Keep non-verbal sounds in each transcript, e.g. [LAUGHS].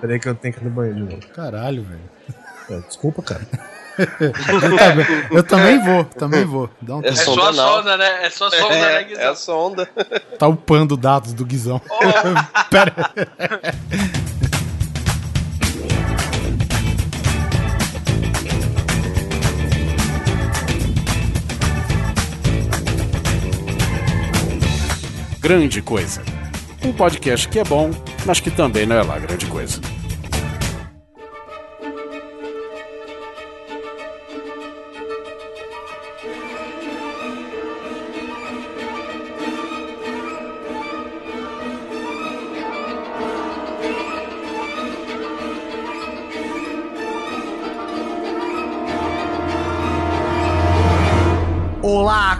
Peraí que eu tenho que ir no banheiro de novo. Caralho, velho. É, Desculpa, cara. Eu [LAUGHS] também, eu também vou, também vou. Dá um É É tempo. só a Sonda né? É só a sonda, né, É, Guizão? é a sonda. Tá upando dados do Guizão. [LAUGHS] Pera. Grande Coisa. Um podcast que é bom, mas que também não é lá grande coisa.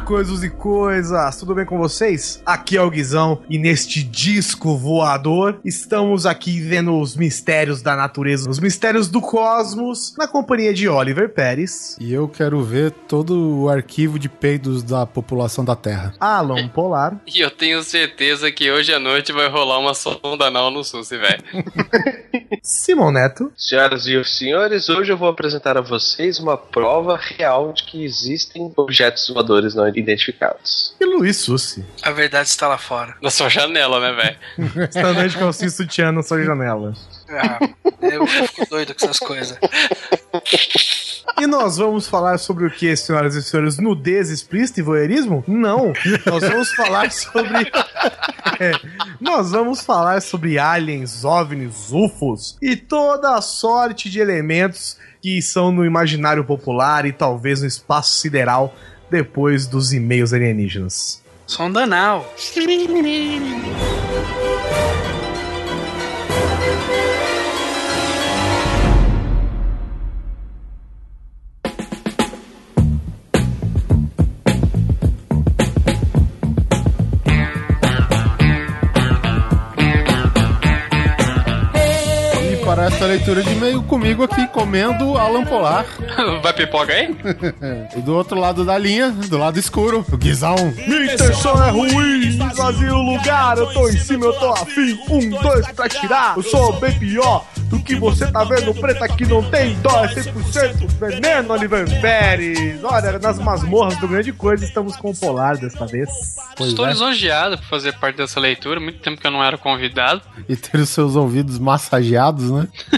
Coisas e coisas! Tudo bem com vocês? Aqui é o Guizão e neste disco voador estamos aqui vendo os mistérios da natureza, os mistérios do cosmos, na companhia de Oliver Pérez, E eu quero ver todo o arquivo de peidos da população da Terra. Alan Polar E eu tenho certeza que hoje à noite vai rolar uma sonda anal no SUS, velho. [LAUGHS] Simon Neto Senhoras e senhores, hoje eu vou apresentar a vocês uma prova real de que existem objetos voadores não identificados. e Luiz Sussi. A verdade está lá fora. Na sua janela, né, velho? [LAUGHS] Estandante de calcinha sutiã na sua janela. Ah, eu fico doido com essas coisas. [LAUGHS] E nós vamos falar sobre o que, senhoras e senhores? Nudez explícita e voyeurismo? Não! Nós vamos falar sobre. [LAUGHS] É, nós vamos falar sobre aliens, ovnis, UFOs e toda a sorte de elementos que são no imaginário popular e talvez no espaço sideral depois dos e-mails alienígenas. Sonda [LAUGHS] leitura de e-mail, comigo aqui comendo Alan Polar. [LAUGHS] Vai pipoca aí? E [LAUGHS] do outro lado da linha, do lado escuro, o Guizão. Minha intenção é ruim, vazio o lugar, eu tô em cima, eu tô afim. Um, dois pra tirar, eu sou bem pior do que você tá vendo. Preta aqui não tem dó, é 100% veneno, Oliver Pérez. Olha, nas masmorras do Grande Coisa estamos com o Polar desta vez. Pois Estou é. lisonjeado por fazer parte dessa leitura. Muito tempo que eu não era convidado. E ter os seus ouvidos massageados, né? [LAUGHS]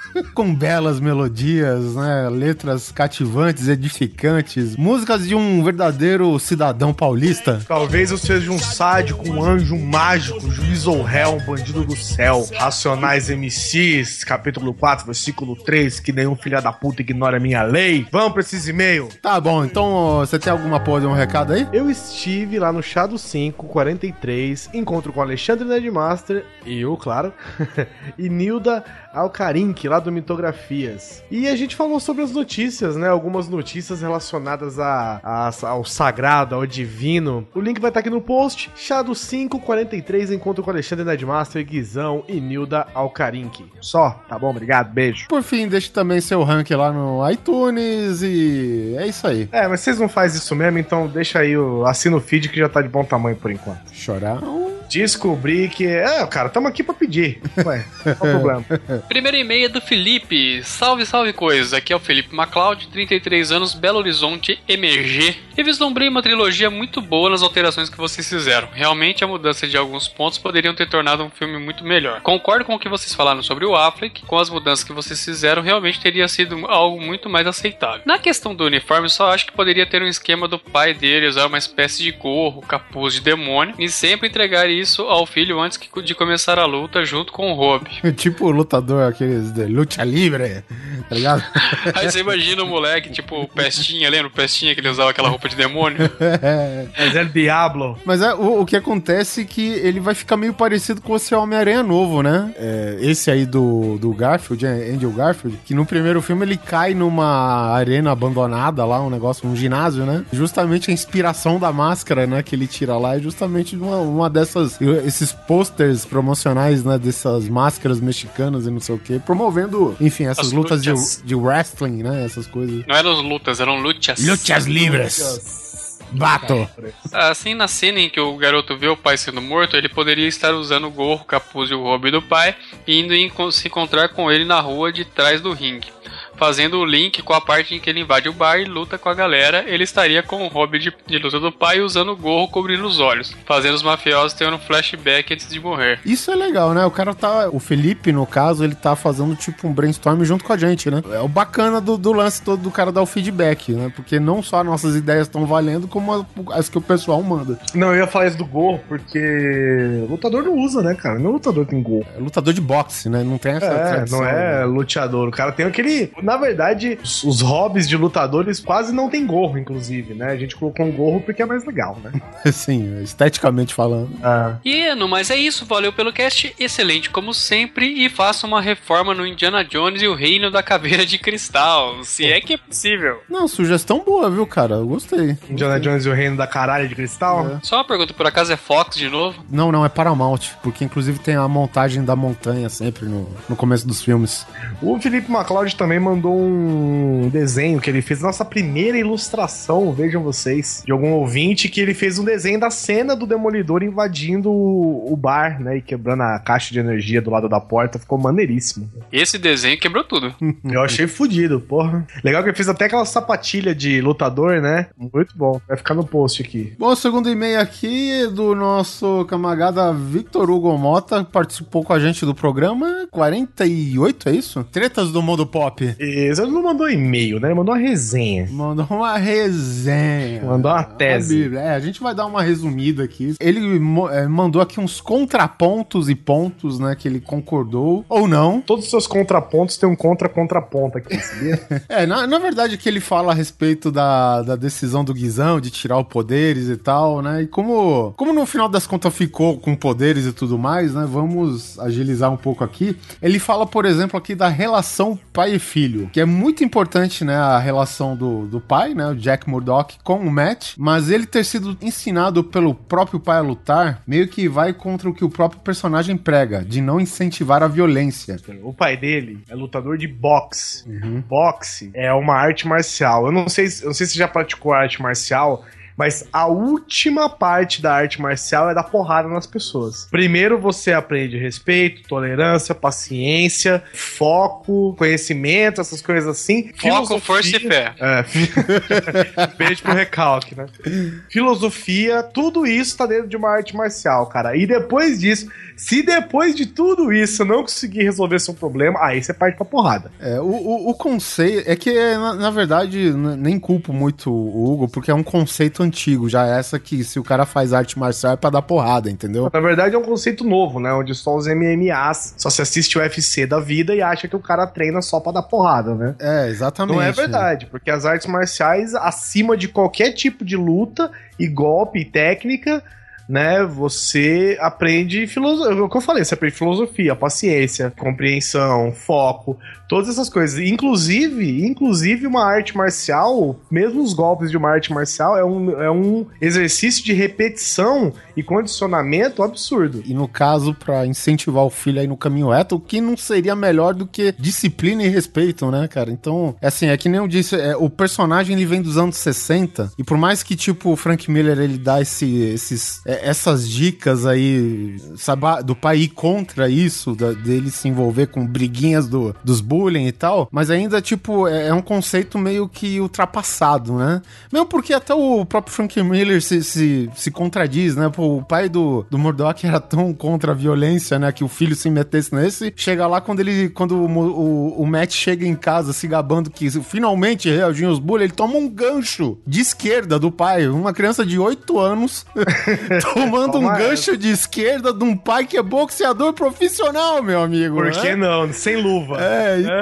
Com belas melodias, né? Letras cativantes, edificantes, músicas de um verdadeiro cidadão paulista. Talvez eu seja um sádico, um anjo mágico, juiz ou réu, um bandido do céu. Racionais MCs, capítulo 4, versículo 3, que nenhum filho da puta ignora a minha lei. Vamos pra esses e-mails. Tá bom, então você tem alguma porra de um recado aí? Eu estive lá no Chá do 5, 43, encontro com Alexandre Nedmaster e eu, claro, [LAUGHS] e Nilda Alcarinque, lá do Mitografias. E a gente falou sobre as notícias, né? Algumas notícias relacionadas a, a- ao sagrado, ao divino. O link vai estar aqui no post. Chá do 5, 43, encontro com Alexandre Nedmaster, Guizão e Nilda Alcarinque. Só, tá bom? Obrigado, beijo. Por fim, deixe também seu rank lá no iTunes e é isso aí. É, mas vocês não fazem isso mesmo, então deixa aí o. Assina o feed que já tá de bom tamanho por enquanto. Chorão. Descobri que. É, cara, tamo aqui pra pedir. Ué, qual o [LAUGHS] problema? Primeiro e-mail é do Felipe. Salve, salve coisas. Aqui é o Felipe MacLeod, 33 anos, Belo Horizonte, MG. E vislumbrei uma trilogia muito boa nas alterações que vocês fizeram. Realmente a mudança de alguns pontos poderiam ter tornado um filme muito melhor. Concordo com o que vocês falaram sobre o Affleck. Com as mudanças que vocês fizeram, realmente teria sido algo muito mais aceitável. Na questão do uniforme, só acho que poderia ter um esquema do pai dele usar uma espécie de gorro, capuz de demônio e sempre entregar isso ao filho antes que- de começar a luta junto com o Rob. [LAUGHS] tipo o lutador, aqueles de luta livre, tá ligado? [LAUGHS] Aí você imagina o moleque, tipo, o Pestinha, lembra o Pestinha que ele usava aquela roupa de demônio? [LAUGHS] Mas é Diablo. Mas é, o, o que acontece é que ele vai ficar meio parecido com esse Homem-Aranha novo, né? É, esse aí do, do Garfield, é, Andrew Garfield, que no primeiro filme ele cai numa arena abandonada lá, um negócio, um ginásio, né? Justamente a inspiração da máscara, né, que ele tira lá é justamente uma, uma dessas, esses posters promocionais, né, dessas máscaras mexicanas e não sei o que, promovendo, enfim, essas As lutas de, de wrestling, né, essas coisas. Não eram lutas, eram lutas. Lutas livres. Bato! Assim, na cena em que o garoto vê o pai sendo morto, ele poderia estar usando o gorro, capuz e o hobby do pai e indo em- se encontrar com ele na rua de trás do ringue. Fazendo o link com a parte em que ele invade o bar e luta com a galera, ele estaria com o hobby de, de luta do pai usando o gorro cobrindo os olhos, fazendo os mafiosos terem um flashback antes de morrer. Isso é legal, né? O cara tá. O Felipe, no caso, ele tá fazendo tipo um brainstorm junto com a gente, né? É o bacana do, do lance todo do cara dar o feedback, né? Porque não só nossas ideias estão valendo, como as, as que o pessoal manda. Não, eu ia falar isso do gorro, porque lutador não usa, né, cara? Não lutador tem gorro. É lutador de boxe, né? Não tem essa É, tradição, não é né? luteador. O cara tem aquele. Na verdade, os, os hobbies de lutadores quase não tem gorro, inclusive, né? A gente colocou um gorro porque é mais legal, né? [LAUGHS] Sim, esteticamente falando. Ah. E no mais é isso, valeu pelo cast, excelente como sempre, e faça uma reforma no Indiana Jones e o Reino da Caveira de Cristal, se é que é possível. Não, sugestão boa, viu, cara? Eu gostei. Indiana Jones e o Reino da Caralho de Cristal. É. Só uma pergunta, por acaso é Fox de novo? Não, não, é Paramount, porque inclusive tem a montagem da montanha sempre no, no começo dos filmes. O Felipe MacLeod também mandou um desenho que ele fez, nossa primeira ilustração, vejam vocês, de algum ouvinte que ele fez um desenho da cena do Demolidor invadindo o bar, né, e quebrando a caixa de energia do lado da porta, ficou maneiríssimo. Esse desenho quebrou tudo. [LAUGHS] Eu achei fudido, porra. Legal que ele fez até aquela sapatilha de lutador, né? Muito bom. Vai ficar no post aqui. Bom, o segundo e-mail aqui é do nosso camarada Victor Hugo Mota, que participou com a gente do programa 48, é isso? Tretas do Mundo Pop. Ele não mandou e-mail, né? Ele mandou uma resenha. Mandou uma resenha. Mandou uma tese. Bíblia. É, a gente vai dar uma resumida aqui. Ele é, mandou aqui uns contrapontos e pontos, né, que ele concordou ou não. Todos os seus contrapontos têm um contra-contraponto aqui, sabia? [LAUGHS] É, na, na verdade que ele fala a respeito da, da decisão do Guizão de tirar os poderes e tal, né? E como, como no final das contas ficou com poderes e tudo mais, né? Vamos agilizar um pouco aqui. Ele fala, por exemplo, aqui da relação pai e filho, que é muito importante, né? A relação do, do pai, né? O Jack Murdock com o Matt, mas ele ter sido ensinado pelo próprio pai a lutar, meio que vai contra o que o próprio personagem prega, de não incentivar a violência. o pai dele é lutador de boxe. Boxe é uma arte marcial. Eu não sei, se- eu não sei se você já praticou arte marcial, mas a última parte da arte marcial é dar porrada nas pessoas. Primeiro você aprende respeito, tolerância, paciência, foco, conhecimento, essas coisas assim. Foco, força e fé. É. [LAUGHS] Beijo pro recalque, né? Filosofia, tudo isso tá dentro de uma arte marcial, cara. E depois disso, se depois de tudo isso eu não conseguir resolver seu problema, aí você parte pra porrada. É, o, o, o conceito. É que, na, na verdade, nem culpo muito o Hugo, porque é um conceito antigo. Já essa que se o cara faz arte marcial é pra dar porrada, entendeu? Na verdade é um conceito novo, né? Onde só os MMAs só se assiste o UFC da vida e acha que o cara treina só pra dar porrada, né? É, exatamente. Não é verdade, porque as artes marciais, acima de qualquer tipo de luta e golpe e técnica, né? Você aprende filosofia. O que eu falei, você aprende filosofia, paciência, compreensão, foco, todas essas coisas. Inclusive, inclusive uma arte marcial, mesmo os golpes de uma arte marcial, é um, é um exercício de repetição e condicionamento absurdo. E no caso, pra incentivar o filho aí no caminho reto, o que não seria melhor do que disciplina e respeito, né, cara? Então, é assim, é que nem eu disse, é, o personagem ele vem dos anos 60, e por mais que, tipo, o Frank Miller ele dá esse, esses, é, essas dicas aí, sabe, ah, do pai ir contra isso, da- dele se envolver com briguinhas do, dos bullying e tal, mas ainda, tipo, é, é um conceito meio que ultrapassado, né? Mesmo porque até o próprio Frank Miller se, se, se contradiz, né? Pô, o pai do, do Murdoch era tão contra a violência, né? Que o filho se metesse nesse. Chega lá quando ele. Quando o, o, o Matt chega em casa se gabando que finalmente reagiu aos bullying, ele toma um gancho de esquerda do pai. Uma criança de 8 anos [LAUGHS] [LAUGHS] tomando um gancho de esquerda de um pai que é boxeador profissional, meu amigo. Por né? que não? Sem luva. É, então...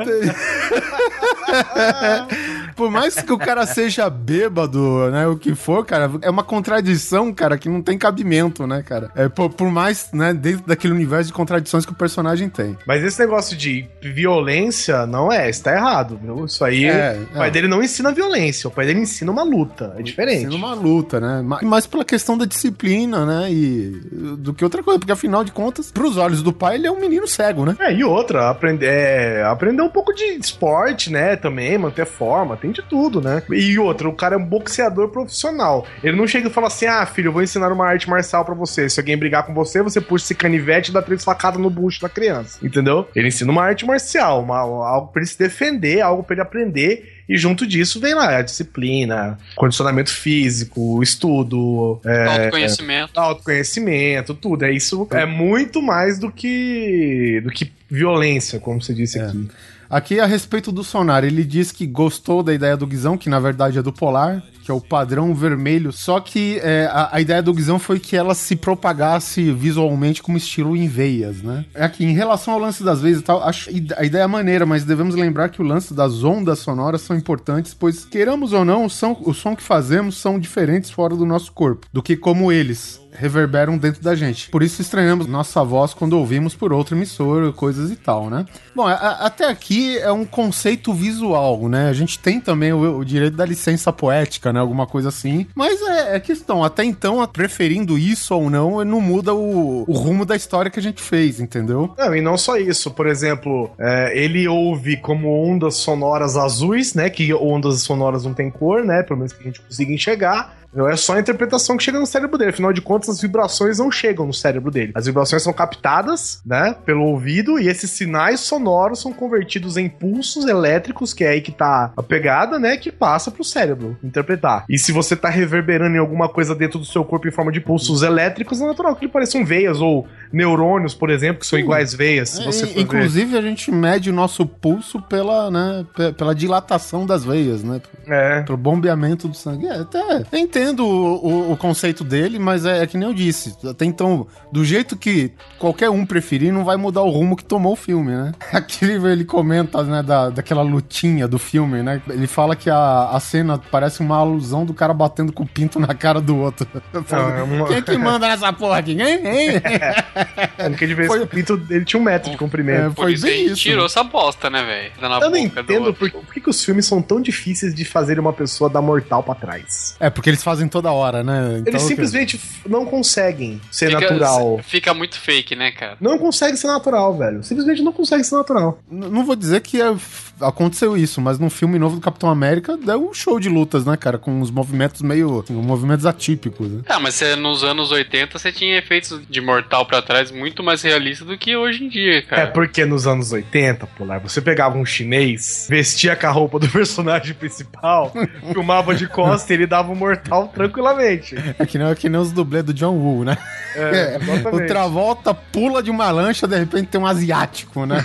[LAUGHS] Por mais que o cara seja bêbado, né, o que for, cara, é uma contradição, cara, que não tem cabimento, né, cara? É, por, por mais, né, dentro daquele universo de contradições que o personagem tem. Mas esse negócio de violência não é, isso tá errado, viu? Isso aí, É, o pai é. dele não ensina violência, o pai dele ensina uma luta, é diferente. Sendo uma luta, né? Ma- Mais pela questão da disciplina, né? E do que outra coisa, porque afinal de contas, pros olhos do pai, ele é um menino cego, né? É, e outra, aprender, é, aprender um pouco de esporte, né, também, manter forma, tem de tudo, né? E outra, o cara é um boxeador profissional. Ele não chega e fala assim: ah, filho, eu vou ensinar uma arte marcial pra você. Se alguém brigar com você, você puxa esse canivete e dá três facadas no bucho da criança. Entendeu? Ele ensina uma arte marcial, uma, algo pra ele se defender, algo pra ele aprender. E junto disso vem lá a disciplina, condicionamento físico, estudo, é, Autoconhecimento. autoconhecimento, tudo. É isso é muito mais do que do que violência, como você disse aqui. Aqui a respeito do sonar, ele diz que gostou da ideia do Guizão, que na verdade é do Polar, que é o padrão vermelho. Só que é, a, a ideia do Guizão foi que ela se propagasse visualmente como estilo em veias, né? Aqui, em relação ao lance das veias e tal, acho a ideia é maneira, mas devemos lembrar que o lance das ondas sonoras são importantes, pois, queiramos ou não, o som, o som que fazemos são diferentes fora do nosso corpo, do que como eles reverberam dentro da gente. Por isso estranhamos nossa voz quando ouvimos por outra emissora, coisas e tal, né? Bom, a- até aqui é um conceito visual, né? A gente tem também o, o direito da licença poética, né? Alguma coisa assim. Mas é, é questão, até então, preferindo isso ou não, não muda o, o rumo da história que a gente fez, entendeu? Não, e não só isso. Por exemplo, é, ele ouve como ondas sonoras azuis, né? Que ondas sonoras não tem cor, né? Pelo menos que a gente consiga enxergar. É só a interpretação que chega no cérebro dele. Afinal de contas, as vibrações não chegam no cérebro dele. As vibrações são captadas, né? Pelo ouvido, e esses sinais sonoros são convertidos em pulsos elétricos, que é aí que tá a pegada, né? Que passa pro cérebro interpretar. E se você tá reverberando em alguma coisa dentro do seu corpo em forma de pulsos elétricos, é natural que ele pareçam veias ou neurônios, por exemplo, que são iguais veias. Se você É, for ver. inclusive, a gente mede o nosso pulso pela, né, pe- pela dilatação das veias, né? É. Pelo bombeamento do sangue. É, até entendo o, o- o conceito dele, mas é, é que nem eu disse. Até então, do jeito que qualquer um preferir, não vai mudar o rumo que tomou o filme, né? [LAUGHS] Aqui ele, comenta, né, da, daquela lutinha do filme, né? Ele fala que a, a cena parece uma alusão do cara batendo com o pinto na cara do outro. [LAUGHS] Não, é Quem é que manda nessa porra aqui? Hein? Hein? [LAUGHS] É, porque de vez Foi- o pinto ele tinha um metro de comprimento. É, Foi bem isso, tirou essa bosta, né, velho? Eu não entendo por, por que, que os filmes são tão difíceis de fazer uma pessoa dar mortal pra trás. É, porque eles fazem toda hora, né? Então, Eles simplesmente f- não conseguem ser Fica- natural. Fica muito fake, né, cara? Não consegue ser natural, velho. Simplesmente não consegue ser natural. N- Não vou dizer que é- aconteceu isso, mas no filme novo do Capitão América deu um show de lutas, né, cara? Com uns movimentos meio. assim, movimentos atípicos, né? Ah, mas você, nos anos 80 você tinha efeitos de mortal pra trás muito mais realistas do que hoje em dia, É cara. porque nos anos 80, Polar, você pegava um chinês, vestia com a roupa do [LAUGHS] personagem principal, [LAUGHS] filmava de costa e ele dava um mortal tranquilamente. É que nem, é que nem os dublês do John Woo, né? É, O [LAUGHS] exatamente. Travolta pula de uma lancha, de repente tem um asiático, né?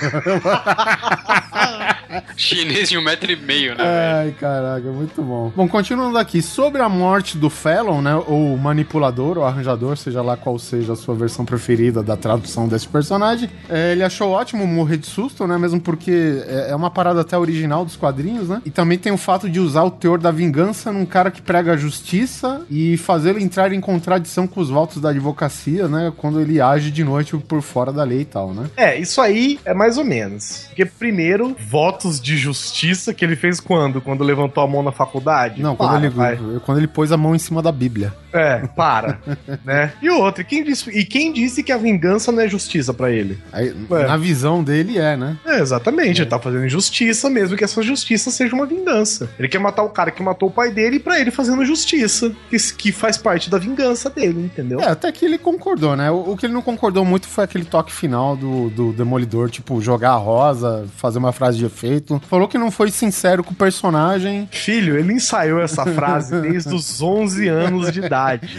Chinês de um metro e meio, né, velho? Ai, caraca, muito bom. Bom, continuando aqui, sobre a morte do Fallon, né, ou manipulador, ou arranjador, seja lá qual seja a sua versão preferida da tradução desse personagem, é, ele achou ótimo morrer de susto, né, mesmo porque é, é uma parada até original dos quadrinhos, né, e também tem o fato de usar o teor da vingança num cara que prega a justiça e fazê-lo entrar em contradição com os votos da advocacia, né, quando ele age de noite por fora da lei e tal, né. É, isso aí é mais ou menos. Porque, primeiro, votos de justiça que ele fez quando? Quando levantou a mão na faculdade? Não, Para, quando ele, vai. quando ele pôs a mão em cima da Bíblia. É, para. [LAUGHS] né? E outra, e quem, disse, e quem disse que a vingança não é justiça pra ele? Aí, Ué. Na visão dele é, né? É, exatamente, ele tá fazendo justiça, mesmo que essa justiça seja uma vingança. Ele quer matar o cara que matou o pai dele pra ele fazendo justiça, que, que faz parte da vingança dele, entendeu? É, até que ele concordou, né? O, o que ele não concordou muito foi aquele toque final do, do Demolidor, tipo, jogar a rosa, fazer uma frase de efeito. Falou que não foi sincero com o personagem. Filho, ele ensaiou essa frase [LAUGHS] desde os 11 anos de idade.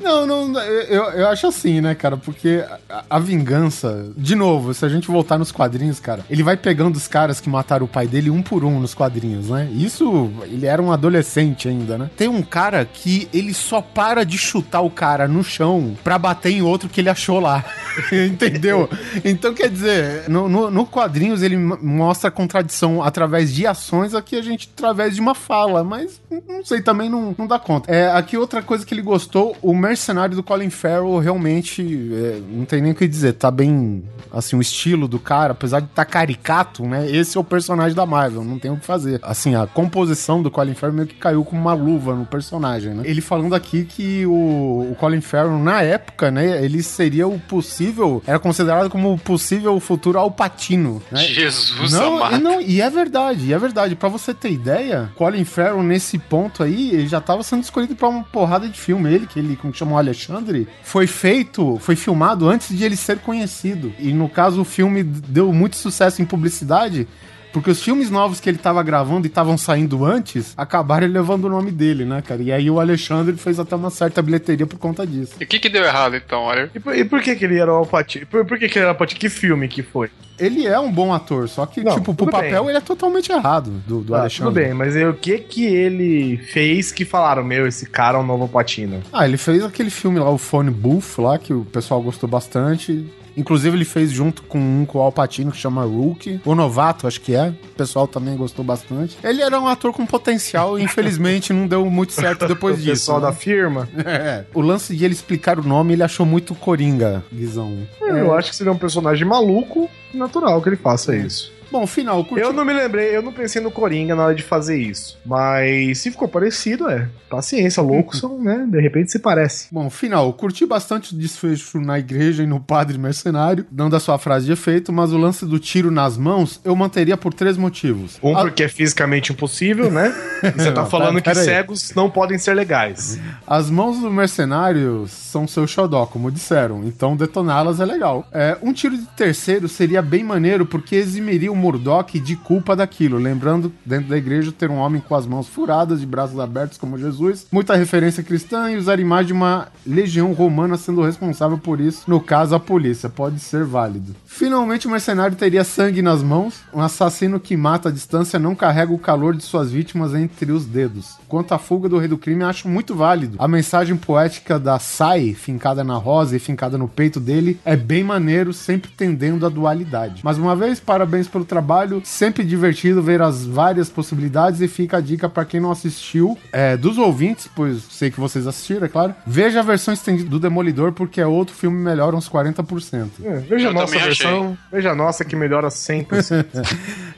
Não, não, eu, eu acho assim, né, cara? Porque a, a vingança, de novo, se a gente voltar nos quadrinhos, cara, ele vai pegando os caras que mataram o pai dele um por um nos quadrinhos, né? Isso, ele era um adolescente ainda, né? Tem um cara que ele só para de chutar o cara no chão pra bater em outro que ele achou lá. [LAUGHS] Entendeu? Então, quer dizer, no, no, no quadrinhos ele mostra a contradição através de ações, aqui a gente através de uma fala, mas não sei, também não, não dá conta. É, aqui outra coisa que ele gostou. O mercenário do Colin Farrell realmente é, não tem nem o que dizer. Tá bem, assim, o estilo do cara, apesar de estar tá caricato, né? Esse é o personagem da Marvel, não tem o que fazer. Assim, a composição do Colin Farrell meio que caiu como uma luva no personagem, né? Ele falando aqui que o, o Colin Farrell, na época, né, ele seria o possível, era considerado como o possível futuro Alpatino, né? Jesus Não, amado. não, e é verdade, e é verdade. Pra você ter ideia, Colin Farrell nesse ponto aí, ele já tava sendo escolhido pra uma porrada de filme. Ele, que ele, como que chamou Alexandre, foi feito, foi filmado antes de ele ser conhecido. E no caso, o filme deu muito sucesso em publicidade. Porque os filmes novos que ele tava gravando e estavam saindo antes, acabaram levando o nome dele, né, cara? E aí o Alexandre fez até uma certa bilheteria por conta disso. E o que que deu errado então, olha? E por, e por que, que ele era o Alpatino? Por, por que, que ele era o Alpatino? Que filme que foi? Ele é um bom ator, só que, Não, tipo, pro papel bem. ele é totalmente errado do, do Ah, Alexandre. tudo bem, mas e o que que ele fez que falaram, meu, esse cara é um novo Alpatino? Ah, ele fez aquele filme lá, o Phone Booth, lá, que o pessoal gostou bastante. Inclusive, ele fez junto com um com o Alpatino que chama Rookie. O Novato, acho que é. O pessoal também gostou bastante. Ele era um ator com potencial e, [LAUGHS] infelizmente, não deu muito certo [LAUGHS] depois o disso. pessoal né? da firma? É. O lance de ele explicar o nome, ele achou muito coringa, Guizão. Eu acho que seria um personagem maluco, natural que ele faça isso. Bom, final, curti... Eu não me lembrei, eu não pensei no Coringa na hora de fazer isso. Mas se ficou parecido, é. Paciência, loucos são, né? De repente se parece. Bom, final, curti bastante o desfecho na igreja e no padre mercenário, não da sua frase de efeito, mas o lance do tiro nas mãos eu manteria por três motivos. Um A- porque é fisicamente impossível, né? [LAUGHS] Você tá Não, falando pera- que aí. cegos não podem ser legais. As mãos do mercenário são seu xodó, como disseram, então detoná-las é legal. É, um tiro de terceiro seria bem maneiro porque eximiria o Murdoch de culpa daquilo. Lembrando, dentro da igreja, ter um homem com as mãos furadas e braços abertos como Jesus, muita referência cristã e usar imagem de uma legião romana sendo responsável por isso, no caso a polícia. Pode ser válido. Finalmente, o mercenário teria sangue nas mãos. Um assassino que mata à distância não carrega o calor de suas vítimas entre os dedos. Quanto à fuga do rei do crime, acho muito válido. A mensagem poética da Sai, fincada na rosa e fincada no peito dele, é bem maneiro, sempre tendendo à dualidade. Mais uma vez, parabéns pelo trabalho. Sempre divertido ver as várias possibilidades e fica a dica para quem não assistiu, é, dos ouvintes, pois sei que vocês assistiram, é claro. Veja a versão estendida do Demolidor, porque é outro filme melhor uns 40%. É, veja a nossa versão, veja a nossa que melhora 100%.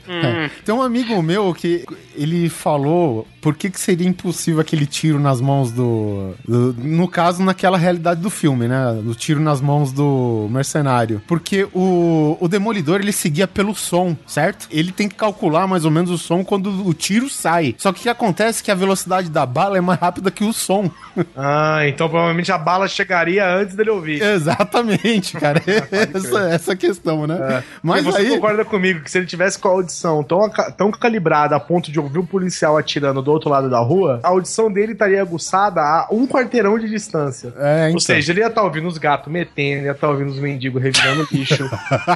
Hum, [LAUGHS] [LAUGHS] Tem um amigo meu que ele falou por que, que seria impossível aquele tiro nas mãos do, do- No caso, naquela realidade do filme, né? Do tiro nas mãos do mercenário. Porque o, o demolidor ele seguia pelo som, certo? Ele tem que calcular mais ou menos o som quando o tiro sai. Só que o que acontece é que a velocidade da bala é mais rápida que o som. [LAUGHS] ah, então provavelmente a bala chegaria antes dele ouvir. Exatamente, cara. [LAUGHS] essa, essa questão, né? Mas Mas você aí. concorda comigo que se ele tivesse com a audição tão, tão calibrada a ponto de ouvir um policial atirando do outro lado da rua, a audição dele estaria aguçada a um quarteirão de distância. É, então. Ou seja, ele ia estar ouvindo os gatos metendo, ia estar ouvindo os mendigos revirando lixo,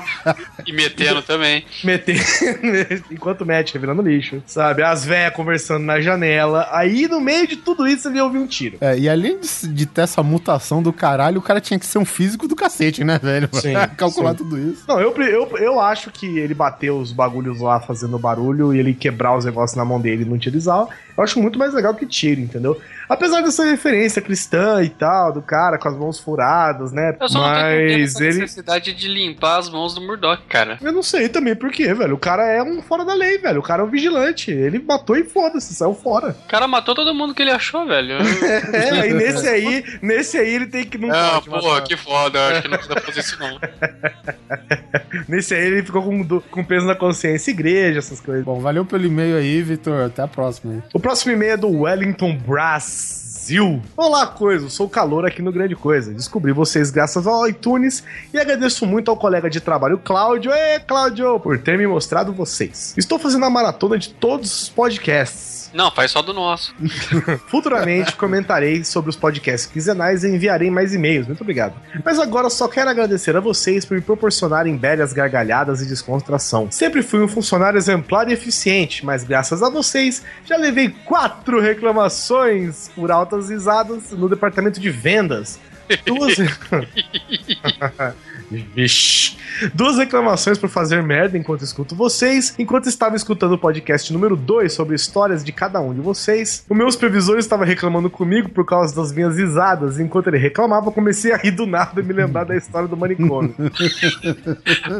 [LAUGHS] e metendo também. metendo, [LAUGHS] enquanto mete, revirando lixo, sabe? As véias conversando na janela. Aí, no meio de tudo isso, ele ia ouvir um tiro. É, e além de, de ter essa mutação do caralho, o cara tinha que ser um físico do cacete, né, velho? Sim, [LAUGHS] calcular sim. tudo isso. Não, eu, eu, eu acho que ele bater os bagulhos lá fazendo barulho e ele quebrar os negócios na mão dele e não utilizar, eu acho muito mais legal que tiro, entendeu? Apesar dessa referência cristã e tal, do cara com as mãos furadas, né? Eu só não Mas essa ele. necessidade de limpar as mãos do Murdoch, cara. Eu não sei também por quê, velho. O cara é um fora da lei, velho. O cara é um vigilante. Ele matou e foda-se, saiu fora. O cara matou todo mundo que ele achou, velho. [LAUGHS] É, aí nesse aí, nesse aí ele tem que não Ah, porra, matar. que foda. Eu acho que não precisa fazer isso, não. [LAUGHS] Nesse aí ele ficou com, com peso na consciência, igreja, essas coisas. Bom, valeu pelo e-mail aí, Vitor. Até a próxima aí. Próximo e-mail é do Wellington Brasil. Olá, coisa, sou o calor aqui no Grande Coisa. Descobri vocês graças ao iTunes e agradeço muito ao colega de trabalho Cláudio, Ê, Cláudio, por ter me mostrado vocês. Estou fazendo a maratona de todos os podcasts. Não, faz só do nosso. [LAUGHS] Futuramente comentarei sobre os podcasts quinzenais e enviarei mais e-mails. Muito obrigado. Mas agora só quero agradecer a vocês por me proporcionarem belas gargalhadas e descontração. Sempre fui um funcionário exemplar e eficiente, mas graças a vocês já levei quatro reclamações por altas risadas no departamento de vendas. [LAUGHS] Duas. [LAUGHS] Vixe. Duas reclamações por fazer merda enquanto escuto vocês. Enquanto estava escutando o podcast número 2 sobre histórias de cada um de vocês, o meu supervisor estava reclamando comigo por causa das minhas risadas. Enquanto ele reclamava, eu comecei a rir do nada e me lembrar da história do manicômio. [LAUGHS]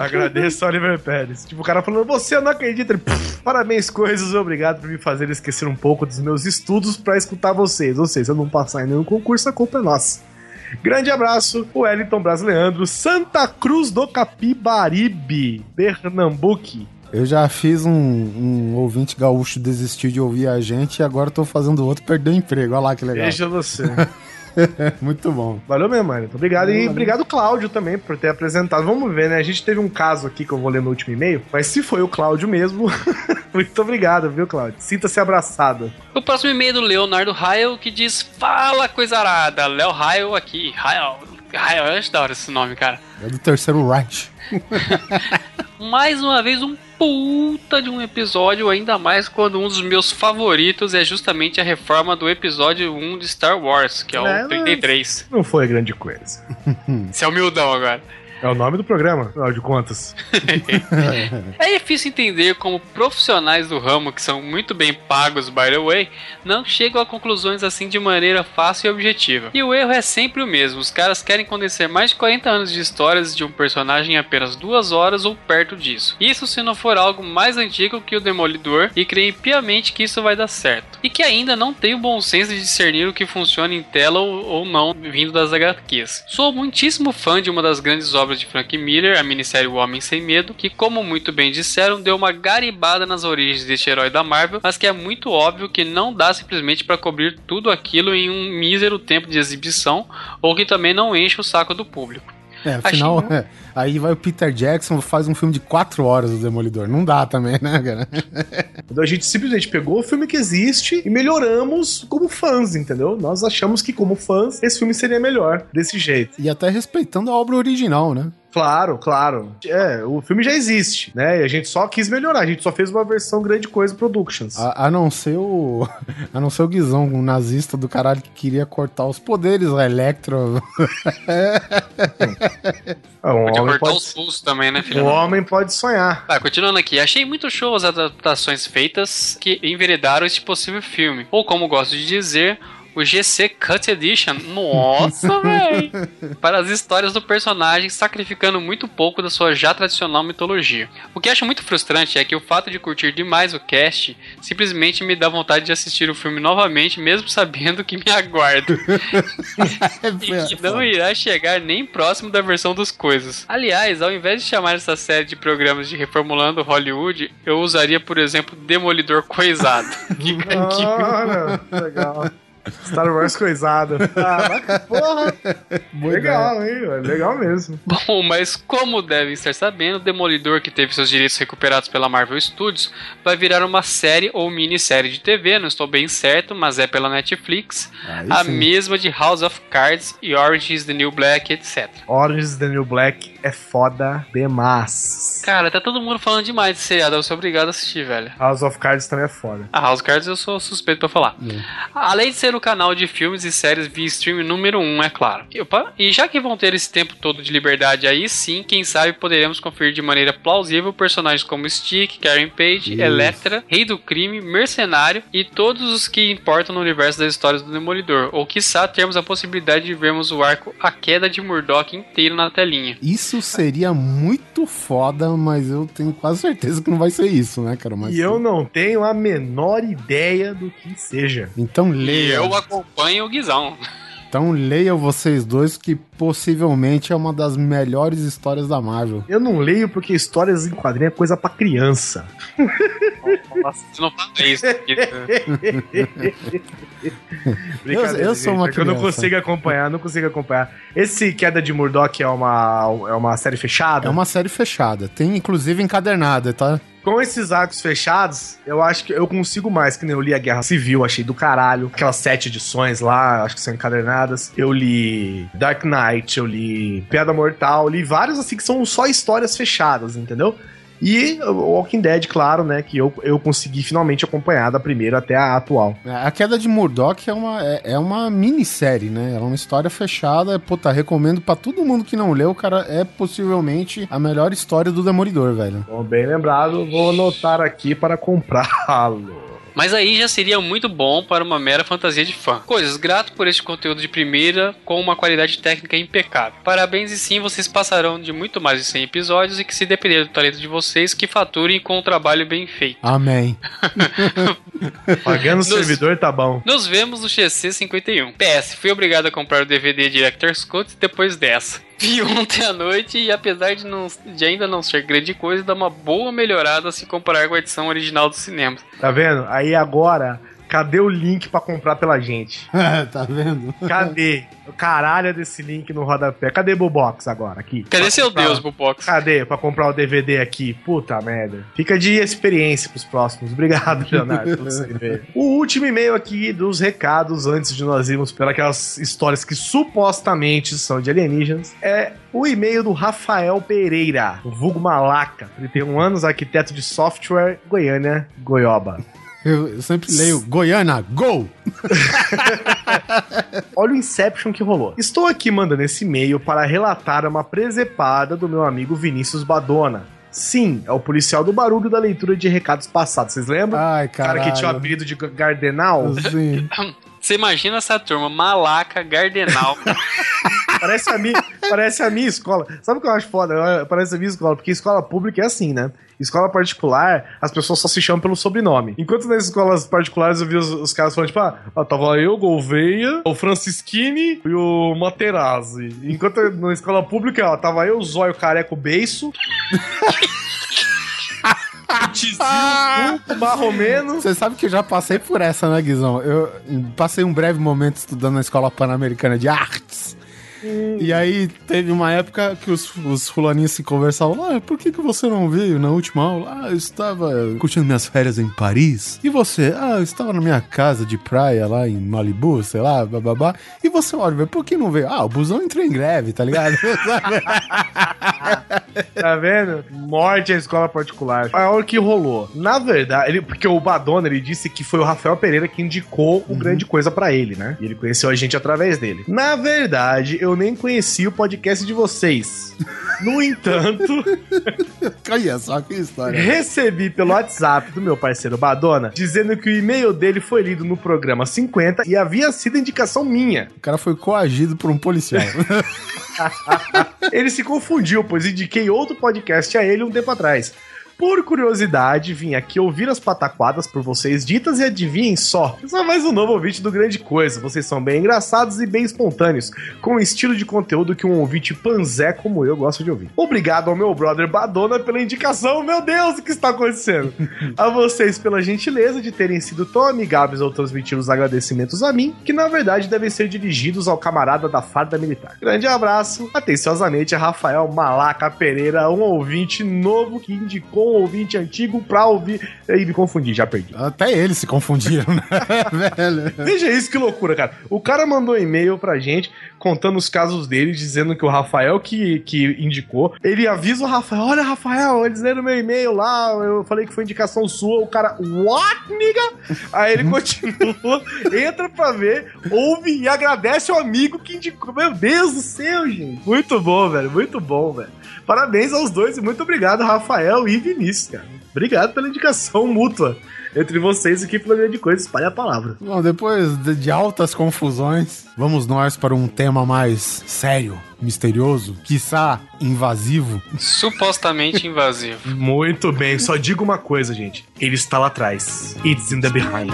Agradeço, Oliver Pérez. Tipo, o cara falando, você não acredita. Ele, "Pff, Parabéns, coisas, obrigado por me fazer esquecer um pouco dos meus estudos pra escutar vocês. Ou seja, se eu não passar em nenhum concurso, a culpa é nossa. Grande abraço, Wellington Brasileandro, Santa Cruz do Capibaribe, Pernambuco. Eu já fiz um, um ouvinte gaúcho desistir de ouvir a gente e agora tô fazendo outro perder o emprego. Olha lá que legal. Veja você. [LAUGHS] [LAUGHS] Muito bom. Valeu mesmo, mano. Obrigado. E Valeu. obrigado, Cláudio, também, por ter apresentado. Vamos ver, né? A gente teve um caso aqui que eu vou ler no último e-mail, mas se foi o Cláudio mesmo, [LAUGHS] muito obrigado, viu, Cláudio? Sinta-se abraçado. O próximo e-mail é do Leonardo Rael que diz: Fala coisa arada, Léo Rael aqui. Rael. Rael, eu acho da hora esse nome, cara. É do terceiro Reich. [LAUGHS] Mais uma vez, um puta de um episódio, ainda mais quando um dos meus favoritos é justamente a reforma do episódio 1 de Star Wars, que é o É, mas- 33. Não foi grande coisa. Esse é humildão agora. É o nome do programa, afinal de contas. [LAUGHS] [LAUGHS] É difícil entender como profissionais do ramo, que são muito bem pagos, by the way, não chegam a conclusões assim de maneira fácil e objetiva. E o erro é sempre o mesmo: os caras querem conhecer mais de 40 anos de histórias de um personagem em apenas duas horas ou perto disso. Isso se não for algo mais antigo que o Demolidor e creem piamente que isso vai dar certo. E que ainda não tem o bom senso de discernir o que funciona em tela ou, ou não vindo das HQs. Sou muitíssimo fã de uma das grandes obras de Frank Miller, a minissérie O Homem Sem Medo, que, como muito bem disseram, deu uma garibada nas origens deste herói da Marvel, mas que é muito óbvio que não dá simplesmente para cobrir tudo aquilo em um mísero tempo de exibição, ou que também não enche o saco do público. É, afinal, Achei- é, aí vai o Peter Jackson faz um filme de quatro horas do Demolidor. Não dá também, né, cara? Então a gente simplesmente pegou o filme que existe e melhoramos como fãs, entendeu? Nós achamos que, como fãs, esse filme seria melhor desse jeito. E até respeitando a obra original, né? Claro, claro. É, o filme já existe, né? E a gente só quis melhorar. A gente só fez uma versão grande coisa Productions. A, a não ser o. [LAUGHS] A não ser o Guizão, um nazista do caralho que queria cortar os poderes da Electro. Ah, [LAUGHS] um homem cortar pode, os pulsos também, né, filho? um homem pode sonhar. Ah, continuando aqui, achei muito show as adaptações feitas que enveredaram este possível filme. Ou como gosto de dizer, o GC Cut Edition. Nossa, [LAUGHS] velho! Para as histórias do personagem, sacrificando muito pouco da sua já tradicional mitologia. O que acho muito frustrante é que o fato de curtir demais o cast simplesmente me dá vontade de assistir o filme novamente, mesmo sabendo que me aguardo. [LAUGHS] e que não irá chegar nem próximo da versão dos coisas. Aliás, ao invés de chamar essa série de programas de Reformulando Hollywood, eu usaria, por exemplo, Demolidor Coisado. [LAUGHS] Ora, legal. Star Wars coisado. [LAUGHS] Ah, mas porra. legal, hein? Legal mesmo. Bom, mas como devem estar sabendo, Demolidor, que teve seus direitos recuperados pela Marvel Studios, vai virar uma série ou minissérie de TV, não estou bem certo, mas é pela Netflix, Aí a sim. mesma de House of Cards e Orange is the New Black, etc. Orange is the New Black é foda demais. Cara, tá todo mundo falando demais desse seriado, eu sou obrigado a assistir, velho. House of Cards também é foda. A House of Cards eu sou suspeito pra falar. Além de ser o canal de filmes e séries via stream número 1, um, é claro. E, opa, e já que vão ter esse tempo todo de liberdade aí, sim, quem sabe poderemos conferir de maneira plausível personagens como Stick, Karen Page, Isso. Electra, Rei do Crime, Mercenário e todos os que importam no universo das histórias do Demolidor. Ou quiçá termos a possibilidade de vermos o arco A Queda de Murdoch inteiro na telinha. Isso seria muito foda, mas eu tenho quase certeza que não vai ser isso, né, cara? Mas, E eu não tenho a menor ideia do que seja. Então E leia. eu acompanho o Guizão. Então leiam vocês dois, que possivelmente é uma das melhores histórias da Marvel. Eu não leio porque histórias em quadrinho é coisa pra criança. Você não fala isso. [LAUGHS] Brincadeira, eu sou uma é que eu não criança. consigo acompanhar, não consigo acompanhar. Esse Queda de Murdoch é uma, é uma série fechada? É uma série fechada. Tem inclusive encadernada, tá? Com esses arcos fechados, eu acho que eu consigo mais, que nem eu li a Guerra Civil, achei do caralho. Aquelas sete edições lá, acho que são encadernadas. Eu li Dark Knight, eu li Piada Mortal, li vários assim que são só histórias fechadas, entendeu? E o Walking Dead, claro, né? Que eu, eu consegui finalmente acompanhar da primeira até a atual. A queda de Murdoch é uma, é, é uma minissérie, né? É uma história fechada. Puta, recomendo pra todo mundo que não leu, cara. É possivelmente a melhor história do Demolidor, velho. Bom, bem lembrado, vou anotar aqui para comprá-lo. Mas aí já seria muito bom para uma mera fantasia de fã. Coisas, grato por este conteúdo de primeira com uma qualidade técnica impecável. Parabéns e sim, vocês passarão de muito mais de 100 episódios e que se depender do talento de vocês, que faturem com um trabalho bem feito. Amém. [LAUGHS] Pagando o servidor tá bom. Nos vemos no XC51. PS, fui obrigado a comprar o DVD Director's Cut depois dessa. Vi [LAUGHS] ontem à noite e apesar de, não, de ainda não ser grande coisa, dá uma boa melhorada se comparar com a edição original do cinema. Tá vendo? Aí agora, cadê o link pra comprar pela gente? [LAUGHS] tá vendo? Cadê? O caralho desse link no rodapé. Cadê Bubox agora? Aqui. Cadê Pra seu comprar- Deus, Bubox? Cadê pra comprar o DVD aqui? Puta merda. Fica de experiência pros próximos. Obrigado, Leonardo, pelo seu e-mail. O último e-mail aqui dos recados, antes de nós irmos pelas histórias que supostamente são de alienígenas, é o e-mail do Rafael Pereira, o vulgo Malaca, 31 anos, arquiteto de software, Goiânia, Goioba. Eu, sempre leio Goiânia, go! [LAUGHS] Olha o Inception que rolou. Estou aqui mandando esse e-mail para relatar uma presepada do meu amigo Vinícius Badona. Sim, é o policial do barulho da leitura de recados passados. Vocês lembram? Ai, o cara cara. que tinha o apelido de Gardenal. Sim. [COUGHS] Você imagina essa turma, Malaca, Gardenal. [LAUGHS] Parece a, minha, parece a minha escola. Sabe o que eu acho foda? Parece a minha escola, porque escola pública é assim, né? Escola particular, as pessoas só se chamam pelo sobrenome. Enquanto nas escolas particulares eu vi os, os caras falando, tipo, ah, ah, tava eu, Gouveia, o Francisquini e o Materazzi. Enquanto na escola pública, ó, tava eu, o Zóio Careco Beiço. [LAUGHS] Tizinho, o Marromeno. Você sabe que eu já passei por essa, né, Guizão? Eu passei um breve momento estudando na Escola Pan-Americana de Artes. E aí teve uma época que os, os fulaninhos se conversavam, ah, por que, que você não veio na última aula? Ah, eu estava curtindo minhas férias em Paris. E você? Ah, eu estava na minha casa de praia lá em Malibu, sei lá, bababá. E você, Oliver, por que não veio? Ah, o busão entrou em greve, tá ligado? [LAUGHS] Tá vendo? Morte à escola particular. Olha o que rolou. Na verdade, ele- porque o Badona ele disse que foi o Rafael Pereira que indicou o grande coisa pra ele, né? E ele conheceu a gente através dele. Na verdade, eu nem conhecia o podcast de vocês. No entanto, [LAUGHS] Olha só que história. recebi pelo WhatsApp do meu parceiro Badona dizendo que o e-mail dele foi lido no programa 50 e havia sido indicação minha. O cara foi coagido por um policial. [LAUGHS] Ele se confundiu, pois indiquei outro podcast a ele um tempo atrás. Por curiosidade, vim aqui ouvir as pataquadas por vocês ditas e adivinhem só. Eu sou mais um novo ouvinte do Grande Coisa. Vocês são bem engraçados e bem espontâneos, com o estilo de conteúdo que um ouvinte panzé como eu gosta de ouvir. Obrigado ao meu brother Badona pela indicação. Meu Deus, o que está acontecendo? [LAUGHS] a vocês pela gentileza de terem sido tão amigáveis ao transmitir os agradecimentos a mim, que na verdade devem ser dirigidos ao camarada da farda militar. Grande abraço, atenciosamente, a Rafael Malaca Pereira, um ouvinte novo que indicou um ouvinte antigo pra ouvir. E me confundi, já perdi. Até eles se confundiram, [LAUGHS] né, velho? Veja isso, que loucura, cara. O cara mandou um e-mail pra gente contando os casos dele, dizendo que o Rafael que, que indicou. Ele avisa o Rafael: Olha, Rafael, eles leram meu e-mail lá. Eu falei que foi indicação sua. O cara, what, nigga? Aí ele [LAUGHS] continua, entra pra ver, ouve e agradece o amigo que indicou. Meu Deus do céu, gente. Muito bom, velho. Muito bom, velho. Parabéns aos dois e muito obrigado, Rafael e Vinícius, cara. Obrigado pela indicação [LAUGHS] mútua entre vocês aqui pela grande coisa. Espalhe a palavra. Bom, depois de, de altas confusões, vamos nós para um tema mais sério, misterioso, quiçá invasivo. Supostamente invasivo. [LAUGHS] Muito bem, só digo uma coisa, gente. Ele está lá atrás. It's in the behind.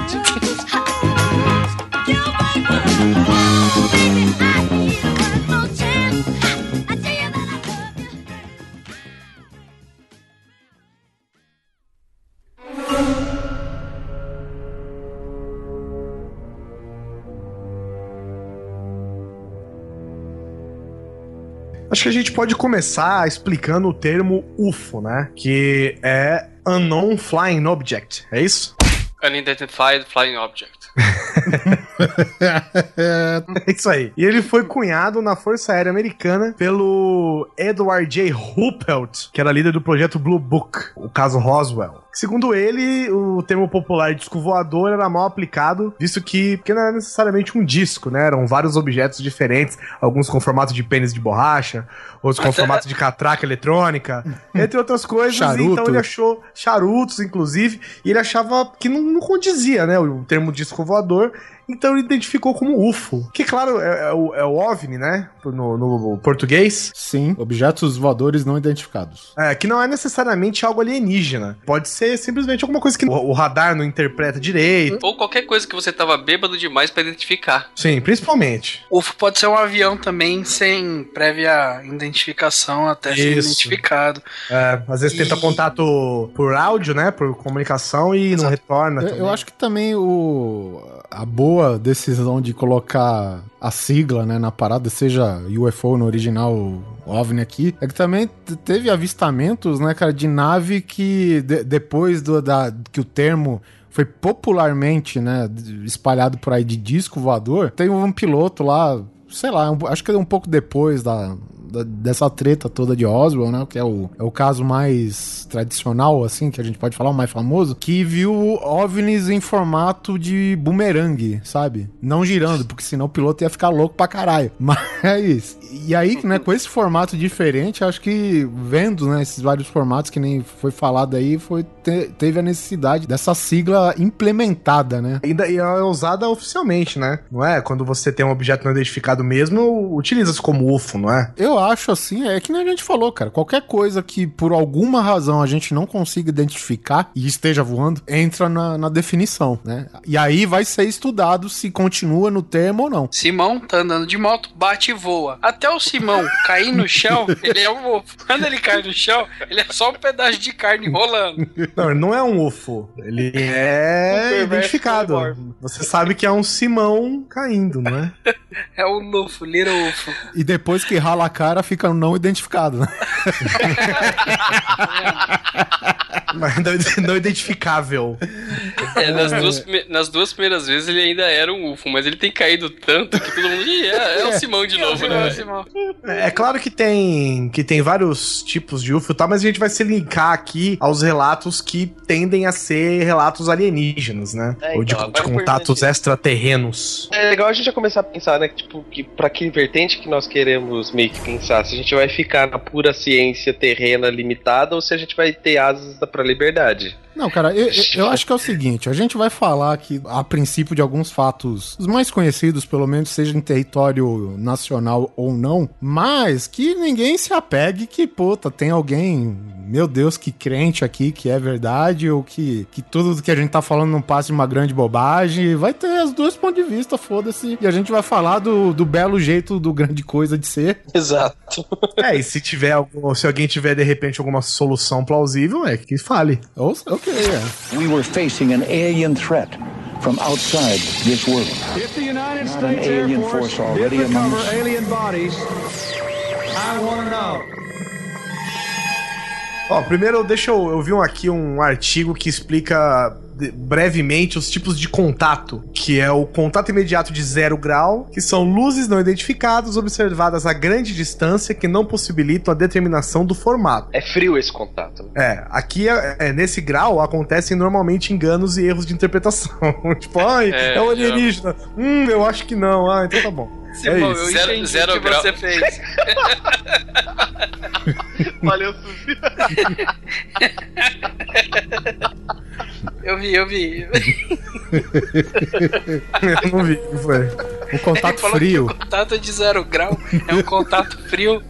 [LAUGHS] Acho que a gente pode começar explicando o termo UFO, né? Que é Unknown Flying Object, é isso? Unidentified Flying Object. [LAUGHS] [LAUGHS] É isso aí. E ele foi cunhado na Força Aérea Americana pelo Edward J. Ruppelt, que era líder do projeto Blue Book, o caso Roswell. Segundo ele, o termo popular disco voador era mal aplicado, visto que, que não era necessariamente um disco, né? Eram vários objetos diferentes, alguns com formato de pênis de borracha, outros com [LAUGHS] formato de catraca eletrônica, entre outras coisas. Charuto. Então ele achou charutos, inclusive, e ele achava que não, não condizia, né? O termo disco voador. Então ele identificou como UFO. Que, claro, é, é o, é o OVNI, né? No, no português. Sim, objetos voadores não identificados. É, que não é necessariamente algo alienígena. Pode ser simplesmente alguma coisa que o, o radar não interpreta direito. Ou qualquer coisa que você tava bêbado demais pra identificar. Sim, principalmente. UFO pode ser um avião também sem prévia identificação até ser Isso. identificado. É, às vezes tenta E- contato por áudio, né? Por comunicação e não Exato. retorna. Eu, eu acho que também o, a boa decisão de colocar a sigla né, na parada, seja UFO no original OVNI aqui, é que também teve avistamentos, né, cara, de nave que de- depois do, da, que o termo foi popularmente, né, espalhado por aí de disco voador, tem um piloto lá, sei lá, um- acho que é um pouco depois da, da- dessa treta toda de Roswell, né, que é o, é o caso mais tradicional, assim, que a gente pode falar, o mais famoso, que viu OVNIs em formato de bumerangue, sabe? Não girando, porque senão o piloto ia ficar louco pra caralho. [LAUGHS] Mas, e aí, né, com esse formato diferente, acho que vendo, né, esses vários formatos que nem foi falado aí, foi, te- teve a necessidade dessa sigla implementada, né? Ainda e é usada oficialmente, né? Não é? Quando você tem um objeto não identificado mesmo, utiliza-se como UFO, não é? Eu acho assim, é que nem a gente falou, cara. Qualquer coisa que por alguma razão a gente não consiga identificar e esteja voando, entra na, na definição, né? E aí vai ser estudado se continua no termo ou não. Simão tá andando de moto, bate e voa. Até o Simão [LAUGHS] cair no chão, ele é um UFO. Quando ele cai no chão, ele é só um pedaço de carne rolando. Não, ele não é um UFO. Ele [LAUGHS] é Um identificado. Você sabe que é um Simão caindo, não é? [LAUGHS] É o Lufo, Little UFO. E depois que rala a cara, fica não identificado, né? [LAUGHS] [LAUGHS] Mas não, [LAUGHS] não identificável. É, nas, duas, nas duas primeiras vezes ele ainda era um UFO, mas ele tem caído tanto que todo mundo. Ih, é, é o Simão de novo, É né? Simão. É claro que tem que tem vários tipos de UFO, e tal, mas a gente vai se linkar aqui aos relatos que tendem a ser relatos alienígenas, né? É, Ou de, então, de é contatos extraterrenos. É legal a gente já começar a pensar, né, tipo, que pra que vertente que nós queremos meio que pensar, se a gente vai ficar na pura ciência terrena limitada ou se a gente vai ter asas da- pra liberdade. Não, cara, eu, eu- acho que é o [LAUGHS] seguinte: a gente vai falar aqui, a princípio, de alguns fatos, os mais conhecidos, pelo menos, seja em território nacional ou não, mas que ninguém se apegue que, puta, tem alguém, meu Deus, que crente aqui, que é verdade, ou que, que tudo que a gente tá falando não passa de uma grande bobagem. Vai ter os dois pontos de vista, foda-se. E a gente vai falar do, do belo jeito do grande coisa de ser. Exato. É, e se tiver algum, se alguém tiver de repente alguma solução plausível, é que fale. Ou, ok. We were facing an alien threat from outside this world. If the United Not an States Air alien Force, force already did recover among us. alien bodies, I want to know. Ó, primeiro deixa eu, eu vi um, aqui um artigo que explica brevemente os tipos de contato, que é o contato imediato de zero grau, que são luzes não identificadas observadas a grande distância que não possibilitam a determinação do formato. É frio esse contato. né? É, aqui é, é, nesse grau acontecem normalmente enganos e erros de interpretação. [LAUGHS] tipo, ai, é, É, o alienígena. Hum, eu acho que não. Ah, então tá bom. Simão, isso. eu Zero- entendi zero o que grau. você fez. [LAUGHS] Valeu, Suzy. Eu vi, eu vi. eu não vi o que foi. O contato Ele falou frio. que o contato de zero grau é um contato frio.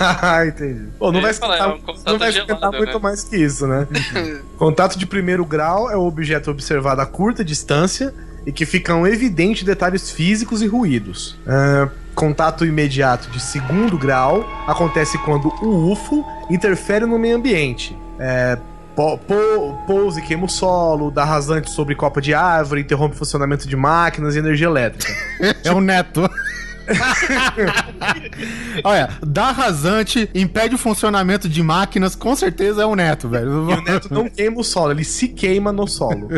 ah, entendi. Pô, não vai esquentar, é um não vai esquentar gelado, muito né? mais que isso, né? [LAUGHS] contato de primeiro grau é o objeto observado a curta distância e que ficam evidentes detalhes físicos e ruídos. É, contato imediato de segundo grau acontece quando o UFO interfere no meio ambiente. É, po- po- pousa e queima o solo, dá rasante sobre copa de árvore, interrompe o funcionamento de máquinas e energia elétrica. [LAUGHS] É o neto. [LAUGHS] Olha, dá rasante, impede o funcionamento de máquinas, com certeza é o Neto, velho. E o Neto não queima o solo, ele se queima no solo. [LAUGHS]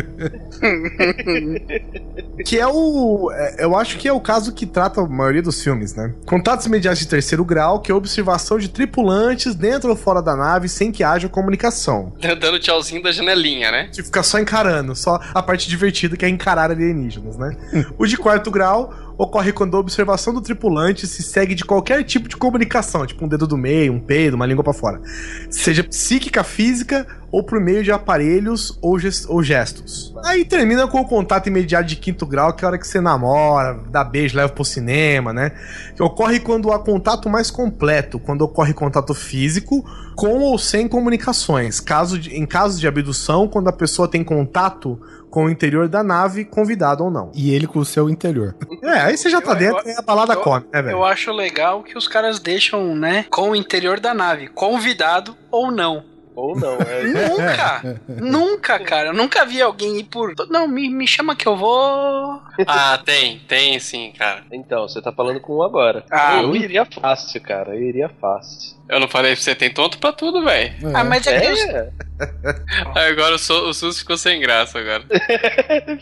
que é o. é, Eu acho que é o caso que trata a maioria dos filmes, né? Contatos imediatos de terceiro grau, que é a observação de tripulantes dentro ou fora da nave sem que haja comunicação. [LAUGHS] Dando tchauzinho da janelinha, né? Que fica só encarando, só a parte divertida que é encarar alienígenas, né? o de quarto grau ocorre quando a observação do tripulante se segue de qualquer tipo de comunicação, tipo um dedo do meio, um peido, uma língua pra fora. Seja psíquica, física ou por meio de aparelhos ou, ou gestos. Aí termina com o contato imediato de quinto grau, que é a hora que você namora, dá beijo, leva pro cinema, né? Que ocorre quando há contato mais completo, quando ocorre contato físico com ou sem comunicações. Caso de- em casos de abdução, quando a pessoa tem contato com o interior da nave, convidado ou não. E ele com o seu interior. É, aí você já tá Eu- dentro eu- e a balada eu- come, né, velho? Eu acho legal que os caras deixam, né, com o interior da nave, convidado ou não. Ou não, é. [LAUGHS] Nunca! [LAUGHS] nunca, cara. Eu nunca vi alguém ir por. Não, me, me chama que eu vou. [LAUGHS] Ah, tem, tem sim, cara. Então, você tá falando com um agora. Ah, eu me- iria fácil, cara. Eu iria fácil. Eu não falei pra você, tem tonto pra tudo, velho. Ah, mas é, É, [LAUGHS] Agora o, o SUS ficou sem graça agora.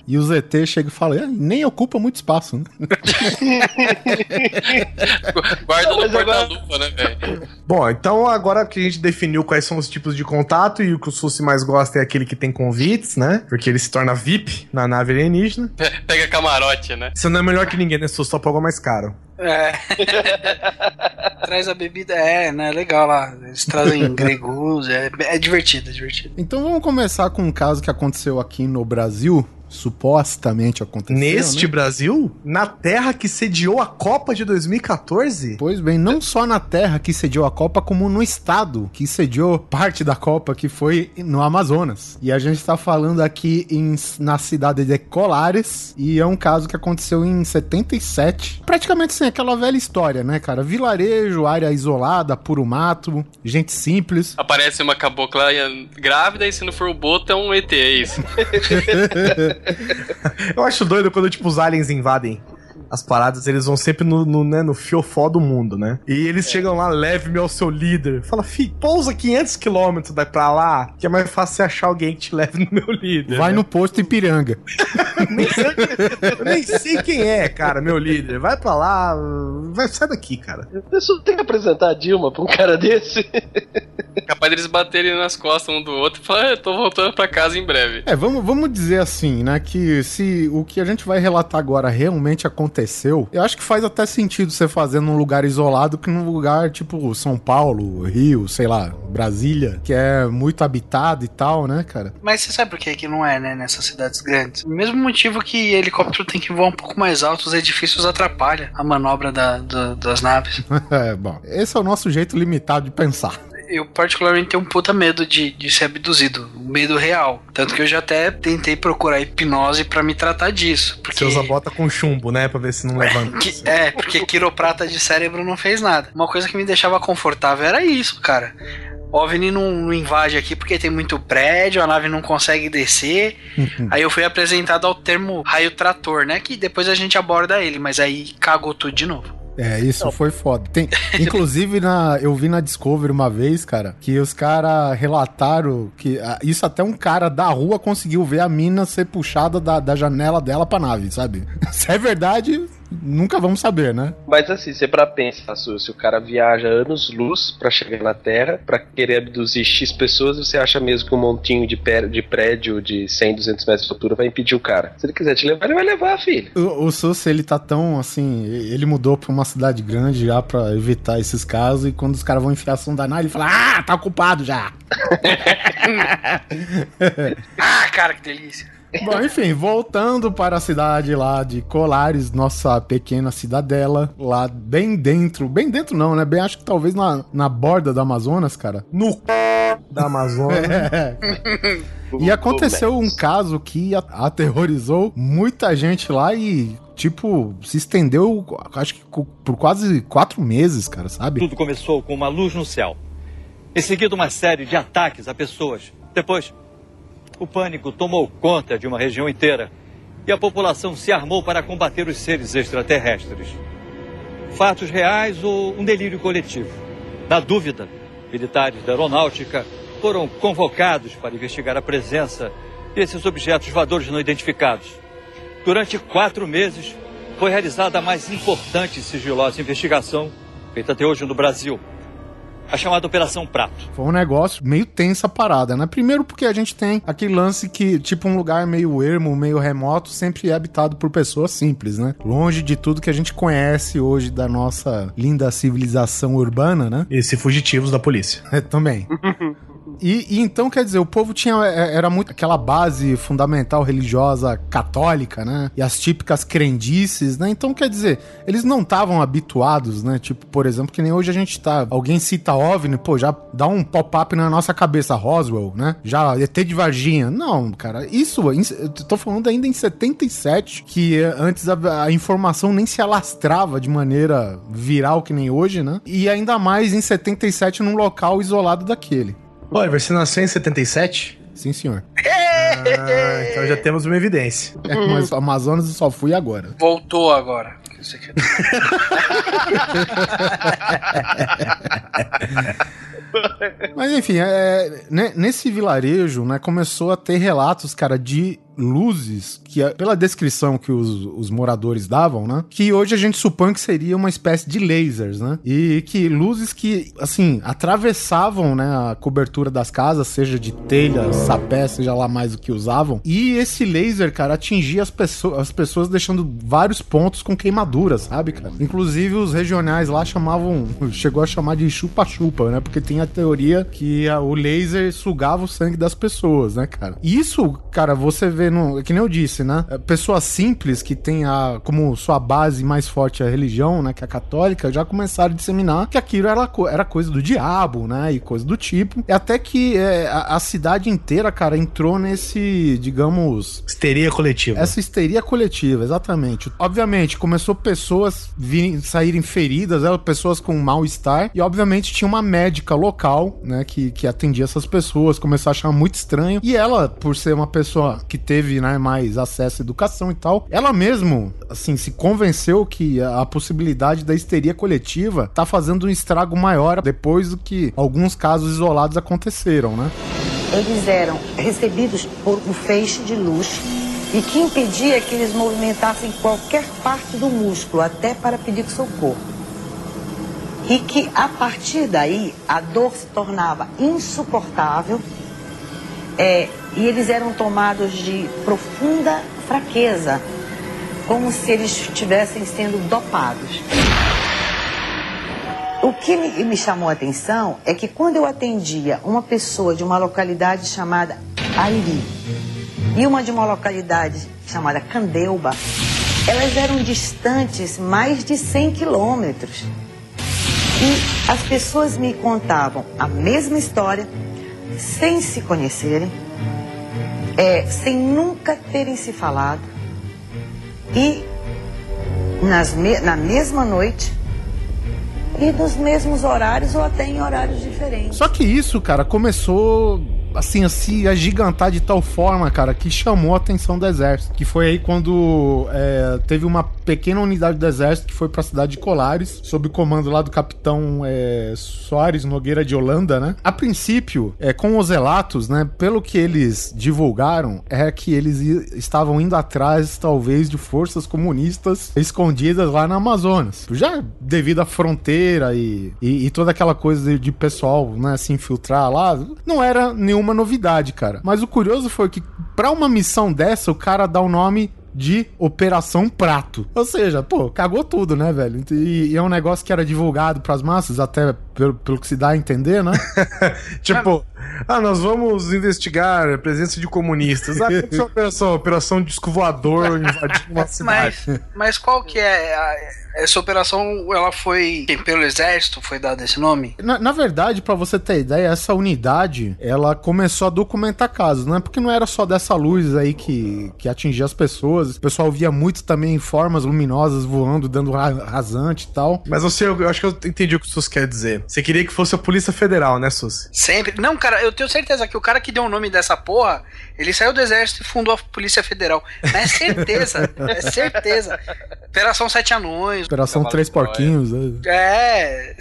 E o ZT chega e fala, "Ah, nem ocupa muito espaço, né? [LAUGHS] Guarda no porta-lupa, né, velho? Bom, então agora que a gente definiu quais são os tipos de contato e o que o Sussi mais gosta é aquele que tem convites, né? Porque ele se torna VIP na nave alienígena. Pe- Pega camarote, né? Você não é melhor que ninguém, né, Sussi? Só pagou mais caro. É. [LAUGHS] Traz a bebida, é, né? Legal lá. Eles trazem [LAUGHS] gregus, é, é divertido, é divertido. Então vamos começar com um caso que aconteceu aqui no Brasil. Supostamente aconteceu. Neste né? Brasil, na terra que sediou a Copa de 2014, Pois bem, não só na terra que sediou a Copa, como no estado que sediou parte da Copa, que foi no Amazonas. E a gente tá falando aqui em- na cidade de Colares, e é um caso que aconteceu em 77. Praticamente assim, aquela velha história, né, cara? Vilarejo, área isolada, puro mato, gente simples. Aparece uma cabocla grávida e se não for o Boto é um ET, é isso. [LAUGHS] eu acho doido quando, tipo, os aliens invadem as paradas, eles vão sempre no, no, né, no fiofó do mundo, né? E eles chegam lá, leve-me ao seu líder. Fala, fi, pousa 500 quilômetros daí pra lá, que é mais fácil você achar alguém que te leve no meu líder. Vai né? no posto Ipiranga. [LAUGHS] nem sei, eu nem sei quem é, cara, meu líder. Vai pra lá, vai, sai daqui, cara. Pessoa tem que apresentar a Dilma pra um cara desse. Capaz deles baterem nas costas um do outro e falar, "Ah, eu tô voltando pra casa em breve. É, vamos, vamos dizer assim, né? Que se o que a gente vai relatar agora realmente aconteceu, eu acho que faz até sentido você fazer num lugar isolado que num lugar tipo São Paulo, Rio, sei lá, Brasília, que é muito habitado e tal, né, cara? Mas você sabe por que que não é, né, nessas cidades grandes? O mesmo motivo que helicóptero tem que voar um pouco mais alto, os edifícios atrapalham a manobra da- da- das naves. [LAUGHS] é, bom, esse é o nosso jeito limitado de pensar. Eu particularmente tenho um puta medo de, de ser abduzido, um medo real. Tanto que eu já até tentei procurar hipnose pra me tratar disso. Porque... Você usa bota com chumbo, né? Pra ver se não levanta. Que- é, porque quiroprata de cérebro não fez nada. Uma coisa que me deixava confortável era isso, cara. O OVNI não, não invade aqui porque tem muito prédio, a nave não consegue descer. aí eu fui apresentado ao termo raio trator, né? Que depois a gente aborda ele, mas aí cagou tudo de novo. É, isso foi foda. Tem, [LAUGHS] inclusive, na, eu vi na Discovery uma vez, cara, que os caras relataram que. ah, Isso até um cara da rua conseguiu ver a mina ser puxada da, da janela dela pra nave, sabe? [LAUGHS] Se é verdade, nunca vamos saber, né? Mas assim, você pra pensar, Su, se o cara viaja anos-luz pra chegar na Terra, pra querer abduzir X pessoas, você acha mesmo que um montinho de, pé- de prédio de 100, 200 metros de altura vai impedir o cara? Se ele quiser te levar, ele vai levar, filho. O, o Sus, ele tá tão assim. Ele mudou pra uma cidade grande já pra evitar esses casos. E quando os caras vão enfiar som da nave, ele fala: Ah, tá ocupado já. [LAUGHS] Ah, cara, que delícia. Bom, enfim, voltando para a cidade lá de Colares, nossa pequena cidadela, lá bem dentro, bem dentro não, né? Bem, acho que talvez na, na borda do Amazonas, cara. No c... da Amazônia. É. [LAUGHS] E aconteceu um caso que aterrorizou muita gente lá e, tipo, se estendeu, acho que por quase quatro meses, cara, sabe? Tudo começou com uma luz no céu. Em seguida, uma série de ataques a pessoas. Depois, o pânico tomou conta de uma região inteira e a população se armou para combater os seres extraterrestres. fatos reais ou um delírio coletivo. Na dúvida, militares da aeronáutica foram convocados para investigar a presença desses objetos voadores não identificados. Durante quatro meses, foi realizada a mais importante e sigilosa investigação feita até hoje no Brasil. A chamada Operação Prato. Foi um negócio meio tensa a parada, né? Primeiro porque a gente tem aquele lance que, tipo, um lugar meio ermo, meio remoto, sempre é habitado por pessoas simples, né? Longe de tudo que a gente conhece hoje da nossa linda civilização urbana, né? E se fugitivos da polícia. É, [LAUGHS] também. [LAUGHS] E, e, então, quer dizer, o povo tinha. é, Era muito aquela base fundamental religiosa católica, né? E as típicas crendices, né? Então, quer dizer, eles não estavam habituados, né? Tipo, por exemplo, que nem hoje a gente tá. Alguém cita OVNI, pô, já dá um pop-up na nossa cabeça, Roswell, né? Já ET de Varginha. Não, cara, isso. Eu tô falando ainda em 77, que eh, antes a, a informação nem se alastrava de maneira viral que nem hoje, né? E ainda mais em 77 num local isolado daquele. Oliver, você nasceu em 77? Sim, senhor. [LAUGHS] Ah, então já temos uma evidência. É, mas Amazonas eu só fui agora. Voltou agora. [LAUGHS] Mas enfim, é, né, nesse vilarejo, né, começou a ter relatos, cara, de luzes que, pela descrição que os, os moradores davam, né, que hoje a gente supõe que seria uma espécie de lasers, né, e que luzes que, assim, atravessavam, né, a cobertura das casas, seja de telha, sapé, seja lá mais o que usavam, e esse laser, cara, atingia as, pessoas as pessoas deixando vários pontos com queimaduras, sabe, cara? Inclusive os regionais lá chamavam, [LAUGHS] chegou a chamar de chupa-chupa, né, porque tem a teoria que a- o laser sugava o sangue das pessoas, né, cara? Isso, cara, você vê no, que nem eu disse, né? é, Pessoas simples que tem a como sua base mais forte a religião, né, que é a católica, já começaram a disseminar que aquilo era, era coisa do diabo, né, e coisa do tipo. E até que é, a, a cidade inteira, cara, entrou nesse, digamos, Histeria coletiva. essa histeria coletiva, exatamente. Obviamente, começou pessoas virem, saírem feridas, eram pessoas com mal-estar, e obviamente tinha uma médica local, né, que, que atendia essas pessoas, começou a achar muito estranho, e ela, por ser uma pessoa que teve, né, mais acesso à educação e tal, ela mesmo, assim, se convenceu que a, possibilidade da histeria coletiva tá fazendo um estrago maior depois do que alguns casos isolados aconteceram, né? Eles eram recebidos por um feixe de luz e que impedia que eles movimentassem qualquer parte do músculo, até para pedir socorro. E que a partir daí a dor se tornava insuportável é, e eles eram tomados de profunda fraqueza, como se eles estivessem sendo dopados. O que me, me chamou a atenção é que quando eu atendia uma pessoa de uma localidade chamada Airi e uma de uma localidade chamada Candeuba, elas eram distantes mais de 100 quilômetros. E as pessoas me contavam a mesma história, sem se conhecerem, é, sem nunca terem se falado, e me- na mesma noite e nos mesmos horários ou até em horários diferentes. Só que isso, cara, começou assim se agigantar de tal forma, cara, que chamou a atenção do exército. Que foi aí quando é, teve uma pequena unidade do exército que foi pra cidade de Colares, sob o comando lá do capitão é, Soares Nogueira de Holanda, né? A princípio, é, com os relatos, né, pelo que eles divulgaram, é que eles estavam indo atrás, talvez, de forças comunistas escondidas lá na Amazonas. Já devido à fronteira e, e, e toda aquela coisa de, de pessoal, né, se infiltrar lá, não era nenhuma novidade, cara. Mas o curioso foi que, pra uma missão dessa, o cara dá o nome de Operação Prato. Ou seja, pô, cagou tudo, né, velho? E, e é um negócio que era divulgado pras massas, até pelo, pelo que se dá a entender, né? [LAUGHS] Tipo, [LAUGHS] ah, nós vamos investigar a presença de comunistas. Ah, que é operação, operação disco voador invadindo uma [LAUGHS] cidade. Mas, mas qual que é a- essa operação? Ela foi quem, pelo exército? Foi dado esse nome? Na, na verdade, pra você ter ideia, essa unidade, ela começou a documentar casos, né? Porque não era só dessa luz aí que, que atingia as pessoas. O pessoal via muito também formas luminosas voando, dando ra- rasante e tal. Mas você, eu, eu acho que eu entendi o que o Sus quer dizer. Você queria que fosse a Polícia Federal, né, Sus? Sempre. Não, cara, eu tenho certeza que o cara que deu o nome dessa porra, ele saiu do exército e fundou a Polícia Federal. É certeza, [LAUGHS] é certeza. Operação Sete Anões, Operação Três. Porquinhos. né? É.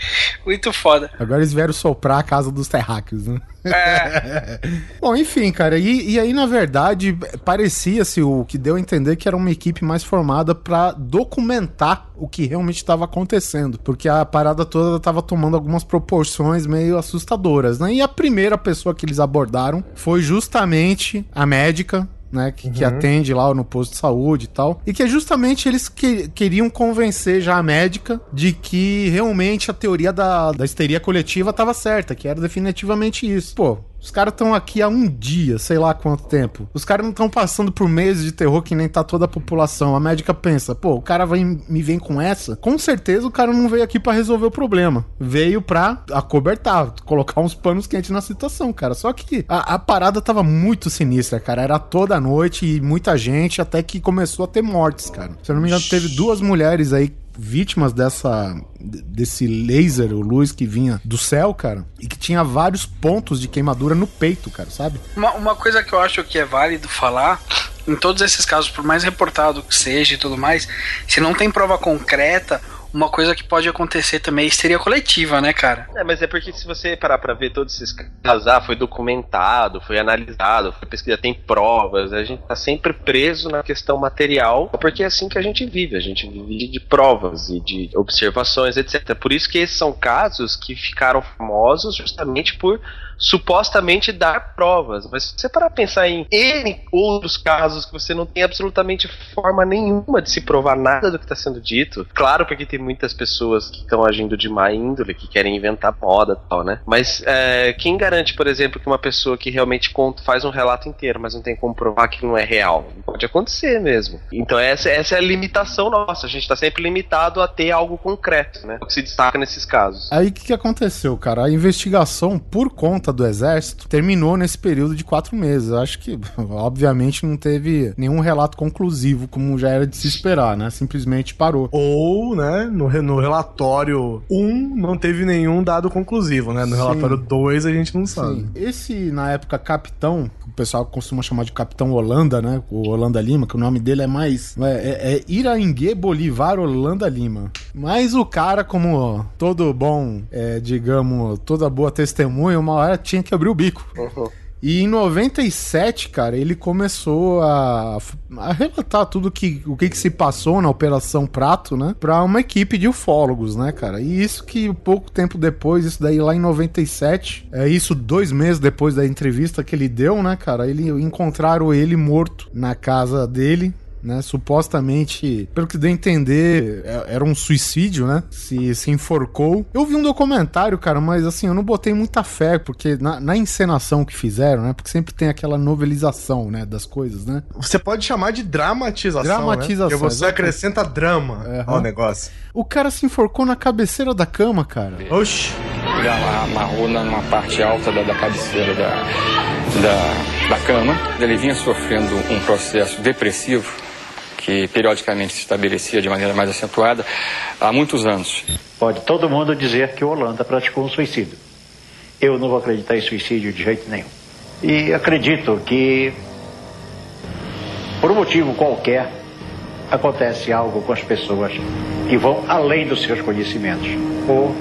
[LAUGHS] Muito foda. Agora eles vieram soprar a casa dos terráqueos, né? É. [LAUGHS] Bom, enfim, cara, e, e aí, na verdade, parecia-se o que deu a entender que era uma equipe mais formada pra documentar o que realmente estava acontecendo. Porque a parada toda tava tomando algumas proporções meio assustadoras, né? E a primeira pessoa que eles abordaram foi justamente a médica. Né, que, que atende lá no posto de saúde e tal. E que é justamente eles que, queriam convencer já a médica de que realmente a teoria da, da histeria coletiva estava certa, que era definitivamente isso. Pô, os caras estão aqui há um dia, sei lá quanto tempo. Os caras não estão passando por meses de terror que nem tá toda a população. A médica pensa, pô, o cara vai me vem com essa? Com certeza o cara não veio aqui pra resolver o problema. Veio pra acobertar, colocar uns panos quentes na situação, cara. Só que a, a parada tava muito sinistra, cara. Era toda noite e muita gente, até que começou a ter mortes, cara. Se eu não me engano, teve duas mulheres aí vítimas dessa desse laser, o luz que vinha do céu, cara, e que tinha vários pontos de queimadura no peito, cara, sabe? Uma, uma coisa que eu acho que é válido falar, em todos esses casos, por mais reportado que seja e tudo mais, se não tem prova concreta, uma coisa que pode acontecer também é histeria coletiva, né, cara? É, mas é porque se você parar pra ver todos esses casos, ah, foi documentado, foi analisado, foi pesquisado, tem provas, a gente tá sempre preso na questão material, porque é assim que a gente vive, a gente vive de provas e de observações, etc. Por isso que esses são casos que ficaram famosos justamente por supostamente dar provas. Mas se você parar pra pensar em N outros casos que você não tem absolutamente forma nenhuma de se provar nada do que está sendo dito, claro, porque tem muitas pessoas que estão agindo de má índole, que querem inventar moda e tal, né? Mas é, quem garante, por exemplo, que uma pessoa que realmente conta, faz um relato inteiro, mas não tem como provar que não é real? Pode acontecer mesmo. Então essa, essa é a limitação nossa. A gente está sempre limitado a ter algo concreto, né? O que se destaca nesses casos. Aí o que, que aconteceu, cara? A investigação, por conta do exército, terminou nesse período de quatro meses. Eu acho que, [LAUGHS] obviamente, não teve nenhum relato conclusivo, como já era de se esperar, né? Simplesmente parou. Ou, né, no, no relatório 1 não teve nenhum dado conclusivo, né? No Sim. relatório 2 a gente não sabe. Sim. Esse, na época, capitão, o pessoal costuma chamar de Capitão Holanda, né? O Holanda Lima, que o nome dele é mais. É, é, é Iraingue Bolivar Holanda Lima. Mas o cara, como todo bom, é, digamos, toda boa testemunha, uma hora tinha que abrir o bico. [LAUGHS] E em 97, cara, ele começou a, a relatar tudo que, o que, que se passou na Operação Prato, né? Pra uma equipe de ufólogos, né, cara? E isso que pouco tempo depois, isso daí lá em 97, é isso dois meses depois da entrevista que ele deu, né, cara? Ele encontraram ele morto na casa dele, né? Supostamente, pelo que deu a entender, é- era um suicídio, né? Se, se enforcou. Eu vi um documentário, cara, mas assim, eu não botei muita fé, porque na, na encenação que fizeram, né? Porque sempre tem aquela novelização, né? Das coisas, né? Você pode chamar de dramatização. Dramatização, Né? Porque você exatamente. acrescenta drama Aham. ao negócio. O cara se enforcou na cabeceira da cama, cara. Oxi. Ele amarrou na- numa parte alta da, da cabeceira da, da, da cama. Ele vinha sofrendo um processo depressivo que periodicamente se estabelecia de maneira mais acentuada há muitos anos. Pode todo mundo dizer que Holanda praticou um suicídio. Eu não vou acreditar em suicídio de jeito nenhum. E acredito que, por um motivo qualquer, acontece algo com as pessoas que vão além dos seus conhecimentos. Ou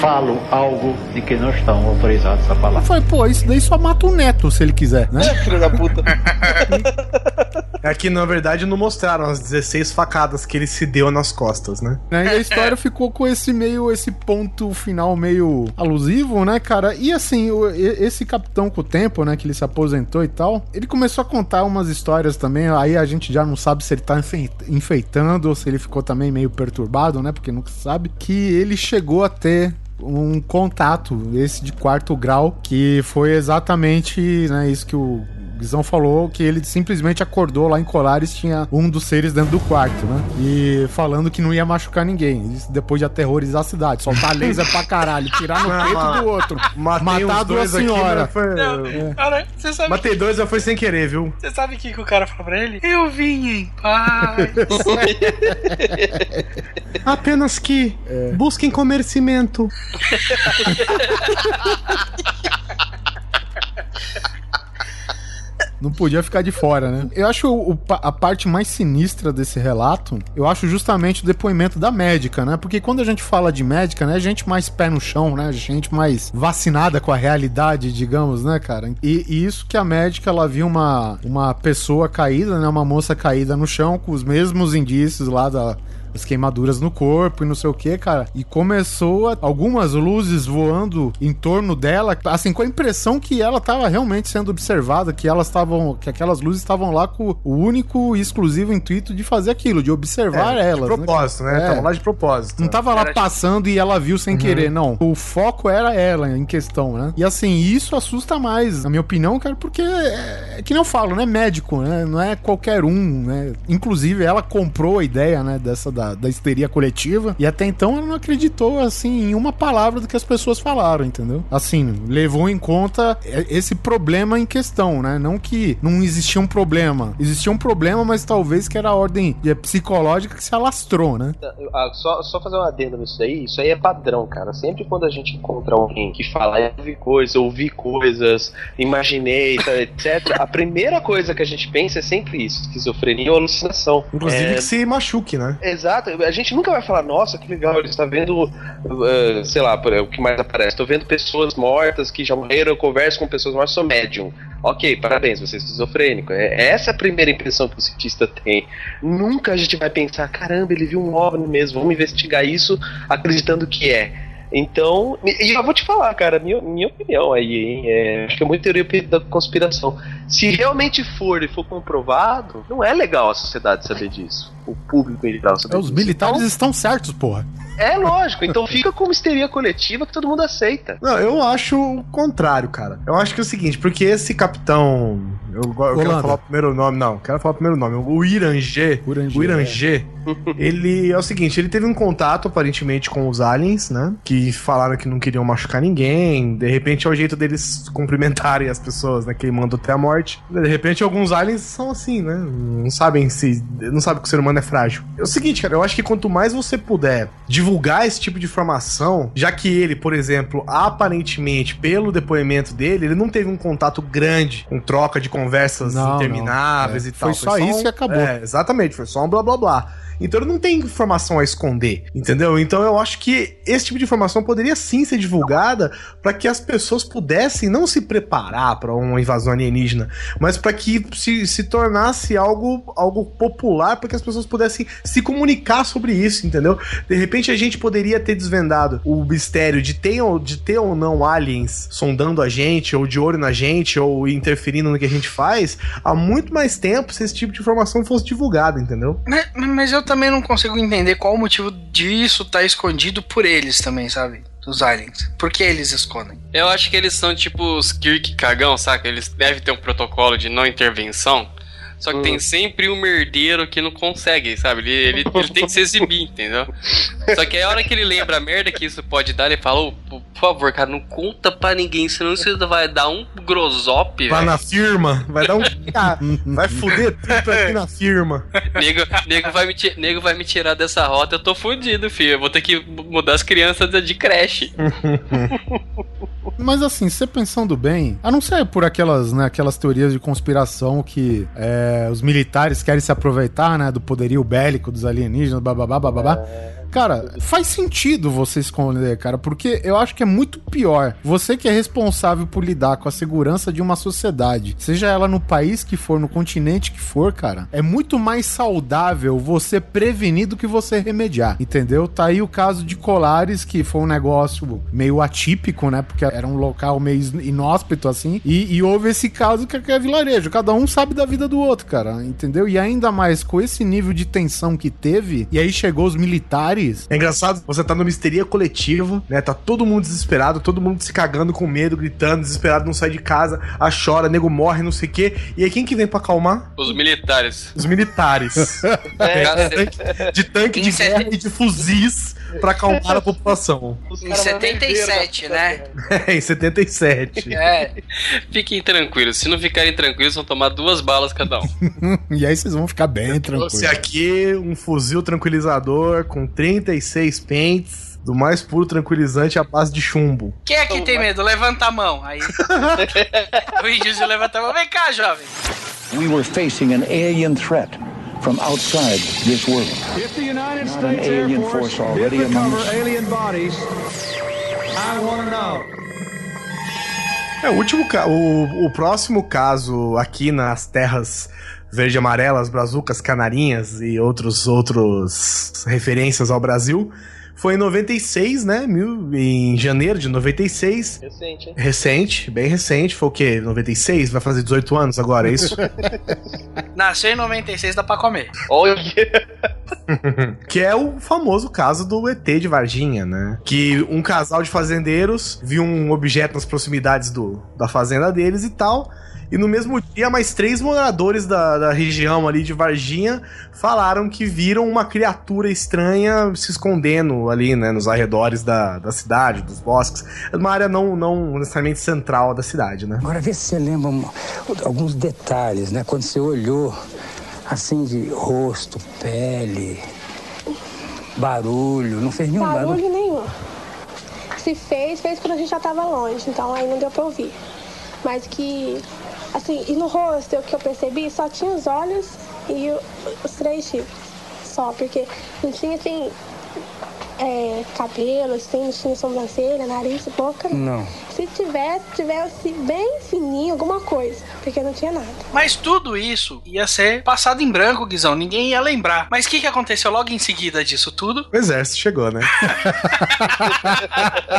falam algo de que não estão autorizados a falar. Eu falei, pô, isso daí só mata o neto se ele quiser, né? [LAUGHS] Filho da puta. [LAUGHS] É que, na verdade, não mostraram as 16 facadas que ele se deu nas costas, né? Né? E a história [LAUGHS] ficou com esse meio, esse ponto final meio alusivo, né, cara? E assim, o- esse capitão com o tempo, né, que ele se aposentou e tal, ele começou a contar umas histórias também, aí a gente já não sabe se ele tá enfei- enfeitando ou se ele ficou também meio perturbado, né, porque nunca se sabe, que ele chegou a ter um contato, esse de quarto grau, que foi exatamente, né, isso que o Guizão falou que ele simplesmente acordou lá em Colares, tinha um dos seres dentro do quarto, né? E falando que não ia machucar ninguém. Isso depois de aterrorizar a cidade. Soltar [LAUGHS] laser pra caralho, tirar no peito do outro. Matei matar duas senhoras. foi- Não, É. cara, você sabe, Matei dois, mas foi sem querer, viu? você sabe o que, que o cara falou pra ele? Eu vim em paz. [LAUGHS] Apenas que busquem comercimento. [LAUGHS] não podia ficar de fora, né? Eu acho o- a parte mais sinistra desse relato, eu acho justamente o depoimento da médica, né? Porque quando a gente fala de médica, né? Gente mais pé no chão, né? Gente mais vacinada com a realidade, digamos, né, cara? E, e isso que a médica, ela viu uma, uma pessoa caída, né? Uma moça caída no chão com os mesmos indícios lá da, as queimaduras no corpo e não sei o que, cara. E começou a- algumas luzes voando em torno dela, assim, com a impressão que ela tava realmente sendo observada, que elas estavam, que aquelas luzes estavam lá com o único e exclusivo intuito de fazer aquilo, de observar É, elas. De propósito, né? É. Tava lá de propósito. Não tava lá Era passando e ela viu sem Uhum. querer, não. O foco era ela em questão, né? E assim, isso assusta mais, na minha opinião, cara, porque é, é que nem eu falo, né? Médico, né? Não é qualquer um, né? Inclusive, ela comprou a ideia, né? Dessa da, da histeria coletiva e até então ela não acreditou, assim, em uma palavra do que as pessoas falaram, entendeu? Assim, levou em conta é, esse problema em questão, né? Não que não existia um problema. Existia um problema, mas talvez que era a ordem é, psicológica que se alastrou, né? Ah, só, só fazer uma adenda nisso daí, isso aí é padrão, cara. Sempre quando a gente encontra alguém que fala, eu vi coisas, ouvi coisas, imaginei, tá, etc., a primeira coisa que a gente pensa é sempre isso: esquizofrenia ou alucinação. Inclusive É, que se machuque, né? Exato, a gente nunca vai falar, nossa, que legal, ele está vendo, eh, sei lá, por- o que mais aparece, tô vendo pessoas mortas que já morreram, eu converso com pessoas mortas, sou médium. Ok, parabéns, você é esquizofrênico. É, essa é a primeira impressão que o cientista tem. Nunca a gente vai pensar, caramba, ele viu um OVNI mesmo, vamos investigar isso acreditando que é. Então, e eu vou te falar, cara, minha, minha opinião aí, hein, é, acho que é muito teoria da conspiração. Se realmente for e for comprovado, não é legal a sociedade saber disso. O público em geral saber É, Os disso. militares estão certos, porra. É lógico, então fica como histeria coletiva que todo mundo aceita. Não, eu acho o contrário, cara. Eu acho que é o seguinte, porque esse capitão. Eu, eu quero falar o primeiro nome, não, quero falar o primeiro nome. O Irangê. O Irangê. [LAUGHS] ele é o seguinte, ele teve um contato aparentemente com os aliens, né? Que falaram que não queriam machucar ninguém. De repente é o jeito deles cumprimentarem as pessoas, né? Queimando até a morte. De repente alguns aliens são assim, né? Não sabem se. Não sabem que o ser humano é frágil. É o seguinte, cara, eu acho que quanto mais você puder divulgar esse tipo de informação, já que ele, por exemplo, aparentemente, pelo depoimento dele, ele não teve um contato grande com troca de conversas Não, intermináveis não. É, e tal. foi só isso um- e acabou. É, exatamente, foi só um blá blá blá. Então ele não tem informação a esconder, entendeu? Então eu acho que esse tipo de informação poderia sim ser divulgada para que as pessoas pudessem não se preparar para uma invasão alienígena, mas para que se, se tornasse algo, algo popular para que as pessoas pudessem se comunicar sobre isso, entendeu? De repente a gente poderia ter desvendado o mistério de ter ou, de ter ou não aliens sondando a gente, ou de olho na gente, ou interferindo no que a gente faz, há muito mais tempo se esse tipo de informação fosse divulgada, entendeu? Mas, mas eu também não consigo entender qual o motivo disso tá escondido por eles também, sabe? Dos aliens. Por que eles escondem? Eu acho que eles são tipo os Kirk cagão, saca? Eles devem ter um protocolo de não intervenção. Só que tem sempre um merdeiro que não consegue, sabe? Ele, ele, ele tem que se exibir, entendeu? Só que aí a hora que ele lembra a merda que isso pode dar, ele fala, "Ô, por favor, cara, não conta pra ninguém, senão você vai dar um grosop, Vai velho. na firma, vai dar um. [LAUGHS] Ah, vai fuder tudo aqui na firma. Nego, nego, vai me, nego vai me tirar dessa rota, eu tô fudido, filho. Eu vou ter que mudar as crianças de- de creche. Mas assim, você pensando bem, a não ser por aquelas, né, aquelas teorias de conspiração que é, os militares querem se aproveitar, né, do poderio bélico dos alienígenas, bababá, bababá. Cara, faz sentido você esconder, cara, porque eu acho que é muito pior. Você que é responsável por lidar com a segurança de uma sociedade, seja ela no país que for, no continente que for, cara, é muito mais saudável você prevenir do que você remediar, entendeu? Tá aí o caso de Colares, que foi um negócio meio atípico, né? Porque era um local meio inóspito, assim, e, e houve esse caso que é vilarejo. Cada um sabe da vida do outro, cara, entendeu? E ainda mais com esse nível de tensão que teve, e aí chegou os militares. É engraçado, você tá numa histeria coletiva, né? Tá todo mundo desesperado, todo mundo se cagando com medo, gritando, desesperado, não sai de casa, a chora, nego morre, não sei o quê. E aí quem que vem pra acalmar? Os militares. Os militares. [LAUGHS] É, de tanque, de, tanque de guerra e de fuzis pra acalmar a população. Em 77, né? [LAUGHS] É, em 77. [LAUGHS] É. Fiquem tranquilos. Se não ficarem tranquilos, vão tomar duas balas cada um. e aí vocês vão ficar bem tranquilos. Trouxe aqui um fuzil tranquilizador com 36 pentes do mais puro tranquilizante à base de chumbo. Quem aqui tem medo? Levanta a mão. Aí. [LAUGHS] o índiozinho levanta a mão. Vem cá, jovem. We were facing an alien threat from outside this world. If the United Not an States Air alien Force, force already among recover us. alien bodies, I want to know. É, o último o, o próximo caso aqui nas terras verde amarelas, brazucas, canarinhas e outros outros referências ao Brasil foi em 96, né? Mil, em janeiro de 96. Recente, hein? Recente, bem recente. Foi o quê? 96? Vai fazer 18 anos agora, é isso? [LAUGHS] Nasceu em 96, dá pra comer. Olha. [LAUGHS] que é o famoso caso do ET de Varginha, né? Que um casal de fazendeiros viu um objeto nas proximidades do, da fazenda deles e tal. E no mesmo dia, mais três moradores da, da região ali de Varginha falaram que viram uma criatura estranha se escondendo ali, né? Nos arredores da, da cidade, dos bosques. É uma área não, não necessariamente central da cidade, né? Agora vê se você lembra alguns detalhes, né? Quando você olhou, assim, de rosto, pele, barulho, não fez nenhum barulho. Barulho nenhum. Se fez, fez quando a gente já tava longe, então aí não deu pra ouvir. Mas que, assim, e no rosto, o que eu percebi, só tinha os olhos e os três chifres. Só, porque não tinha, assim, é, cabelo, assim, tinha sobrancelha, nariz, boca. Não. Se tivesse, tivesse bem fininho, alguma coisa, porque não tinha nada. Mas tudo isso ia ser passado em branco, Guizão. Ninguém ia lembrar. Mas o que, que aconteceu logo em seguida disso tudo? O exército chegou, né? [LAUGHS]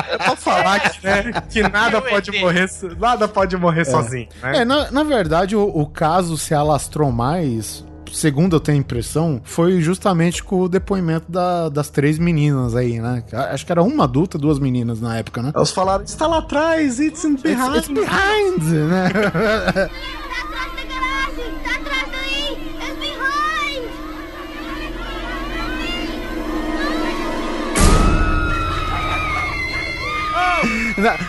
é pra falar que, né, que nada pode morrer, nada pode morrer sozinho, né? É, na, na verdade, o, o caso se alastrou mais, segundo eu tenho a impressão, foi justamente com o depoimento da- das três meninas aí, né? Acho que era uma adulta, duas meninas na época, né? Elas falaram, está lá atrás, it's in behind. It's, it's behind, né? [LAUGHS] [LAUGHS]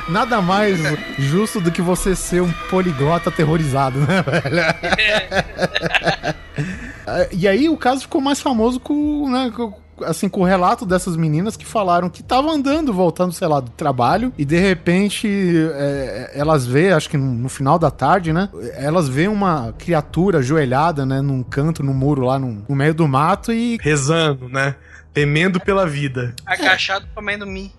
Nada mais justo do que você ser um poliglota aterrorizado, né, velho? Ah, E aí o caso ficou mais famoso com, né, com- assim, com o relato dessas meninas que falaram que estavam andando, voltando, sei lá, do trabalho, e de repente é, elas vê, acho que no, no final da tarde, né? Elas vê uma criatura ajoelhada, né, num canto, no muro lá no, no meio do mato e. Rezando, né? Temendo pela vida. Agachado comendo mim.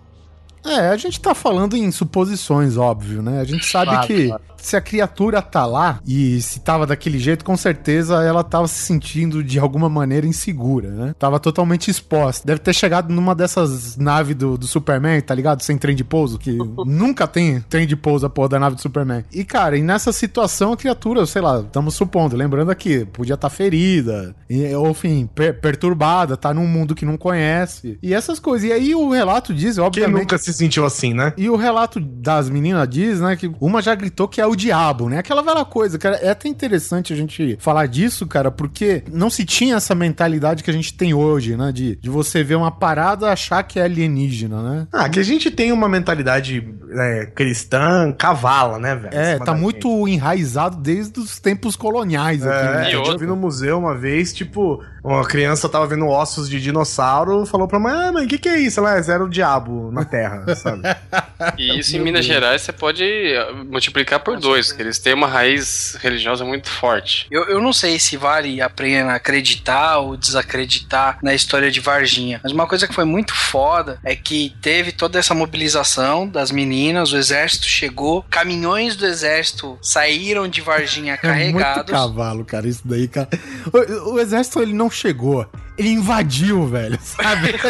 É, a gente tá falando em suposições, óbvio, né? A gente sabe Claro, que claro. se a criatura tá lá e se tava daquele jeito, com certeza ela tava se sentindo de alguma maneira insegura, né? Tava totalmente exposta. Deve ter chegado numa dessas naves do, do Superman, tá ligado? Sem trem de pouso, que [LAUGHS] nunca tem trem de pouso a porra da nave do Superman. E, cara, e nessa situação a criatura, sei lá, estamos supondo, lembrando aqui, podia estar ferida, e, ou enfim, per- perturbada, tá num mundo que não conhece. E essas coisas. E aí o relato diz, obviamente. nunca se sentiu assim, né? E o relato das meninas diz, né, que uma já gritou que é o diabo, né? Aquela velha coisa, cara. É até interessante a gente falar disso, cara, porque não se tinha essa mentalidade que a gente tem hoje, né? De, de você ver uma parada e achar que é alienígena, né? Ah, que a gente tem uma mentalidade é, cristã cavala, né, velho? É, tá muito enraizado desde os tempos coloniais aqui, É, né? eu vi no museu uma vez, tipo, uma criança tava vendo ossos de dinossauro, falou pra mãe, ah, mãe, o que que é isso? Ela, "É, era o diabo na Terra, sabe? [LAUGHS] E isso em Meu Minas Deus. Gerais você pode eh, multiplicar por dois, que eles têm uma raiz religiosa muito forte. Eu, eu não sei se vale a pena acreditar ou desacreditar na história de Varginha. Mas uma coisa que foi muito foda é que teve toda essa mobilização das meninas, o exército chegou, caminhões do exército saíram de Varginha É muito carregados. cavalo, cara, isso daí, cara. O, o exército, ele não chegou. Ele invadiu, velho, sabe? [LAUGHS]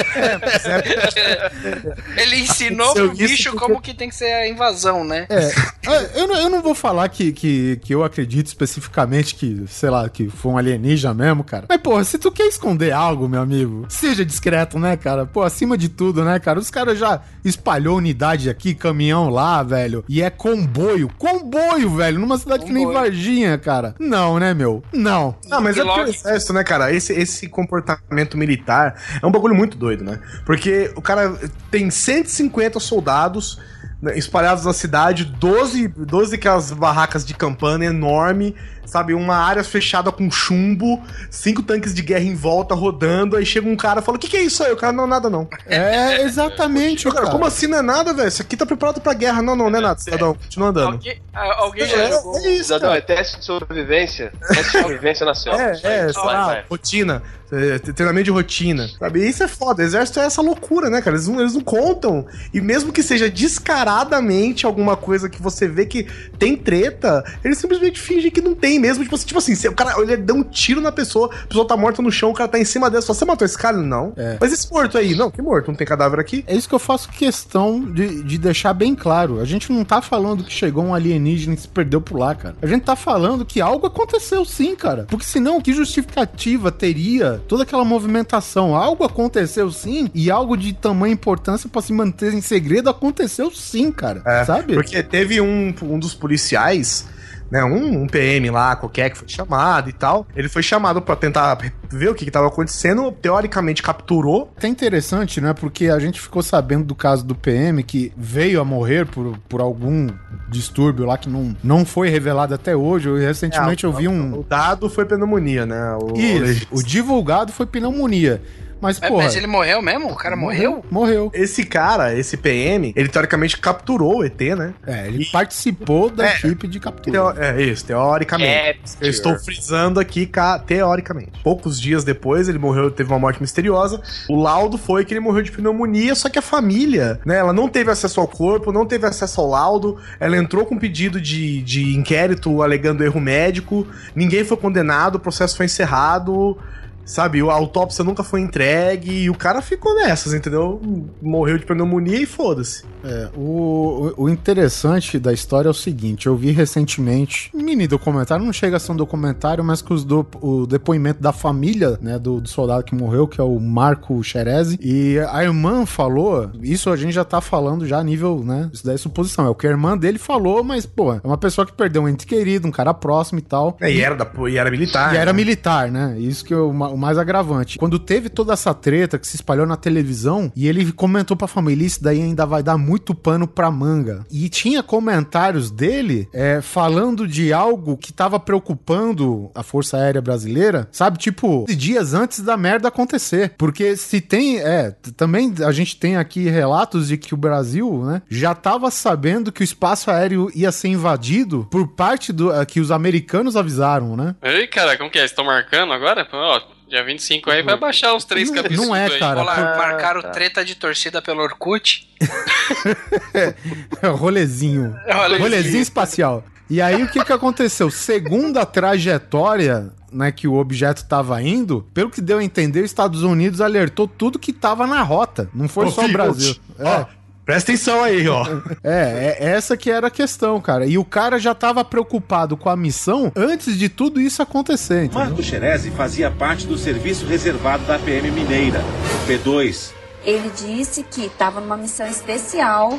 Ele ensinou pro bicho porque- como que tem que ser a invasão, né? É, eu, não- eu não vou falar que, que, que eu acredito especificamente que, sei lá, que foi um alienígena mesmo, cara. Mas, pô, se tu quer esconder algo, meu amigo, seja discreto, né, cara? Pô, acima de tudo, né, cara? Os caras já espalhou unidade aqui, caminhão lá, velho. E é comboio. Comboio, velho, numa cidade que nem Comboio. Varginha, cara. Não, né, meu? Não. Não, mas é porque o exército, né, cara? Esse, esse comportamento militar é um bagulho muito doido, né? Porque o cara tem 150 soldados né, espalhados na cidade, 12, 12 aquelas barracas de campana enorme, sabe? Uma área fechada com chumbo, cinco tanques de guerra em volta rodando, aí chega um cara e fala: O que, que é isso aí? O cara, não, nada não. É, exatamente, cara. Como assim não é nada, velho? Isso aqui tá preparado pra guerra. Não, não, não é nada, cidadão. Continua andando. Alguém, alguém já jogou. É isso, é teste de sobrevivência. Teste de sobrevivência na selva. É, é, sei lá, rotina. É, treinamento de rotina, sabe? E isso é foda. O exército é essa loucura, né, cara? Eles não, eles não contam. E mesmo que seja descaradamente alguma coisa que você vê que tem treta, eles simplesmente fingem que não tem mesmo. Tipo assim, tipo assim o cara ele deu um tiro na pessoa, a pessoa tá morta no chão, o cara tá em cima dela. Só você matou esse cara? Não. É. Mas esse morto aí? Não, que morto? Não tem cadáver aqui? É isso que eu faço questão de, de deixar bem claro. A gente não tá falando que chegou um alienígena e se perdeu por lá, cara. A gente tá falando que algo aconteceu sim, cara. Porque senão, que justificativa teria toda aquela movimentação? Algo aconteceu sim, e algo de tamanha importância para se manter em segredo aconteceu sim, cara. É, sabe? Porque teve um, um dos policiais né, um, um, PM lá, qualquer que foi chamado e tal. Ele foi chamado para tentar ver o que, estava acontecendo, teoricamente capturou. É interessante, né? Porque a gente ficou sabendo do caso do PM que veio a morrer por, por algum distúrbio lá que não, não foi revelado até hoje. Eu, recentemente é, eu vi um. O dado foi pneumonia, né? O, Isso, o divulgado foi pneumonia. Mas, mas, porra, mas ele morreu mesmo? O cara morreu? Morreu. Esse cara, esse PM, ele teoricamente capturou o ET, né? É, ele e... participou da é, equipe de captura. Teo... É isso, teoricamente. Eu estou frisando aqui, teoricamente. Poucos dias depois, ele morreu, teve uma morte misteriosa. O laudo foi que ele morreu de pneumonia, só que a família, né, ela não teve acesso ao corpo, não teve acesso ao laudo. Ela entrou com pedido de, de inquérito alegando erro médico. Ninguém foi condenado, o processo foi encerrado. Sabe, a autópsia nunca foi entregue e o cara ficou nessas, entendeu? Morreu de pneumonia e foda-se. É, o, o interessante da história é o seguinte: eu vi recentemente, mini documentário, não chega a ser um documentário, mas que os do, o depoimento da família, né, do, do soldado que morreu, que é o Marco Xerezi, e a irmã falou, isso a gente já tá falando já a nível, né, isso daí é suposição, é o que a irmã dele falou, mas, pô, é uma pessoa que perdeu um ente querido, um cara próximo e tal. É, e era, da, e era militar. E né? era militar, né? Isso que eu o mais agravante. Quando teve toda essa treta que se espalhou na televisão, e ele comentou pra família, isso daí ainda vai dar muito pano pra manga. E tinha comentários dele é, falando de algo que tava preocupando a Força Aérea Brasileira, sabe? Tipo, dias antes da merda acontecer. Porque se tem, é, também a gente tem aqui relatos de que o Brasil, né, já tava sabendo que o espaço aéreo ia ser invadido por parte do que os americanos avisaram, né? Ei, cara, como que é? Estão marcando agora? Ó, Dia 25 aí vai baixar uns três capítulos. Não é, cara. Por... Marcaram tá. treta de torcida pelo Orkut. [LAUGHS] é, rolezinho. É rolezinho. Rolezinho espacial. E aí o que que aconteceu? Segundo a trajetória né, que o objeto estava indo, pelo que deu a entender, os Estados Unidos alertou tudo que estava na rota. Não foi só o Brasil. É. Presta atenção aí, ó. [LAUGHS] é, é, essa que era a questão, cara. E o cara já tava preocupado com a missão antes de tudo isso acontecer. Entendeu? Marco Xerezi fazia parte do serviço reservado da PM Mineira, o P2. Ele disse que estava numa missão especial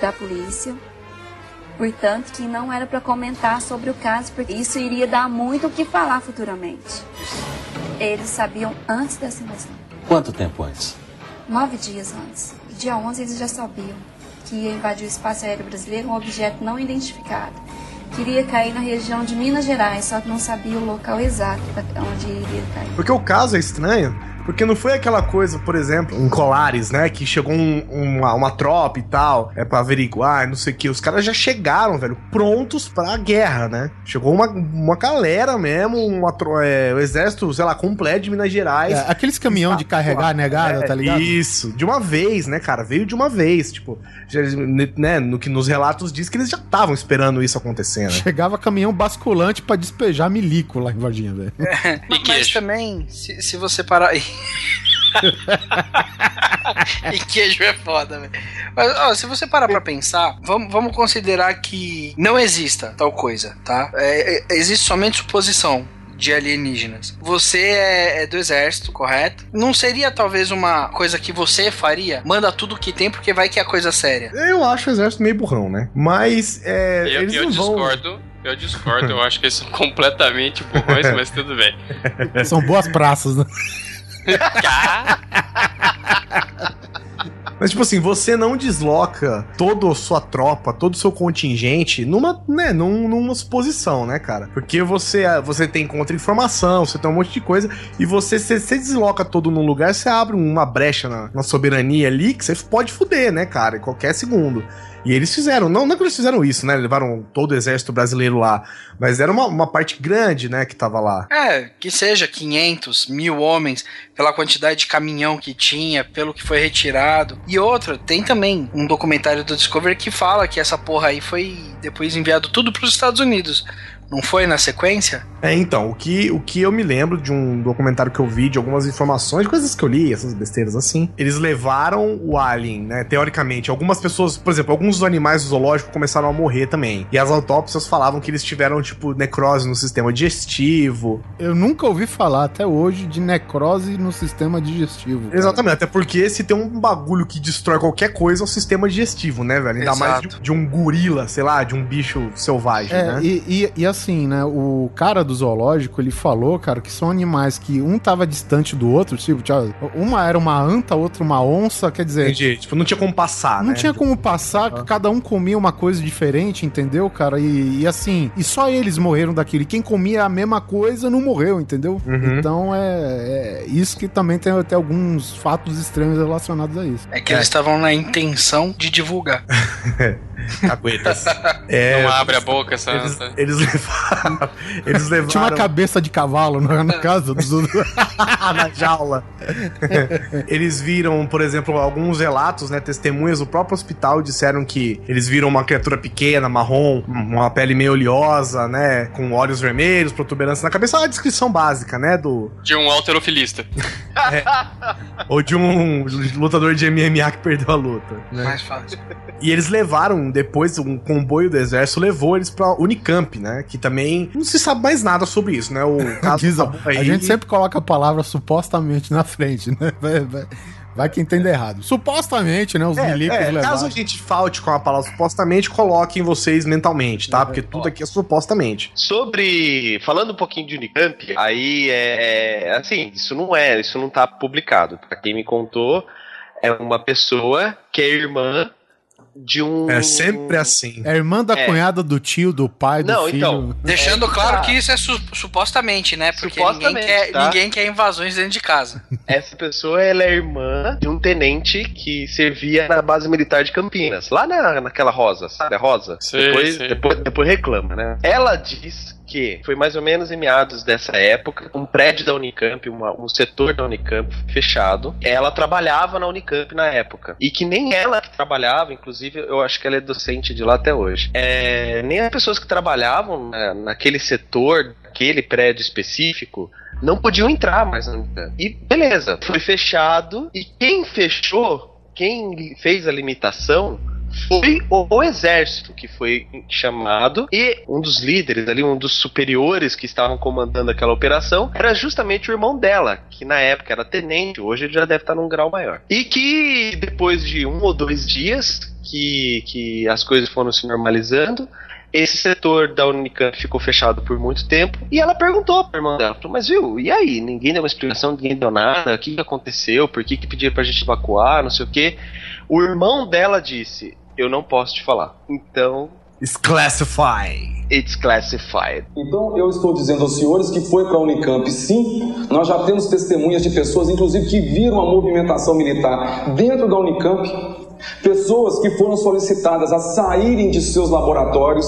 da polícia. Portanto, que não era para comentar sobre o caso, porque isso iria dar muito o que falar futuramente. Eles sabiam antes dessa invasão. Quanto tempo antes? Nove dias antes dia 11 eles já sabiam que ia invadir o espaço aéreo brasileiro um objeto não identificado. Queria cair na região de Minas Gerais, só que não sabia o local exato onde iria cair. Porque o caso é estranho, porque não foi aquela coisa, por exemplo, em Colares, né? Que chegou um, uma, uma tropa e tal, é pra averiguar, não sei o que. Os caras já chegaram, velho, prontos pra guerra, né? Chegou uma, uma galera mesmo, uma, é, o exército, sei lá, completo de Minas Gerais. É, aqueles caminhão de carregar negada, é, tá ligado? Isso, de uma vez, né, cara? Veio de uma vez, tipo, já, né, no que nos relatos diz que eles já estavam esperando isso acontecer, né? Chegava caminhão basculante para despejar milico lá em Varginha, velho. É, mas também, se, se você parar. E queijo é foda, velho. Mas, ó, se você parar pra pensar, vamos, vamos considerar que não exista tal coisa, tá? É, é, existe somente suposição de alienígenas. Você é, é, do exército, correto? Não seria talvez uma coisa que você faria? Manda tudo que tem porque vai que é coisa séria. Eu acho o exército meio burrão, né? Mas é, eu, eles eu não discordo. Vão... Eu discordo, eu acho que eles são [LAUGHS] completamente burrões, [LAUGHS] mas tudo bem. São boas praças, né? [LAUGHS] [LAUGHS] Mas, tipo assim, você não desloca toda a sua tropa, todo o seu contingente numa, né, num- numa suposição, né, cara? Porque você, você tem contra-informação, você tem um monte de coisa, e você, se desloca todo num lugar, você abre uma brecha na, na soberania ali que você pode fuder, né, cara, em qualquer segundo. E eles fizeram, não, não que eles fizeram isso, né? Levaram todo o exército brasileiro lá, mas era uma, uma parte grande, né, que tava lá. É, que seja 500, mil homens, pela quantidade de caminhão que tinha, pelo que foi retirado. E outra, tem também um documentário do Discovery que fala que essa porra aí foi depois enviado tudo pros Estados Unidos. Não foi na sequência? É, então, o que, o que eu me lembro de um documentário que eu vi, de algumas informações, coisas que eu li, essas besteiras assim, eles levaram o alien, né, teoricamente. Algumas pessoas, por exemplo, alguns dos animais do zoológico começaram a morrer também. E as autópsias falavam que eles tiveram, tipo, necrose no sistema digestivo. Eu nunca ouvi falar até hoje de necrose no sistema digestivo. cara. Exatamente, até porque se tem um bagulho que destrói qualquer coisa, é o sistema digestivo, né, velho? Ainda mais Exato. de, de um gorila, sei lá, de um bicho selvagem, É, né? e, e, e assim, né? O cara do zoológico, ele falou, cara, que são animais que um tava distante do outro, tipo, uma era uma anta, outra uma onça, quer dizer. Entendi. Tipo, não tinha como passar, Não né? tinha como passar, cada um comia uma coisa diferente, entendeu, cara? E, e assim, e só eles morreram daquilo. E quem comia a mesma coisa não morreu, entendeu? Uhum. Então é, é isso que também tem até alguns fatos estranhos relacionados a isso. É que eles estavam na intenção de divulgar. [LAUGHS] Caguetas. [LAUGHS] É, Não abre a boca essa. Eles, eles levaram. [LAUGHS] Eles levaram. Tinha uma cabeça de cavalo na, na casa dos. [LAUGHS] na jaula. eles viram, por exemplo, alguns relatos, né? Testemunhas do próprio hospital disseram que eles viram uma criatura pequena, marrom, uma pele meio oleosa, né? Com olhos vermelhos, protuberância na cabeça. Uma descrição básica, né? Do. De um alterofilista. [LAUGHS] Ou de um lutador de MMA que perdeu a luta. Né? Mais fácil. E eles levaram, depois, um comboio do exército levou eles pra Unicamp, né? Que também não se sabe mais nada sobre isso, né? O [LAUGHS] caso Diz, ó, tá aí- a gente sempre coloca a palavra supostamente na frente, né? Vai, vai, vai que entenda errado. Supostamente, né? Os É, milicos é, levaram. caso a gente falte com a palavra supostamente, coloquem vocês mentalmente, tá? Porque tudo aqui é supostamente. Sobre. Falando um pouquinho de Unicamp, aí é. é, Assim, isso não é, isso não tá publicado. Pra quem me contou, é uma pessoa que é irmã de um. É sempre assim. É irmã da É. cunhada do tio, do pai, do Não, filho. então. Deixando É, claro tá. que isso é su- supostamente, né? Porque Supostamente, ninguém, quer, tá? ninguém quer invasões dentro de casa. [LAUGHS] Essa pessoa ela é irmã de um tenente que servia na base militar de Campinas, lá na, naquela rosa, sabe a rosa? Sei, depois, sei. Depois, depois reclama, né? Ela diz que foi mais ou menos em meados dessa época, um prédio da Unicamp, uma- um setor da Unicamp fechado. Ela trabalhava na Unicamp na época. E que nem ela que trabalhava, inclusive eu acho que ela é docente de lá até hoje. É, nem as pessoas que trabalhavam na- naquele setor, naquele prédio específico, não podiam entrar mais na Unicamp. E beleza, foi fechado. E quem fechou, quem fez a limitação, foi o, o exército que foi chamado e um dos líderes ali, um dos superiores que estavam comandando aquela operação, era justamente o irmão dela, que na época era tenente, hoje ele já deve estar num grau maior. E que depois de um ou dois dias que, que as coisas foram se normalizando, esse setor da Unicamp ficou fechado por muito tempo. E ela perguntou pro irmão dela: Mas viu, e aí? Ninguém deu uma explicação, ninguém deu nada. O que, que aconteceu? Por que, que pediram pra gente evacuar? Não sei o quê. O irmão dela disse: Eu não posso te falar. Então. It's classified. It's classified. Então, eu estou dizendo aos senhores que foi para a Unicamp, sim. Nós já temos testemunhas de pessoas, inclusive, que viram a movimentação militar dentro da Unicamp. Pessoas que foram solicitadas a saírem de seus laboratórios.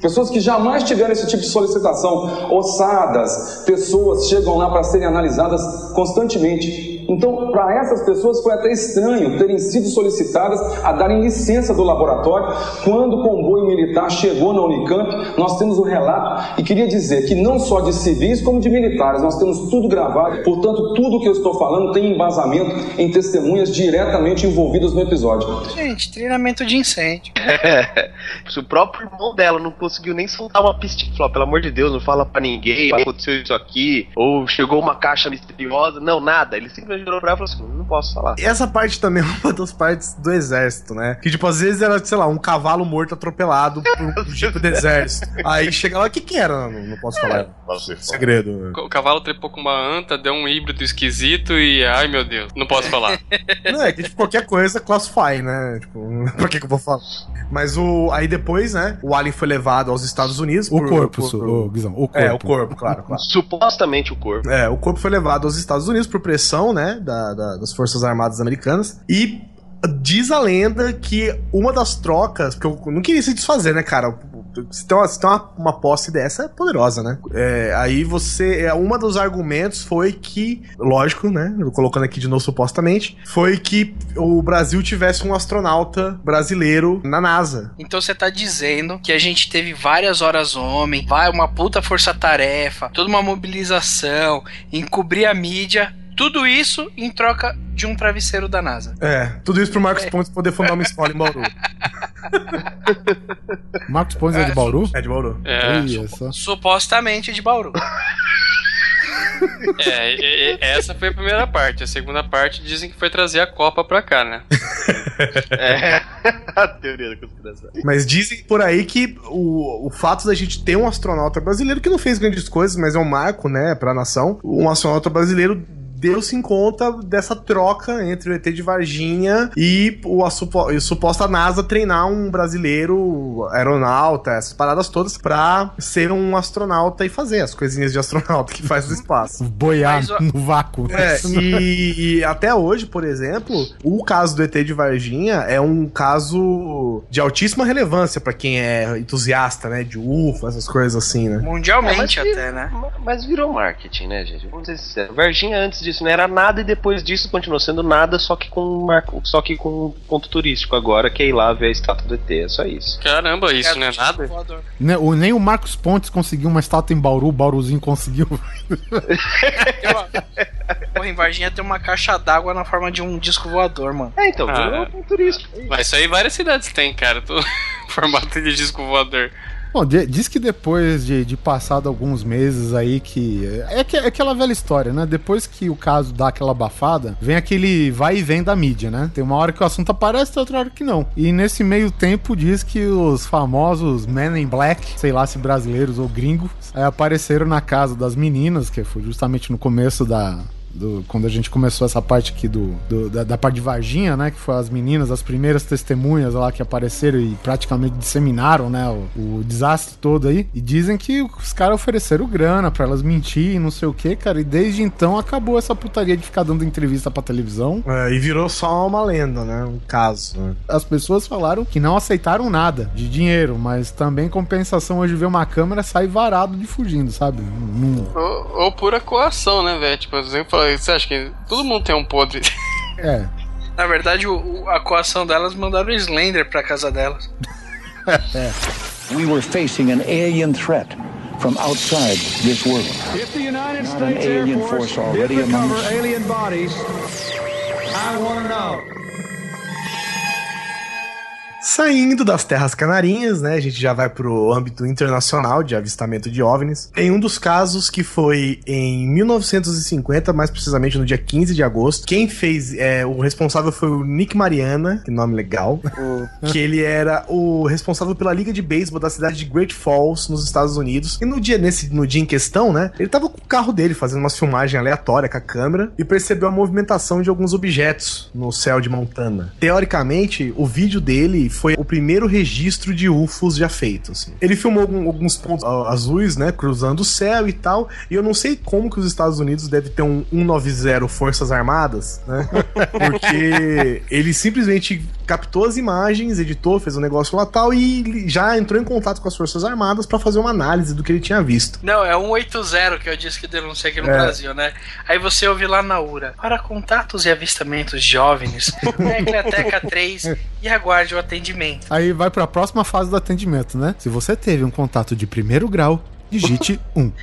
Pessoas que jamais tiveram esse tipo de solicitação. Ossadas, pessoas chegam lá para serem analisadas constantemente. Então, para essas pessoas foi até estranho terem sido solicitadas a darem licença do laboratório quando o comboio militar chegou na Unicamp. Nós temos o relato e queria dizer que não só de civis como de militares, nós temos tudo gravado. Portanto, tudo que eu estou falando tem embasamento em testemunhas diretamente envolvidas no episódio. Gente, treinamento de incêndio. [LAUGHS] Se o próprio irmão dela não conseguiu nem soltar uma pistinha, falou, pelo amor de Deus, não fala pra ninguém, aconteceu isso aqui, ou chegou uma caixa misteriosa, não, nada. Ele simplesmente ele virou pra ela e falou assim: não posso falar. E essa parte também [LAUGHS] é uma das partes do exército, né? Que, tipo, às vezes era, sei lá, um cavalo morto atropelado por um [LAUGHS] tipo do exército. Aí chega lá, o que que era? Não, não posso falar. Segredo. O cavalo trepou com uma anta, deu um híbrido esquisito e. Ai meu Deus, não posso falar. [LAUGHS] Não, é que tipo, qualquer coisa classify, né? Tipo, pra que que eu vou falar? Mas o. Aí depois, né? O Alien foi levado aos Estados Unidos. O corpo, su- ô, Guizão, o É, o corpo. corpo, claro, claro. Supostamente o corpo. É, o corpo foi levado aos Estados Unidos por pressão, né, da- da- das Forças Armadas Americanas. E diz a lenda que uma das trocas, porque eu não queria se desfazer, né, cara? Se tem uma, se tem uma, uma posse dessa, é poderosa, né? É, aí você. É, uma dos argumentos foi que, lógico, né? Colocando aqui de novo supostamente, foi que o Brasil tivesse um astronauta brasileiro na NASA. Então você tá dizendo que a gente teve várias horas homem, vai uma puta força-tarefa, toda uma mobilização, encobrir a mídia, tudo isso em troca de um travesseiro da NASA. É, tudo isso pro Marcos Pontes poder fundar uma escola em Bauru. [LAUGHS] Marcos Pontes é de Bauru? É de Bauru. É. Supostamente de Bauru. [LAUGHS] É, e- e- essa foi a primeira parte. A segunda parte dizem que foi trazer a Copa pra cá, né? [LAUGHS] É. a teoria da conspiração. Mas dizem por aí que o, o fato da gente ter um astronauta brasileiro que não fez grandes coisas, mas é um marco, né, pra nação. Um astronauta brasileiro deu-se em conta dessa troca entre o ET de Varginha e o, a supo- e a suposta NASA treinar um brasileiro aeronauta, essas paradas todas, pra ser um astronauta e fazer as coisinhas de astronauta que faz no espaço. [LAUGHS] Boiar no vácuo. É, e, e até hoje, por exemplo, o caso do ET de Varginha é um caso de altíssima relevância pra quem é entusiasta, né, de UFO, essas coisas assim, né? Mundialmente É, até, né? Mas virou marketing, né, gente? Vamos ser sinceros. Varginha antes disso não era nada e depois disso continuou sendo nada, só que com marco, só que com ponto turístico agora, que é ir lá ver a estátua do ET, é só isso. Caramba, isso não é nada? Ne- o- Nem o Marcos Pontes conseguiu uma estátua em Bauru, o Bauruzinho conseguiu. [LAUGHS] Porra, em Varginha tem uma caixa d'água na forma de um disco voador, mano. É, então, Ah. virou ponto turístico. Mas isso aí várias cidades têm, cara. Tô... [LAUGHS] Formato de disco voador. Bom, di- diz que depois de, de passado alguns meses aí que. É, que- é aquela velha história, né? Depois que o caso dá aquela abafada, vem aquele vai e vem da mídia, né? Tem uma hora que o assunto aparece, tem outra hora que não. E nesse meio tempo diz que os famosos Men in Black, sei lá se brasileiros ou gringos, aí apareceram na casa das meninas, que foi justamente no começo da. Do- quando a gente começou essa parte aqui do, do- da, da parte de Varginha, né? Que foi as meninas, as primeiras testemunhas lá que apareceram e praticamente disseminaram, né? O, o desastre todo aí. E dizem que os caras ofereceram grana pra elas mentir e não sei o que, cara. E desde então acabou essa putaria de ficar dando entrevista pra televisão. É, e virou só uma lenda, né? Um caso. né? As pessoas falaram que não aceitaram nada de dinheiro, mas também compensação hoje ver uma câmera sai varado de fugindo, sabe? Não- Ou, ou pura coação, né, velho? Tipo, você fala, você acha que todo mundo tem um podre? É. [LAUGHS] Na verdade, o- o- a coação delas mandaram o Slender pra casa delas. [LAUGHS] We were facing an alien threat from outside this world. If the United Not States Air alien Force, force already among alien bodies, I want to know. Saindo das terras canarinhas, né? A gente já vai pro âmbito internacional de avistamento de OVNIs. Em um dos casos que foi em 1950, mais precisamente no dia 15 de agosto, quem fez, é, o responsável foi o Nick Mariana, que nome legal, [LAUGHS] que ele era o responsável pela liga de beisebol da cidade de Great Falls, nos Estados Unidos. E no dia, nesse, no dia em questão, né? Ele tava com o carro dele fazendo umas filmagens aleatórias com a câmera e percebeu a movimentação de alguns objetos no céu de Montana. Teoricamente, o vídeo dele foi o primeiro registro de UFOs já feito. assim. Ele filmou alguns pontos azuis, né, cruzando o céu e tal. E eu não sei como que os Estados Unidos deve ter um 190 Forças Armadas, né? [LAUGHS] Porque ele simplesmente captou as imagens, editou, fez um negócio lá tal e já entrou em contato com as Forças Armadas pra fazer uma análise do que ele tinha visto. Não, é 180 que eu disse que denunciei aqui no É. Brasil, né? Aí você ouve lá na URA. Para contatos e avistamentos de OVNIs, tecle a teca 3 e aguarde o atendimento. Aí vai pra próxima fase do atendimento, né? Se você teve um contato de primeiro grau, digite 1. [LAUGHS]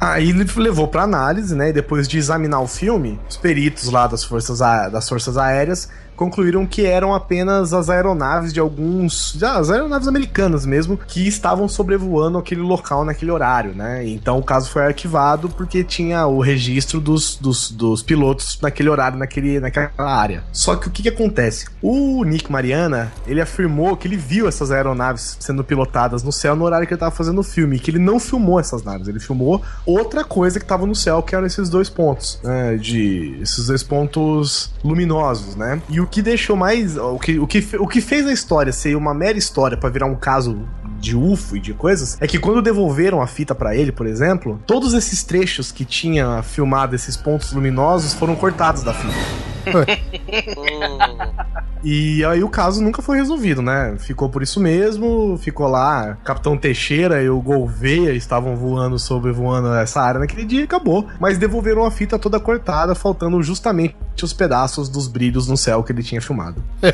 Aí ele levou pra análise, né? E depois de examinar o filme, os peritos lá das forças, a- das forças aéreas concluíram que eram apenas as aeronaves de alguns. as aeronaves americanas mesmo, que estavam sobrevoando aquele local naquele horário, né? Então o caso foi arquivado porque tinha o registro dos, dos, dos pilotos naquele horário, naquele, naquela área. Só que o que, que acontece? O Nick Mariana, ele afirmou que ele viu essas aeronaves sendo pilotadas no céu no horário que ele tava fazendo o filme, que ele não filmou essas naves, ele filmou outra coisa que tava no céu, que eram esses dois pontos, né? De esses dois pontos luminosos, né? E o que deixou mais. O que, o que, o que fez a história ser uma mera história pra virar um caso de UFO e de coisas, é que quando devolveram a fita pra ele, por exemplo, todos esses trechos que tinha filmado esses pontos luminosos foram cortados da fita. [LAUGHS] E aí o caso nunca foi resolvido, né? Ficou por isso mesmo, ficou lá, Capitão Teixeira e o Gouveia estavam voando, sobrevoando essa área naquele dia e acabou. Mas devolveram a fita toda cortada, faltando justamente os pedaços dos brilhos no céu que ele tinha filmado. [LAUGHS]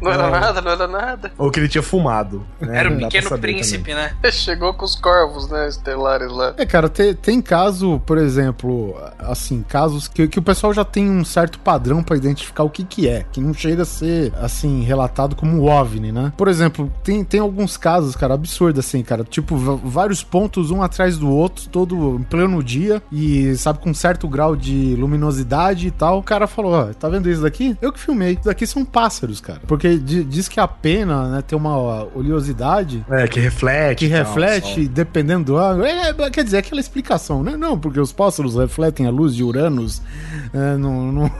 Não era nada, não era nada. Ou que ele tinha fumado. né? Era o pra Pequeno Príncipe, né? [LAUGHS] Chegou com os corvos, né? Estelares lá. É, cara, te- tem caso, por exemplo, assim, casos que, que o pessoal já tem um certo padrão pra identificar o que que é, que não chega a ser, assim, relatado como um OVNI, né? Por exemplo, tem, tem alguns casos, cara, absurdo, assim, cara, tipo, vários pontos um atrás do outro, todo em pleno dia, e, sabe, com certo grau de luminosidade e tal. O cara falou, ó, tá vendo isso daqui? Eu que filmei. Isso daqui são pássaros, cara. Porque di- diz que a pena, né, tem uma oleosidade É, que reflete. que reflete, sol. dependendo do ângulo. É, é, quer dizer, aquela explicação, né? Não, porque os pássaros refletem a luz de Uranus é, no- no-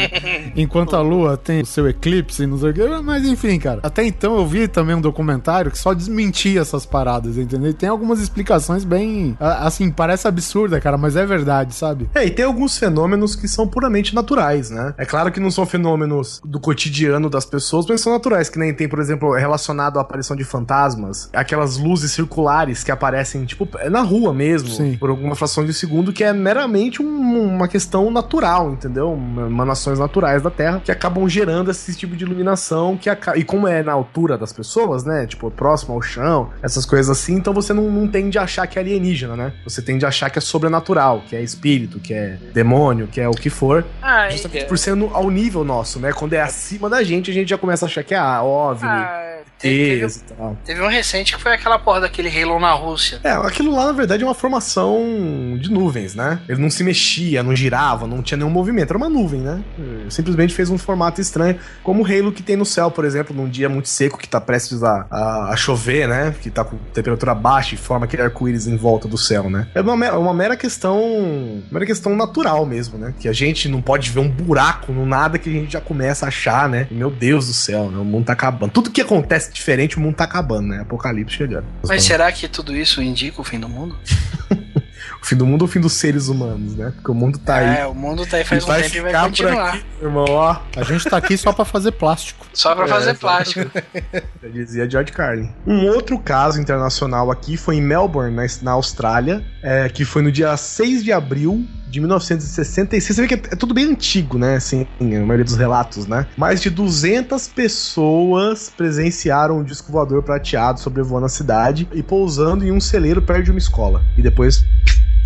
[LAUGHS] enquanto a Lua tem o seu eclipse e não sei o que. Mas enfim, cara. Até então eu vi também um documentário que só desmentia essas paradas, entendeu? E tem algumas explicações bem. Assim, parece absurda, cara, mas é verdade, sabe? É, e tem alguns fenômenos que são puramente naturais, né? É claro que não são fenômenos do cotidiano das pessoas, mas são naturais, que nem tem, por exemplo, relacionado à aparição de fantasmas, aquelas luzes circulares que aparecem, tipo, na rua mesmo, Sim. por alguma fração de segundo, que é meramente um- uma questão natural, entendeu? Uma- Emanações naturais da Terra que acabam gerando esse tipo de iluminação que aca- e como é na altura das pessoas, né? Tipo, próximo ao chão, essas coisas assim, então você não, não tende a achar que é alienígena, né? Você tende a achar que é sobrenatural, que é espírito, que é demônio, que é o que for. Ah, Justamente é. por ser no- ao nível nosso, né? Quando é acima da gente, a gente já começa a achar que é ah, OVNI, Ah, teve, e tal. teve um recente que foi aquela porra daquele Halo na Rússia. É, aquilo lá na verdade é uma formação de nuvens, né? Ele não se mexia, não girava, não tinha nenhum movimento, era uma nuvem, né? Eh, Simplesmente fez um formato estranho, como o Halo que tem no céu, por exemplo, num dia muito seco que tá prestes a, a, a chover, né? Que tá com temperatura baixa e forma aquele arco-íris em volta do céu, né? É uma, mera- uma mera questão, uma mera questão natural mesmo, né? Que a gente não pode ver um buraco no nada que a gente já começa a achar, né? Meu Deus do céu, né? o mundo tá acabando. Tudo que acontece diferente, o mundo tá acabando, né? Apocalipse chegando. Mas será que tudo isso indica o fim do mundo? [LAUGHS] O fim do mundo ou o fim dos seres humanos, né? Porque o mundo tá aí. É, o mundo tá aí faz E um vai tempo e vai ficar por continuar. aqui, irmão, ó. A gente tá aqui só pra fazer plástico. Só pra É, fazer plástico. Já dizia George Carlin. Um outro caso internacional aqui foi em Melbourne, na, na Austrália, é, que foi no dia 6 de abril de 1966. Você vê que é, é tudo bem antigo, né? Assim, a maioria dos relatos, né? Mais de 200 pessoas presenciaram um disco voador prateado sobrevoando a cidade e pousando em um celeiro perto de uma escola. E depois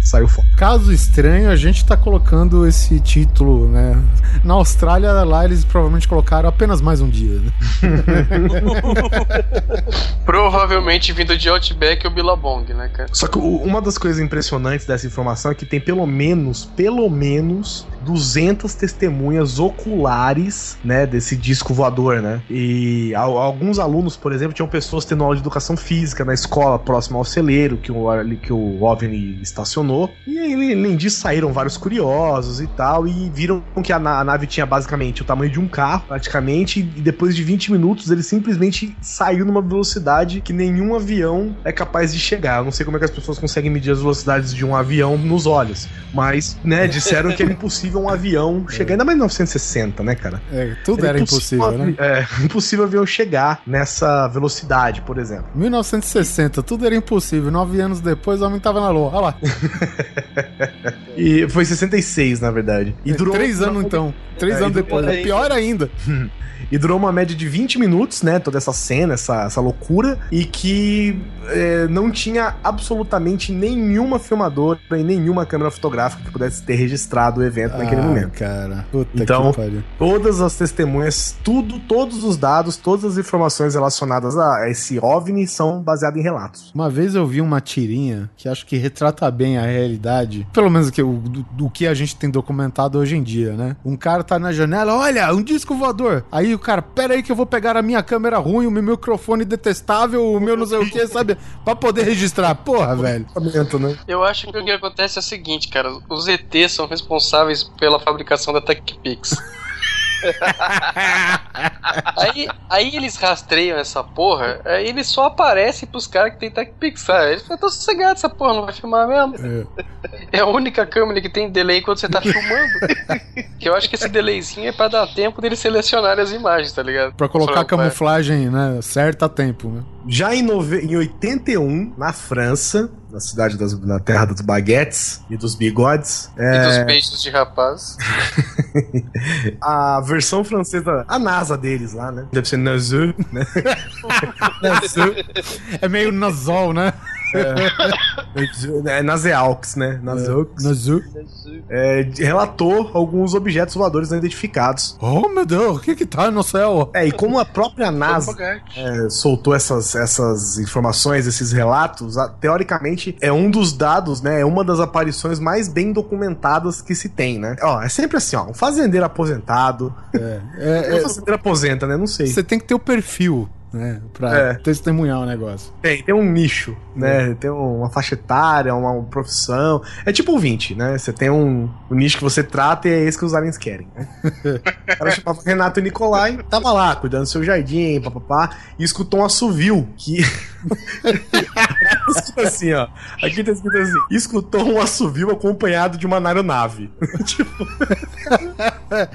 saiu fora. Caso estranho, a gente tá colocando esse título, né? Na Austrália, lá eles provavelmente colocaram apenas mais um dia. Né? [LAUGHS] Provavelmente vindo de Outback ou Billabong, né, cara? Só que o- uma das coisas impressionantes dessa informação é que tem pelo menos, pelo menos 200 testemunhas oculares, né, desse disco voador, né? E al- alguns alunos, por exemplo, tinham pessoas tendo aula de educação física na escola próxima ao celeiro que o, ali que o OVNI estacionou. E aí, além disso, saíram vários curiosos e tal e viram que a, na- a nave tinha basicamente o tamanho de um carro, praticamente, e depois de 20 minutos ele simplesmente saiu numa velocidade que nenhum avião é capaz de chegar. Eu não sei como é que as pessoas conseguem medir as velocidades de um avião nos olhos, mas, né, [LAUGHS] disseram que era impossível um avião chegar, ainda mais em 1960, né, cara? É, tudo era impossível, né? É, [LAUGHS] impossível avião chegar nessa velocidade, por exemplo. 1960, tudo era impossível. Nove anos depois, o homem tava na lua. Olha lá. [LAUGHS] [LAUGHS] E foi 66, na verdade. E durou Três anos, então. Três É, anos depois. É pior ainda. [LAUGHS] E durou uma média de 20 minutos, né? Toda essa cena, essa, essa loucura. E que é, não tinha absolutamente nenhuma filmadora e nenhuma câmera fotográfica que pudesse ter registrado o evento naquele Ah, momento. cara. Puta Então, todas as testemunhas, tudo, todos os dados, todas as informações relacionadas a esse OVNI são baseadas em relatos. Uma vez eu vi uma tirinha que acho que retrata bem a realidade, pelo menos que, o, do, do que a gente tem documentado hoje em dia, né? Um cara tá na janela, olha, um disco voador. Aí o cara, pera aí que eu vou pegar a minha câmera ruim, o meu microfone detestável, o meu não sei o que, sabe? Pra poder registrar. Porra, velho. né? Eu acho que o que acontece é o seguinte, cara. Os ETs são responsáveis pela fabricação da TechPix. Aí, aí eles rastreiam essa porra, aí eles só aparecem pros caras que tem TechPix, sabe? Eles falam, tô sossegado, essa porra não vai filmar mesmo. [LAUGHS] É a única câmera que tem delay quando você tá filmando. [LAUGHS] que eu acho que esse delayzinho é pra dar tempo deles selecionarem as imagens, tá ligado? Pra colocar a camuflagem, né, certa a tempo, né? Já em, nove... em 81, na França, na cidade das, na terra dos baguetes e dos bigodes, E dos é, beijos de rapaz. [LAUGHS] a versão francesa, a NASA deles lá, né? Deve ser NASA, né? [LAUGHS] É meio nasol, né? É, é Naseaux, né? Naseaux. Nazu. É, relatou alguns objetos voadores não identificados. Oh, meu Deus, o que que tá no céu? É, e como a própria NASA é, soltou essas, essas informações, esses relatos, a- teoricamente é um dos dados, né? É uma das aparições mais bem documentadas que se tem, né? Ó, é sempre assim, ó, um fazendeiro aposentado. É, É, um fazendeiro aposenta, né? Não sei. Você tem que ter o perfil, né? Pra É. testemunhar o negócio. Tem, tem um nicho, né? Tem uma faixa etária, uma, profissão. É tipo o 20, né? Você tem um, um nicho que você trata e é esse que os aliens querem. Né? o cara chamava Renato Nicolai, tava lá, cuidando do seu jardim, papapá, e escutou um assovio que. Escrito [LAUGHS] assim, ó. Aqui tá escrito assim: escutou um assovio acompanhado de uma aeronave. [LAUGHS] tipo.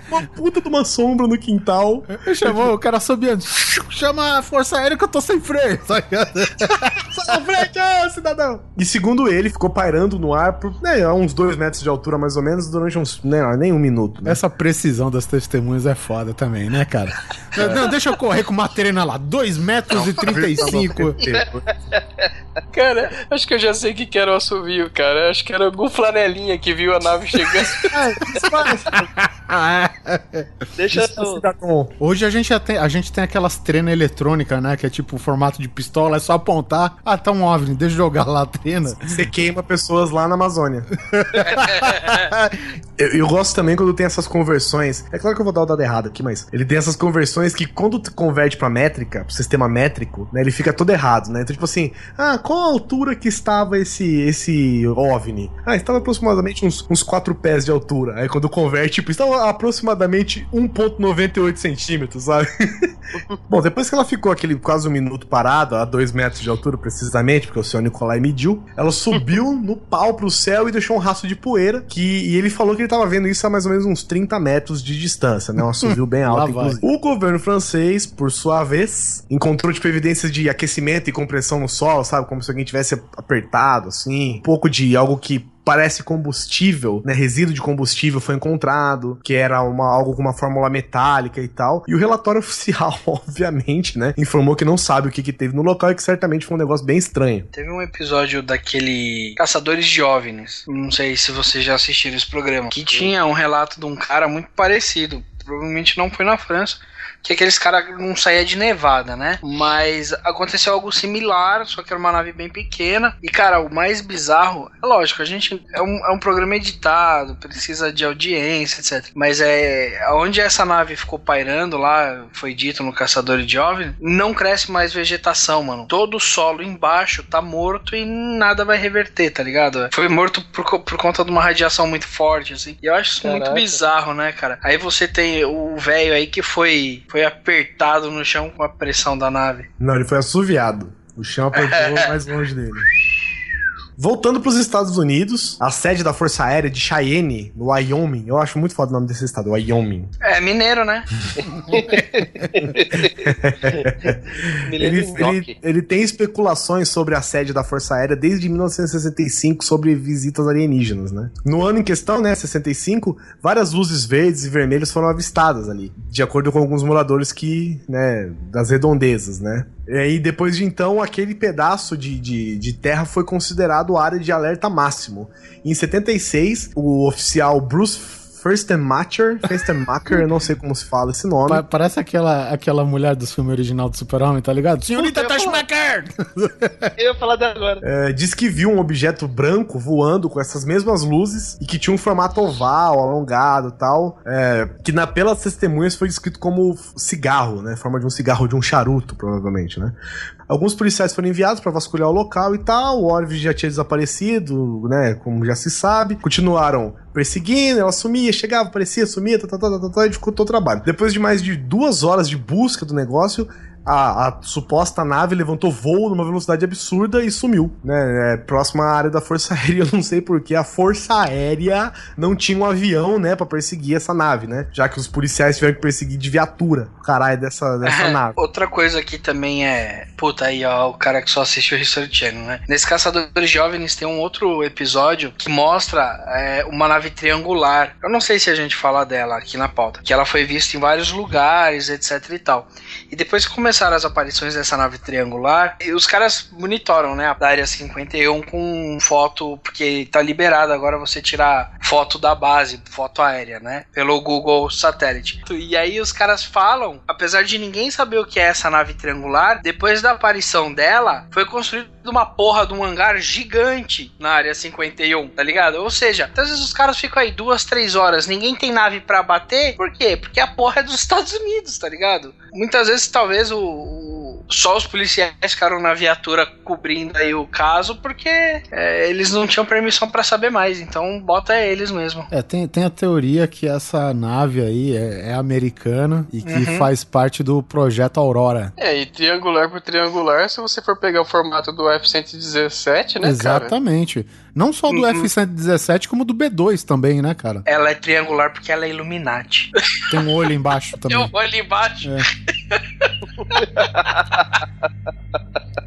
uma puta de uma sombra no quintal. Chamou o cara subindo. Chama a Força Aérea que eu tô sem freio. Sai da frente, ô, cidadão! E segundo ele, ficou pairando no ar por né, a uns dois metros de altura, mais ou menos, durante uns. Né, nem um minuto. Né? Essa precisão das testemunhas é foda também, né, cara? [LAUGHS] Não, deixa eu correr com uma trena lá. 2 metros e 35. Cara, acho que eu já sei o que era o assovio, cara. Acho que era algum flanelinha que viu a nave chegando. [LAUGHS] [LAUGHS] Deixa eu... Hoje a gente, já tem, a gente tem aquelas trenas eletrônicas, né? Que é tipo o formato de pistola, é só apontar. Ah, tá um OVNI, deixa eu jogar lá a trena. Você queima pessoas lá na Amazônia. [LAUGHS] eu, eu gosto também quando tem essas conversões. É claro que eu vou dar o dado errado aqui, mas ele tem essas conversões que quando tu converte pra métrica, pro sistema métrico, né, ele fica todo errado, né? Então, tipo assim, ah, qual a altura que estava esse esse OVNI? Ah, estava aproximadamente uns, uns 4 pés de altura. Aí quando converte, tipo, estava aproximadamente 1,98 centímetros, sabe? [LAUGHS] Bom, depois que ela ficou aquele quase um minuto parada, a 2 metros de altura precisamente, porque o senhor Nicolai mediu, ela subiu [LAUGHS] no pau pro céu e deixou um rastro de poeira, que e ele falou que ele tava vendo isso a mais ou menos uns 30 metros de distância, né? Uma [LAUGHS] subiu bem vai. inclusive. O governo francês, por sua vez, encontrou, tipo, evidências de aquecimento e compressão no solo, sabe? Como se alguém tivesse apertado, assim. Um pouco de algo que parece combustível, né? Resíduo de combustível foi encontrado, que era uma, algo com uma fórmula metálica e tal. E o relatório [LAUGHS] oficial, obviamente, né? Informou que não sabe o que, que teve no local e que certamente foi um negócio bem estranho. Teve um episódio daquele Caçadores de OVNIs. Não sei se vocês já assistiram esse programa. Que tinha um relato de um cara muito parecido. Provavelmente não foi na França. Que aqueles caras não saía de nevada, né? Mas aconteceu algo similar, só que era uma nave bem pequena. E, cara, o mais bizarro, é lógico, a gente é um, é um programa editado, precisa de audiência, etc. Mas é. Onde essa nave ficou pairando lá, foi dito no Caçador de OVNI, não cresce mais vegetação, mano. Todo o solo embaixo tá morto e nada vai reverter, tá ligado? Foi morto por, por conta de uma radiação muito forte, assim. E eu acho isso muito Caraca. bizarro, né, cara? Aí você tem o velho aí que foi, foi apertado no chão com a pressão da nave. Não, ele foi assoviado. O chão apertou [LAUGHS] mais longe dele. Voltando para os Estados Unidos, a sede da Força Aérea de Cheyenne, no Wyoming. Eu acho muito foda o nome desse estado, Wyoming. É mineiro, né? [LAUGHS] Ele, ele, ele tem especulações sobre a sede da Força Aérea desde 1965 sobre visitas alienígenas, né? No ano em questão, né, 65, várias luzes verdes e vermelhas foram avistadas ali, de acordo com alguns moradores que, né, das redondezas, né? E aí, depois de então, aquele pedaço de, de, de terra foi considerado área de alerta máximo. Em 76, o oficial Bruce Furstenmacher, Furstenmacher, eu não sei como se fala esse nome. Pa- parece aquela, aquela mulher do filme original do Super-Homem, tá ligado? Senhorita Puta, eu ia Tashmaker! [LAUGHS] Eu ia falar dela agora. É, diz que viu um objeto branco voando com essas mesmas luzes e que tinha um formato oval, alongado e tal, é, que na, pelas testemunhas foi descrito como cigarro, né? Forma de um cigarro, de um charuto, provavelmente, né? Alguns policiais foram enviados para vasculhar o local e tal. O Orv já tinha desaparecido, né? Como já se sabe. Continuaram perseguindo, ela sumia, chegava, aparecia, sumia, tá, tá, tá, tá, tá, e dificultou o trabalho. Depois de mais de duas horas de busca do negócio, a, a suposta nave levantou voo numa velocidade absurda e sumiu, né? É, próxima à área da Força [LAUGHS] Aérea, eu não sei porque a Força Aérea não tinha um avião, né, pra perseguir essa nave, né? Já que os policiais tiveram que perseguir de viatura, o caralho dessa, dessa nave. Outra coisa aqui também é. Puta, aí ó, o cara que só assistiu o History Channel, né? Nesse Caçadores Jovens tem um outro episódio que mostra é, uma nave triangular. Eu não sei se a gente fala dela aqui na pauta. Que ela foi vista em vários lugares, etc e tal. E depois que começaram as aparições dessa nave triangular, e os caras monitoram, né, a área 51 com foto, porque tá liberado agora você tirar foto da base, foto aérea, né, pelo Google Satélite. E aí os caras falam, apesar de ninguém saber o que é essa nave triangular, depois da aparição dela, foi construído uma porra de um hangar gigante na área 51, tá ligado? Ou seja, às vezes os caras ficam aí duas, três horas, ninguém tem nave pra bater, por quê? Porque a porra é dos [LAUGHS] Estados Unidos, tá ligado? Muitas vezes, talvez, o, o- só os policiais ficaram na viatura cobrindo aí o caso, porque é, eles não tinham permissão pra saber mais, então bota eles mesmo. É, tem, tem a teoria que essa nave aí é, é americana e que Uhum. faz parte do projeto Aurora. É, e triangular por triangular, se você for pegar o formato do F-117, né, cara? Não só do Uhum. F-117, como do B2 também, né, cara? Ela é triangular porque ela é Illuminati. [LAUGHS] Tem um olho embaixo também. Eu vou ali embaixo. É.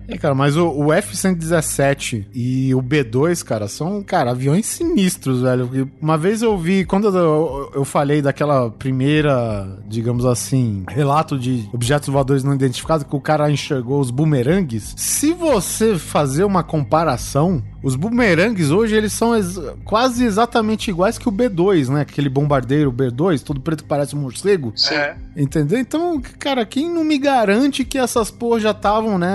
É, [LAUGHS] cara, mas o, o F-117 e o B-2, cara, são, cara, aviões sinistros, velho. Uma vez eu vi, quando eu, eu falei daquela primeira, digamos assim, relato de objetos voadores não identificados, que o cara enxergou os bumerangues. Se você fazer uma comparação, os bumerangues hoje eles são ex- quase exatamente iguais que o B2, né? Aquele bombardeiro B2, todo preto que parece um morcego. Sim. Entendeu? Então, cara, quem não me garante que essas porra já estavam, né,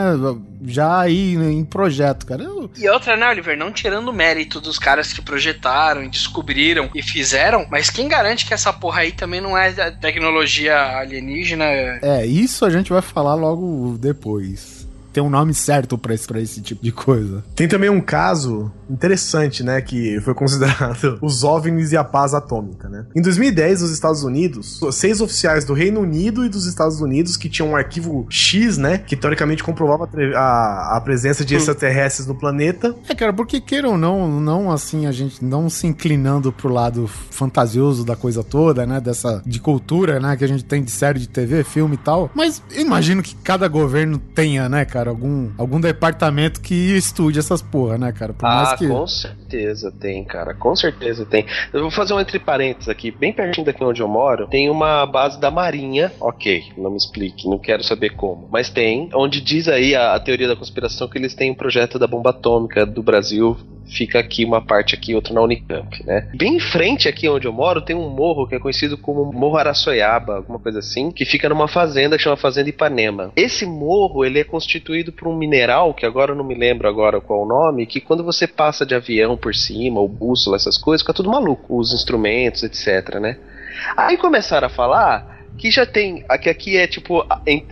já aí em projeto, cara? Eu- E outra, né, Oliver? Não tirando o mérito dos caras que projetaram, e descobriram e fizeram, mas quem garante que essa porra aí também não é tecnologia alienígena? É, isso a gente vai falar logo depois. Tem um nome certo pra esse, pra esse tipo de coisa. Tem também um caso interessante, né, que foi considerado [LAUGHS] os OVNIs e a paz atômica, né? Em 2010, os Estados Unidos, seis oficiais do Reino Unido e dos Estados Unidos que tinham um arquivo X, né, que teoricamente comprovava a a, presença de extraterrestres no planeta, É, cara, porque queira ou não, não assim, a gente não se inclinando pro lado fantasioso da coisa toda, né? Dessa de cultura, né? Que a gente tem de série de TV, filme e tal. Mas imagino que cada governo tenha, né, cara, algum, algum departamento que estude essas porra, né, cara? Por Ah, que. com certeza tem, cara. Com certeza tem. Eu vou fazer um entre parênteses aqui. Bem pertinho daqui onde eu moro, tem uma base da Marinha. Ok, não me explique, não quero saber como. Mas tem, onde diz aí a, a teoria da conspiração que eles têm um projeto da bomba atômica do Brasil. Fica aqui uma parte aqui, outra na Unicamp, né? Bem em frente aqui onde eu moro tem um morro que é conhecido como Morro Araçoiaba, alguma coisa assim, que fica numa fazenda que chama Fazenda Ipanema. Esse morro, ele é constituído por um mineral, que agora eu não me lembro agora qual o nome, que quando você passa de avião por cima, ou bússola, essas coisas, fica tudo maluco, os instrumentos, etc, né? Aí começaram a falar que já tem, que aqui é tipo,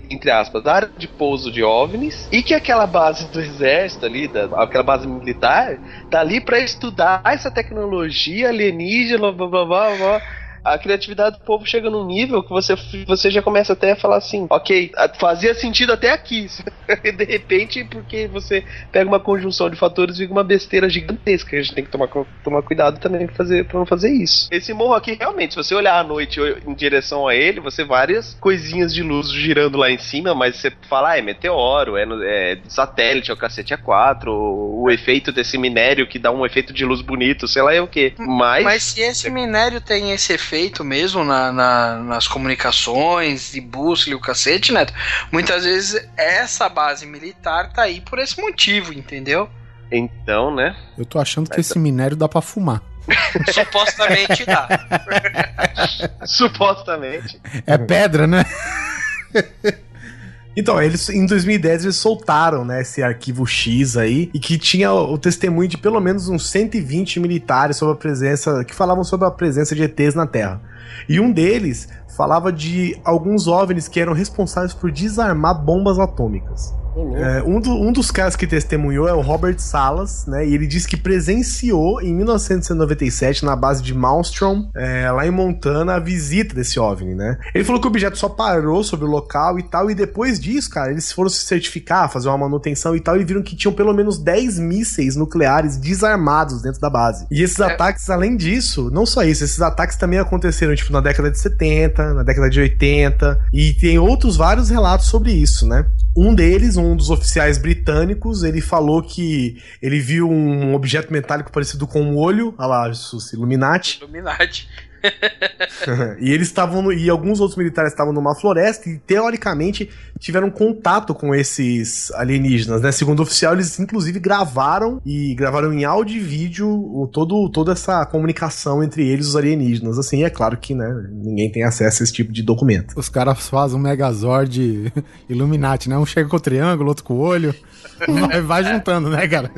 entre aspas, área de pouso de OVNIs, e que aquela base do exército ali, da, aquela base militar, tá ali pra estudar essa tecnologia alienígena, blá blá blá blá. A criatividade do povo chega num nível que você, você já começa até a falar assim, ok, fazia sentido até aqui. [LAUGHS] de repente, porque você pega uma conjunção de fatores e uma besteira gigantesca. A gente tem que tomar, tomar cuidado também pra, fazer, pra não fazer isso. Esse morro aqui, realmente, se você olhar à noite em direção a ele, você várias coisinhas de luz girando lá em cima, mas você fala, ah, é meteoro, é, é satélite, é o cacete A4, o, o efeito desse minério que dá um efeito de luz bonito, sei lá é o que. Mas, Mas se esse minério tem esse efeito mesmo na, na- nas comunicações de bússola e o cacete, Neto, muitas vezes essa base militar tá aí por esse motivo, entendeu? então, né? Eu tô achando que esse minério dá pra fumar. [LAUGHS] Supostamente dá. [LAUGHS] Supostamente. É pedra, né? [LAUGHS] Então, eles em 2010 eles soltaram, né, esse arquivo X aí e que tinha o, testemunho de pelo menos uns 120 militares sobre a presença que falavam sobre a presença de ETs na Terra. E um deles falava de alguns OVNIs que eram responsáveis por desarmar bombas atômicas. É, um, do- um dos caras que testemunhou é o Robert Salas, né? E ele disse que presenciou em 1997, na base de Malmstrom, é, lá em Montana, a visita desse OVNI, né? Ele falou que o objeto só parou sobre o local e tal, e depois disso, cara, eles foram se certificar, fazer uma manutenção e tal, e viram que tinham pelo menos 10 mísseis nucleares desarmados dentro da base. E esses ataques, além disso, não só isso, esses ataques também aconteceram, tipo, na década de 70, na década de 80, e tem outros vários relatos sobre isso, né? Um deles, um dos oficiais britânicos, ele falou que ele viu um objeto metálico parecido com um olho, olha lá, Susi, Illuminati, Illuminati. [LAUGHS] e eles estavam no- e alguns outros militares estavam numa floresta e teoricamente tiveram contato com esses alienígenas, né? Segundo o oficial, eles inclusive gravaram e gravaram em áudio e vídeo o, todo, toda essa comunicação entre eles e os alienígenas. Assim, é claro que, né, ninguém tem acesso a esse tipo de documento. Os caras fazem um Megazord Illuminati, né? Um chega com o triângulo, outro com o olho. Vai, vai juntando, né, cara?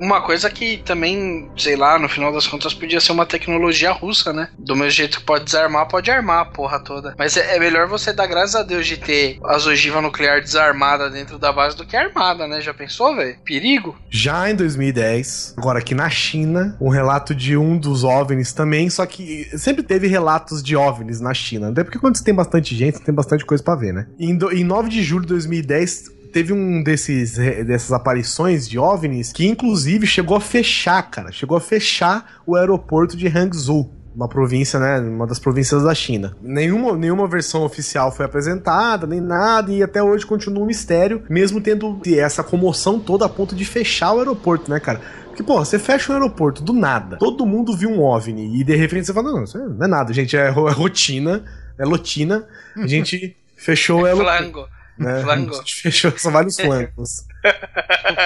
Uma coisa que também, sei lá, no final das contas podia ser uma tecnologia russa, né? Do mesmo jeito que pode desarmar, pode armar a porra toda. Mas é, é melhor você dar graças a Deus de ter as ogivas nuclear desarmada dentro da base do que armada, né? Já pensou, velho? Perigo? Já em 2010, agora aqui na China, um relato de um dos OVNIs também, só que sempre teve relatos de OVNIs na China. Até porque quando você tem bastante gente, você tem bastante coisa pra ver, né? Em, do- em 9 de julho de 2010, teve um desses dessas aparições de OVNIs que inclusive chegou a fechar, cara. Chegou a fechar o aeroporto de Hangzhou. Uma província, né? Uma das províncias da China. Nenhuma, nenhuma versão oficial foi apresentada, nem nada, e até hoje continua um mistério, mesmo tendo essa comoção toda a ponto de fechar o aeroporto, né, cara? Porque, pô, você fecha um aeroporto do nada, todo mundo viu um OVNI, e de repente você fala: não, isso não é nada, gente, é, é rotina, é lotina, a [LAUGHS] gente fechou o aeroporto. Flango. Né? Flango. A gente fechou são vários [LAUGHS] flancos.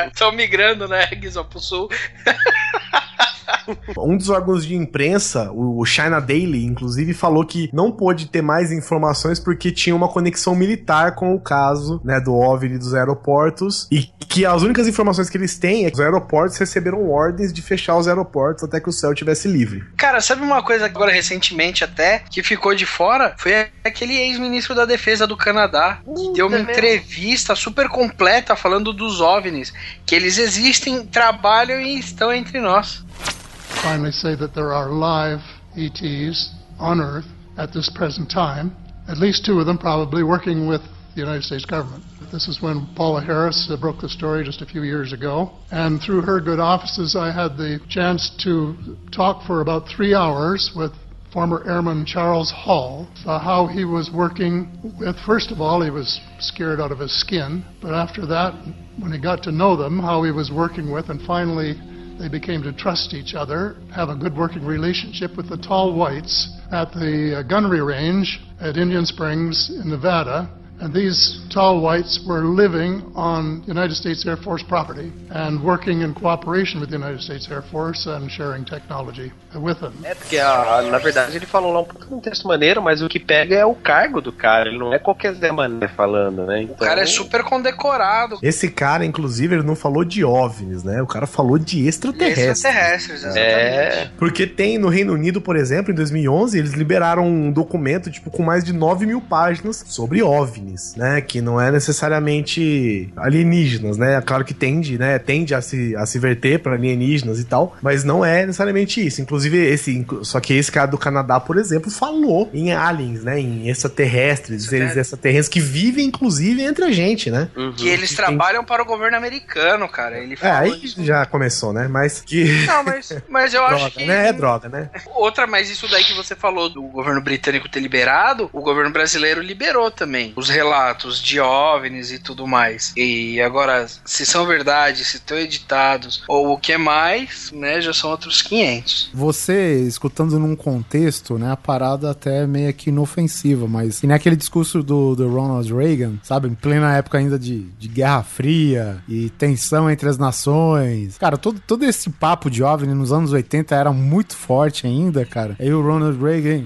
Estão migrando, né, Guizão, pro sul. [LAUGHS] Um dos órgãos de imprensa, o China Daily, inclusive, falou que não pôde ter mais informações porque tinha uma conexão militar com o caso, né, do OVNI dos aeroportos e que as únicas informações que eles têm é que os aeroportos receberam ordens de fechar os aeroportos até que o céu estivesse livre. Cara, sabe uma coisa agora recentemente até que ficou de fora? Foi aquele ex-ministro da defesa do Canadá que deu uma entrevista super completa falando dos OVNIs, que eles existem, trabalham e estão entre nós. finally say that there are live ETs on Earth at this present time, at least two of them probably working with the United States government. This is when Paula Harris uh, broke the story just a few years ago. And through her good offices, I had the chance to talk for about three hours with former Airman Charles Hall, uh, how he was working with, first of all, he was scared out of his skin, but after that, when he got to know them, how he was working with, and finally they became to trust each other, have a good working relationship with the tall whites at the uh, gunnery range at Indian Springs in Nevada. And these tall whites were living on United States Air Force property and working in cooperation with the United States Air Force and sharing technology with them. É, porque a- na verdade ele falou lá um pouco num texto maneiro, mas o que pega é o cargo do cara, ele não é qualquer Zé Mané falando, né? Então, O cara é super condecorado. Esse cara, inclusive, ele não falou de OVNIs, né? O cara falou de extraterrestres. Extraterrestres, exatamente. É. Porque tem no Reino Unido, por exemplo, em 2011, eles liberaram um documento tipo com mais de 9 mil páginas sobre OVNIs, né? Que não é necessariamente alienígenas, né? Claro que tende, né? Tende a se, a se verter para alienígenas e tal, mas não é necessariamente isso. Inclusive, esse, só que esse cara do Canadá, por exemplo, falou em aliens, né? Em extraterrestres, seres extraterrestres que vivem, inclusive, entre a gente, né? Que eles Tem- trabalham para o governo americano, cara. Ele É, aí isso. já começou, né? Mas que. Não, mas, mas eu [LAUGHS] acho droga, que. né? É droga, né? Outra, mas isso daí que você falou do governo britânico ter liberado, o governo brasileiro liberou também. Os relatos de OVNIs e tudo mais. E agora, se são verdade, se estão editados ou o que é mais, né, já são outros 500. Você, escutando num contexto, né, a parada até é meio que inofensiva, mas e naquele discurso do, do Ronald Reagan, sabe, em plena época ainda de, de Guerra Fria e tensão entre as nações. Cara, todo, todo esse papo de OVNI nos anos 80 era muito forte ainda, cara. Aí o Ronald Reagan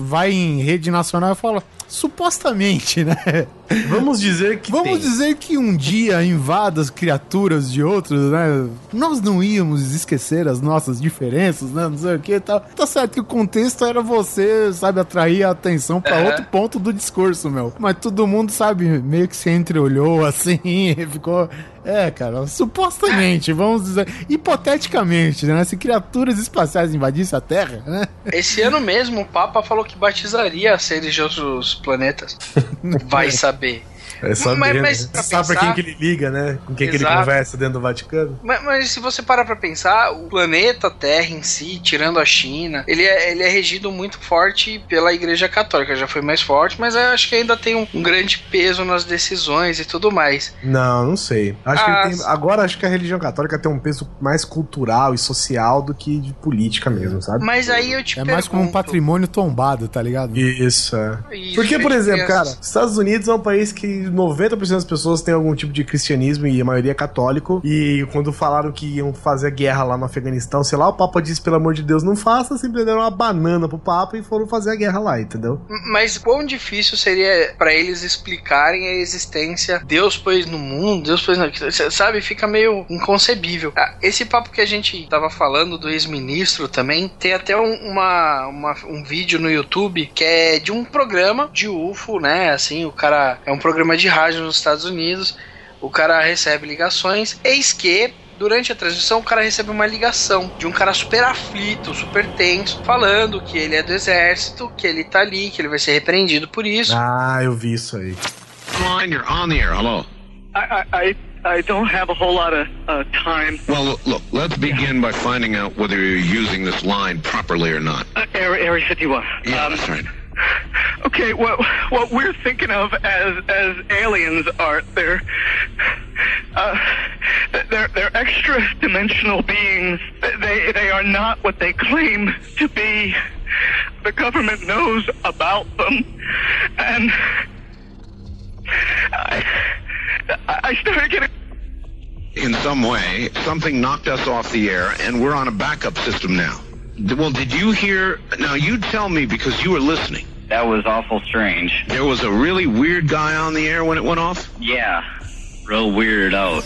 vai em rede nacional e fala, supostamente, né? Vamos dizer que Vamos tem. dizer que um dia invada as criaturas de outros, né? Nós não íamos esquecer as nossas diferenças, né? Não sei o que e tal. Tá certo que o contexto era você, sabe, atrair a atenção pra É. outro ponto do discurso, meu. Mas todo mundo, sabe, meio que se entreolhou [LAUGHS] assim e ficou. É, cara, supostamente, vamos dizer, hipoteticamente, né? Se criaturas espaciais invadissem a Terra, né? Esse ano mesmo, o Papa falou que batizaria seres de outros planetas. [LAUGHS] Vai saber. 被 É saber, Mas- né? mas pra Sabe pra pensar- quem que ele liga, né? Com quem que ele Exato. conversa dentro do Vaticano? Mas, mas se você parar pra pensar, o planeta Terra em si, tirando a China, ele é, ele é regido muito forte pela Igreja Católica. Já foi mais forte, mas eu acho que ainda tem um, um grande peso nas decisões e tudo mais. Não, não sei. Acho que Ah, ele tem- agora acho que a religião católica tem um peso mais cultural e social do que de política mesmo, sabe? Mas aí eu te É mais como um pergunto, patrimônio tombado, tá ligado? Isso, é. Isso, Porque, por exemplo, cara, crianças. Estados Unidos é um país que 90% das pessoas têm algum tipo de cristianismo e a maioria é católico. E quando falaram que iam fazer guerra lá no Afeganistão, sei lá, o Papa disse, pelo amor de Deus, não faça, simplesmente deram uma banana pro Papa e foram fazer a guerra lá, entendeu? Mas quão difícil seria pra eles explicarem a existência Deus pôs no mundo, Deus pôs na. Sabe? Fica meio inconcebível. Ah, Esse papo que a gente tava falando do ex-ministro também, tem até um, uma, uma- um vídeo no YouTube que é de um programa de UFO, né? Assim, o cara. É um programa de rádio nos Estados Unidos. O cara recebe ligações. Eis que Durante a transmissão, o cara recebe uma ligação de um cara super aflito, super tenso, falando que ele é do exército, que ele tá ali, que ele vai ser repreendido por isso. Ah, eu vi isso aí. Line, you're on the air. Hello. I, I, I don't have a whole lot of uh, time. Well, look, look, let's begin by finding out whether you're using this line properly or not. Uh, Area, Area 51. Yeah, that's right. Okay, what what we're thinking of as as aliens are they're uh, they're they're extra dimensional beings. They they are not what they claim to be. The government knows about them, and I I started getting. In some way, something knocked us off the air, and we're on a backup system now. Well, did you hear? Now, you tell me because you were listening. That was awful strange. There was a really weird guy on the air when it went off? Yeah. Real weirded out.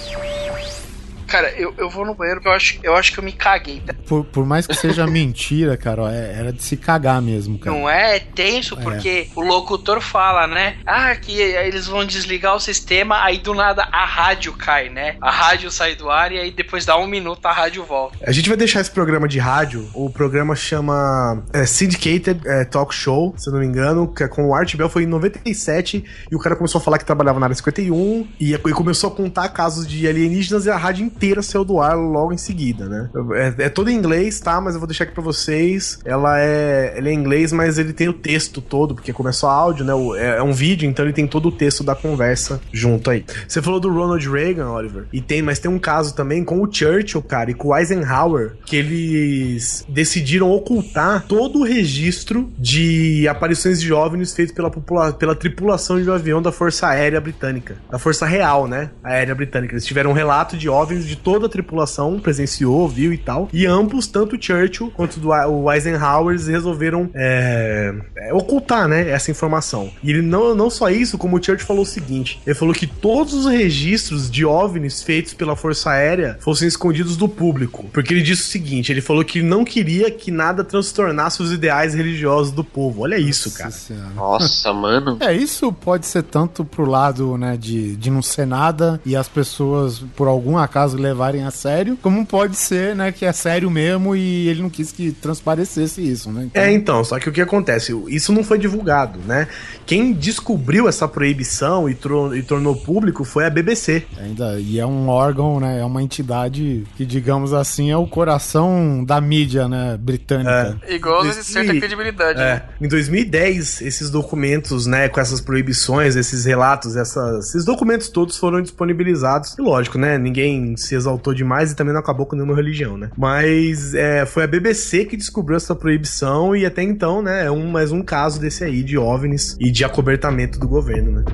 Cara, eu, eu vou no banheiro porque eu acho, eu acho que eu me caguei. tá? Por, por mais que seja [LAUGHS] mentira, cara, ó, é- era de se cagar mesmo, cara. Não é tenso porque o locutor fala, né? Ah, que eles vão desligar o sistema, aí do nada a rádio cai, né? A rádio sai do ar e aí depois dá um minuto a rádio volta. A gente vai deixar esse programa de rádio. O programa chama é, Syndicated é, Talk Show, se eu não me engano, que é com o Art Bell foi em 97 e o cara começou a falar que trabalhava na área 51 e, e começou a contar casos de alienígenas e a rádio inteira saiu do ar logo em seguida, né? É, é todo em inglês, tá? Mas eu vou deixar aqui pra vocês. Ela é, ele é em inglês, mas ele tem o texto todo, porque começou áudio, né? O- É, é um vídeo, então ele tem todo o texto da conversa junto aí. Você falou do Ronald Reagan, Oliver, e tem, mas tem um caso também com o Churchill, cara, e com o Eisenhower, que eles decidiram ocultar todo o registro de aparições de OVNIs feitos pela, popula- pela tripulação de um avião da Força Aérea Britânica, da Força Real, né? Aérea Britânica. Eles tiveram um relato de OVNIs de toda a tripulação, presenciou, viu e tal. E ambos, tanto o Churchill quanto o Eisenhower, resolveram é, é, ocultar, né, essa informação. E ele não, não só isso, como o Churchill falou o seguinte: ele falou que todos os registros de OVNIs feitos pela Força Aérea fossem escondidos do público. Porque ele disse o seguinte: ele falou que não queria que nada transtornasse os ideais religiosos do povo. Olha isso, cara. Nossa, [LAUGHS] mano. É, isso pode ser tanto pro lado, né, de, de não ser nada e as pessoas, por algum acaso, levarem a sério, como pode ser, né, que é sério mesmo e ele não quis que transparecesse isso, né? Então, É, então, só que o que acontece? Isso não foi divulgado, né? Quem descobriu essa proibição e, e tornou público foi a BBC. Ainda, e é um órgão, né? É uma entidade que, digamos assim, é o coração da mídia, né? Britânica. Igual Esse- de certa credibilidade. É, né? em 2010, esses documentos, né, com essas proibições, esses relatos, essas, esses documentos todos foram disponibilizados. E lógico, né, ninguém se exaltou demais e também não acabou com nenhuma religião, né. Mas é, foi a BBC que descobriu essa proibição e até então, né, é um, mais um caso desse aí de OVNIs e de acobertamento do governo, né.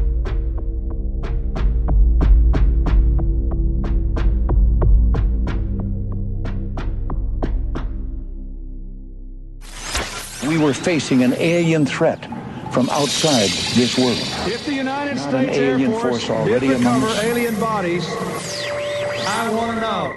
We were facing an alien threat from outside this world. If the United Not an States Air alien Force, force already among us. alien bodies, I want to know.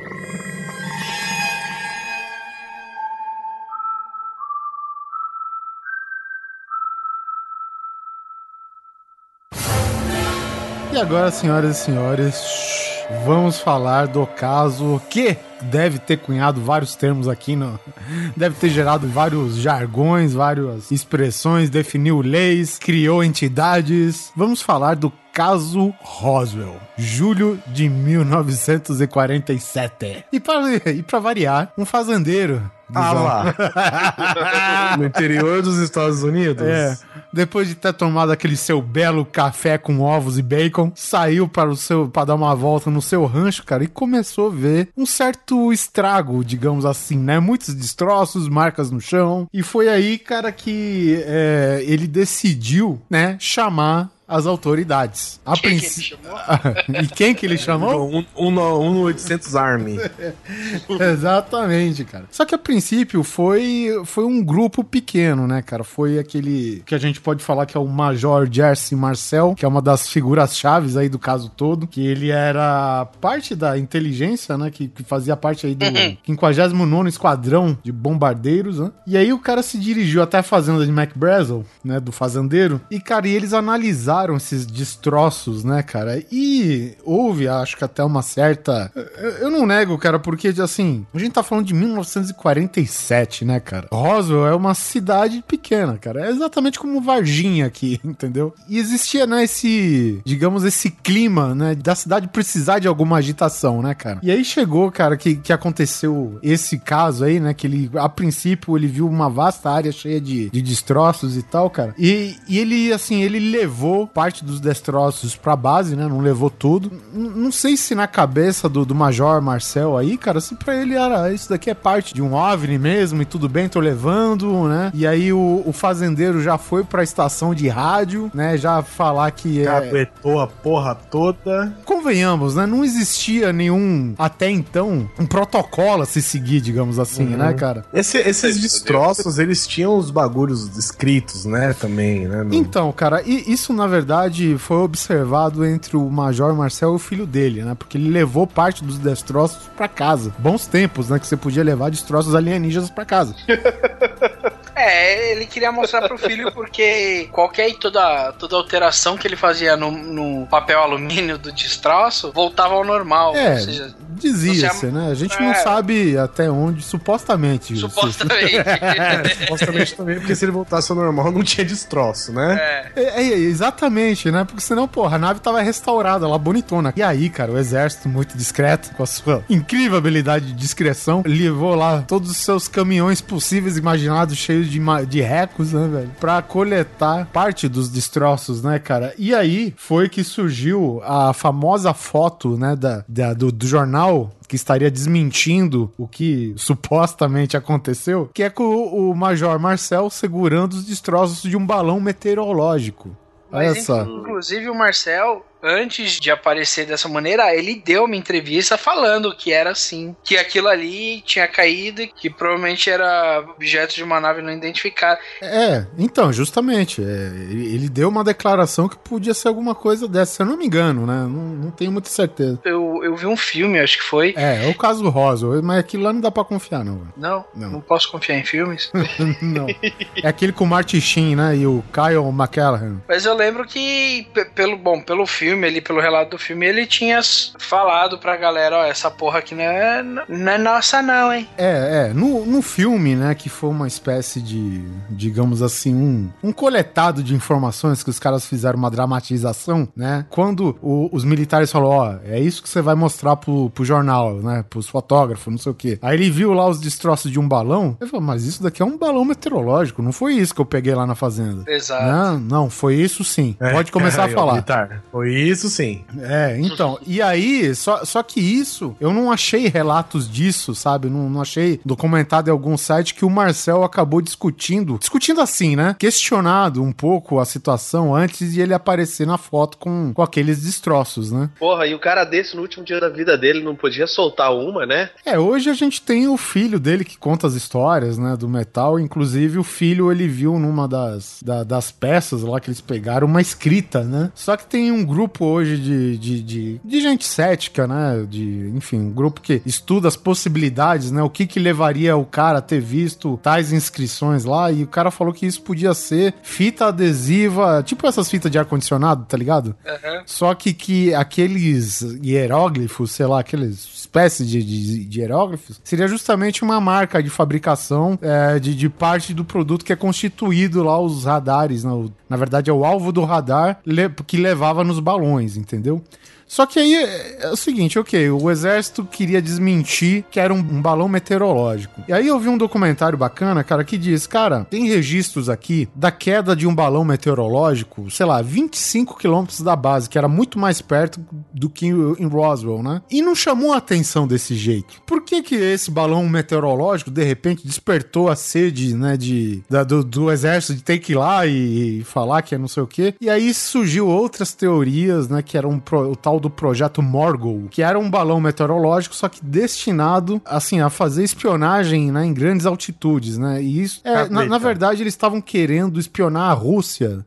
E agora, senhoras e senhores, vamos falar do caso que deve ter cunhado vários termos aqui, no... [LAUGHS] deve ter gerado vários jargões, várias expressões, definiu leis, criou entidades. Vamos falar do caso Roswell, julho de 1947. E para e [LAUGHS] variar, um fazendeiro. Ah lá. [LAUGHS] no interior dos Estados Unidos. É. Depois de ter tomado aquele seu belo café com ovos e bacon, saiu para o seu para dar uma volta no seu rancho, cara, e começou a ver um certo estrago, digamos assim, né? Muitos destroços, marcas no chão. E foi aí, cara, que é, ele decidiu, né, chamar as autoridades. A Quem que princ- ele [LAUGHS] e quem que ele [LAUGHS] chamou? Um, um, no- um no 800 Army. [LAUGHS] Exatamente, cara. Só que a princípio foi, foi um grupo pequeno, né, cara? Foi aquele que a gente pode falar que é o Major Jersey Marcel, que é uma das figuras chaves aí do caso todo, que ele era parte da inteligência, né, que, que fazia parte aí do 59º Esquadrão de Bombardeiros, né? E aí o cara se dirigiu até a fazenda de McBrazel, né, do fazendeiro, e, cara, e eles analisaram esses destroços, né, cara? E houve, acho que até uma certa... Eu, eu não nego, cara, porque, assim, a gente tá falando de 1947, né, cara? Roswell é uma cidade pequena, cara. É exatamente como Varginha aqui, [LAUGHS] entendeu? E existia, né, esse, digamos, esse clima, né, da cidade precisar de alguma agitação, né, cara? E aí chegou, cara, que, que aconteceu esse caso aí, né, que ele, a princípio, ele viu uma vasta área cheia de, de destroços e tal, cara. E, e ele, assim, ele levou parte dos destroços pra base, né, não levou tudo. N- não sei se na cabeça do, do Major Marcel aí, cara, se pra ele era, isso daqui é parte de um OVNI mesmo e tudo bem, tô levando, né? E aí o, o fazendeiro já foi pra estação de rádio, né, já falar que é... Caguetou a porra toda. Convenhamos, né? Não existia nenhum, até então, um protocolo a se seguir, digamos assim, Uhum. né, cara? Esse- esses destroços, eles tinham os bagulhos escritos, né, também, né? no- Então, cara, isso na verdade foi observado entre o Major Marcel e o filho dele, né? Porque ele levou parte dos destroços pra casa. Bons tempos, né? Que você podia levar destroços alienígenas pra casa. [LAUGHS] É, ele queria mostrar pro filho porque qualquer e toda, toda alteração que ele fazia no, no papel alumínio do destroço voltava ao normal. É, dizia-se, né? A gente não É. sabe até onde, supostamente. Supostamente. [LAUGHS] É, supostamente também, porque se ele voltasse ao normal, não tinha destroço, né? É, é, é, exatamente, né? Porque senão, porra, a nave tava restaurada lá, bonitona. E aí, cara, o exército, muito discreto, com a sua incrível habilidade de discreção, levou lá todos os seus caminhões possíveis, imaginados, cheios de, ma- de recos, né, velho? Pra coletar parte dos destroços, né, cara? E aí foi que surgiu a famosa foto, né, da, da- do, do jornal que estaria desmentindo o que supostamente aconteceu, que é com o, o Major Marcel segurando os destroços de um balão meteorológico. Olha Mas, só. Inclusive o Marcel, antes de aparecer dessa maneira, ele deu uma entrevista falando que era assim, que aquilo ali tinha caído, e que provavelmente era objeto de uma nave não identificada. É, então, justamente. é, ele, deu uma declaração que podia ser alguma coisa dessa, se eu não me engano, né? Não, não tenho muita certeza. Eu, eu, vi um filme, acho que foi. É, é o caso do Roswell, mas aquilo lá não dá pra confiar, não. Não, Não. não, posso confiar em filmes. [LAUGHS] não. É aquele com o Martin Sheen, né? E o Kyle McCallaghan. Mas eu lembro que, pe- pelo, bom, pelo filme, ali, pelo relato do filme, ele tinha falado pra galera, ó, essa porra aqui não é, não é nossa não, hein? É, é. No, no filme, né, que foi uma espécie de, digamos assim, um, um coletado de informações que os caras fizeram uma dramatização, né? Quando o- os militares falaram, ó, é isso que você vai mostrar pro, pro jornal, né? Pros fotógrafos, não sei o quê. Aí ele viu lá os destroços de um balão. Ele falou, mas isso daqui é um balão meteorológico, não foi isso que eu peguei lá na fazenda. Exato. Não, não, foi isso sim. Pode começar a [LAUGHS] Aí, ó, falar. militar. Foi isso sim. É, então, e aí, só, só que isso, eu não achei relatos disso, sabe? Não, não achei documentado em algum site que o Marcel acabou discutindo, discutindo assim, né? Questionado um pouco a situação antes de ele aparecer na foto com, com aqueles destroços, né? Porra, e o cara desse, no último dia da vida dele, não podia soltar uma, né? É, hoje a gente tem o filho dele que conta as histórias, né, do metal. Inclusive, o filho, ele viu numa das, da- das peças lá que eles pegaram uma escrita, né? Só que tem um grupo hoje de, de, de, de gente cética, né? De, enfim, um grupo que estuda as possibilidades, né? O que que levaria o cara a ter visto tais inscrições lá. E o cara falou que isso podia ser fita adesiva, tipo essas fitas de ar-condicionado, tá ligado? Só que, que aqueles hieróglifos, sei lá, aqueles espécies de, de, de hieróglifos, seria justamente uma marca de fabricação é, de, de parte do produto que é constituído lá os radares. né? O- na verdade, é o alvo do radar le- que levava nos balões, entendeu? Só que aí é é o seguinte, ok, o exército queria desmentir que era um, um balão meteorológico. E aí eu vi um documentário bacana, cara, que diz, cara, tem registros aqui da queda de um balão meteorológico, sei lá, 25 quilômetros da base, que era muito mais perto do que em Roswell, né? E não chamou a atenção desse jeito. Por que que esse balão meteorológico, de repente, despertou a sede, né, de, da- do, do exército de ter que ir lá e, falar que é não sei o quê? E aí surgiu outras teorias, né, que era um o tal do projeto Morgul, que era um balão meteorológico, só que destinado, assim, a fazer espionagem, né, em grandes altitudes, né? E isso, é, na, na verdade, eles estavam querendo espionar a Rússia.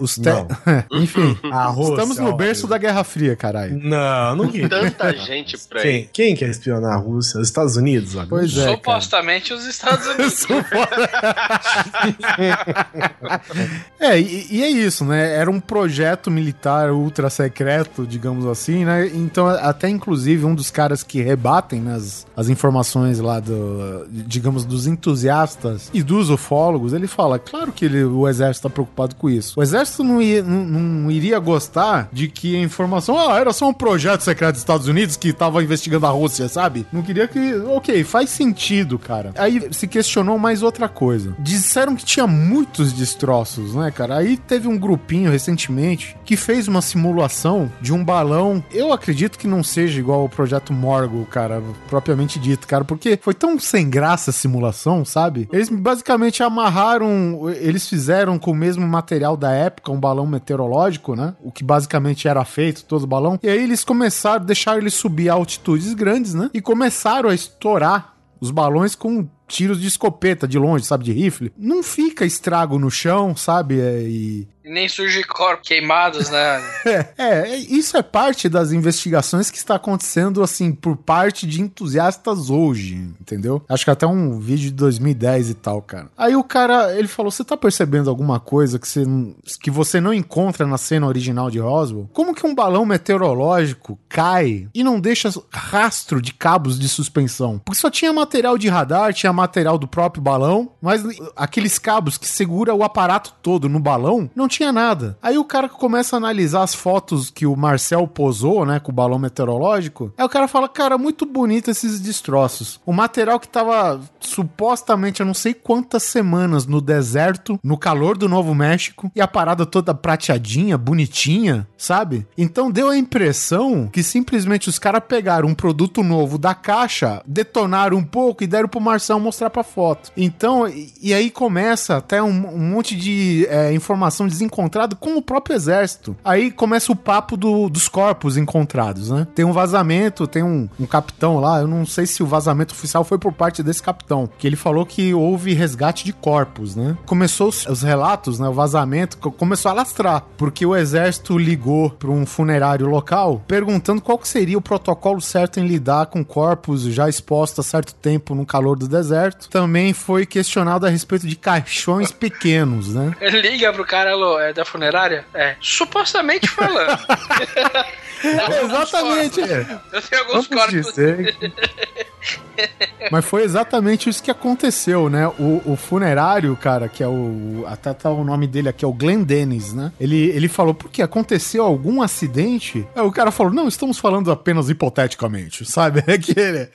Os te... não. [LAUGHS] Enfim, [LAUGHS] A Rússia, estamos no berço da Guerra Fria, caralho. Não, não [LAUGHS] queria. Tanta gente pra Quem, ir. quem quer espionar a Rússia? Os Estados Unidos? agora? Pois é, cara. Supostamente os Estados Unidos. É, e, e é isso, né? Era um projeto militar ultra secreto, digamos assim, né? Então, até inclusive um dos caras que rebatem né, as, as informações lá do, digamos, dos entusiastas e dos ufólogos, ele fala, claro que ele- o exército tá preocupado com isso. O exército não, ia- não- não iria gostar de que a informação, ah, era só um projeto secreto dos Estados Unidos que tava investigando a Rússia, sabe? Não queria que, ok, faz sentido, cara. Aí se questionou mais outra coisa. Disseram que tinha muitos destroços, né, cara? Aí teve um grupinho recentemente que fez uma simulação de um balão. Eu acredito que não seja igual ao projeto Morgul, cara, propriamente dito, cara, porque foi tão sem graça a simulação, sabe? Eles basicamente amarraram, eles fizeram com o mesmo material da época, um balão meteorológico, né? O que basicamente era feito, todo balão. E aí eles começaram, deixaram ele subir a altitudes grandes, né? E começaram a estourar os balões com tiros de escopeta de longe, sabe, de rifle. Não fica estrago no chão, sabe? É, E nem surge corpos queimados, né? [LAUGHS] é, é, isso é parte das investigações que está acontecendo, assim, por parte de entusiastas hoje, entendeu? Acho que até um vídeo de 2010 e tal, cara. Aí o cara, ele falou, você tá percebendo alguma coisa que você, que você não encontra na cena original de Roswell? Como que um balão meteorológico cai e não deixa rastro de cabos de suspensão? Porque só tinha material de radar, tinha material do próprio balão, mas aqueles cabos que segura o aparato todo no balão, não tinha nada. Aí o cara começa a analisar as fotos que o Marcel posou, né, com o balão meteorológico. Aí o cara fala, cara, muito bonito esses destroços. O material que tava supostamente, eu não sei quantas semanas no deserto, no calor do Novo México, e a parada toda prateadinha, bonitinha, sabe? Então deu a impressão que simplesmente os caras pegaram um produto novo da caixa, detonaram um pouco e deram pro Marcel mostrar pra foto. Então, e, e aí começa até um, um monte de é, informação desencontrado com o próprio exército. Aí começa o papo do- dos corpos encontrados, né? Tem um vazamento, tem um, um capitão lá, eu não sei se o vazamento oficial foi por parte desse capitão, que ele falou que houve resgate de corpos, né? Começou os, os relatos, né? O vazamento co- começou a lastrar, porque o exército ligou para um funerário local perguntando qual seria o protocolo certo em lidar com corpos já expostos há certo tempo no calor do deserto. Também foi questionado a respeito de caixões pequenos, né? [LAUGHS] Liga pro cara, alô, é da funerária? É, supostamente falando. [LAUGHS] Exatamente. Eu tenho alguns corpos. dizer Mas foi exatamente isso que aconteceu, né? O, o funerário, cara, que é o. Até tá o nome dele aqui, é o Glenn Dennis, né? Ele, ele falou, porque aconteceu algum acidente? Aí o cara falou, não, estamos falando apenas hipoteticamente, sabe? É [LAUGHS] Aquele,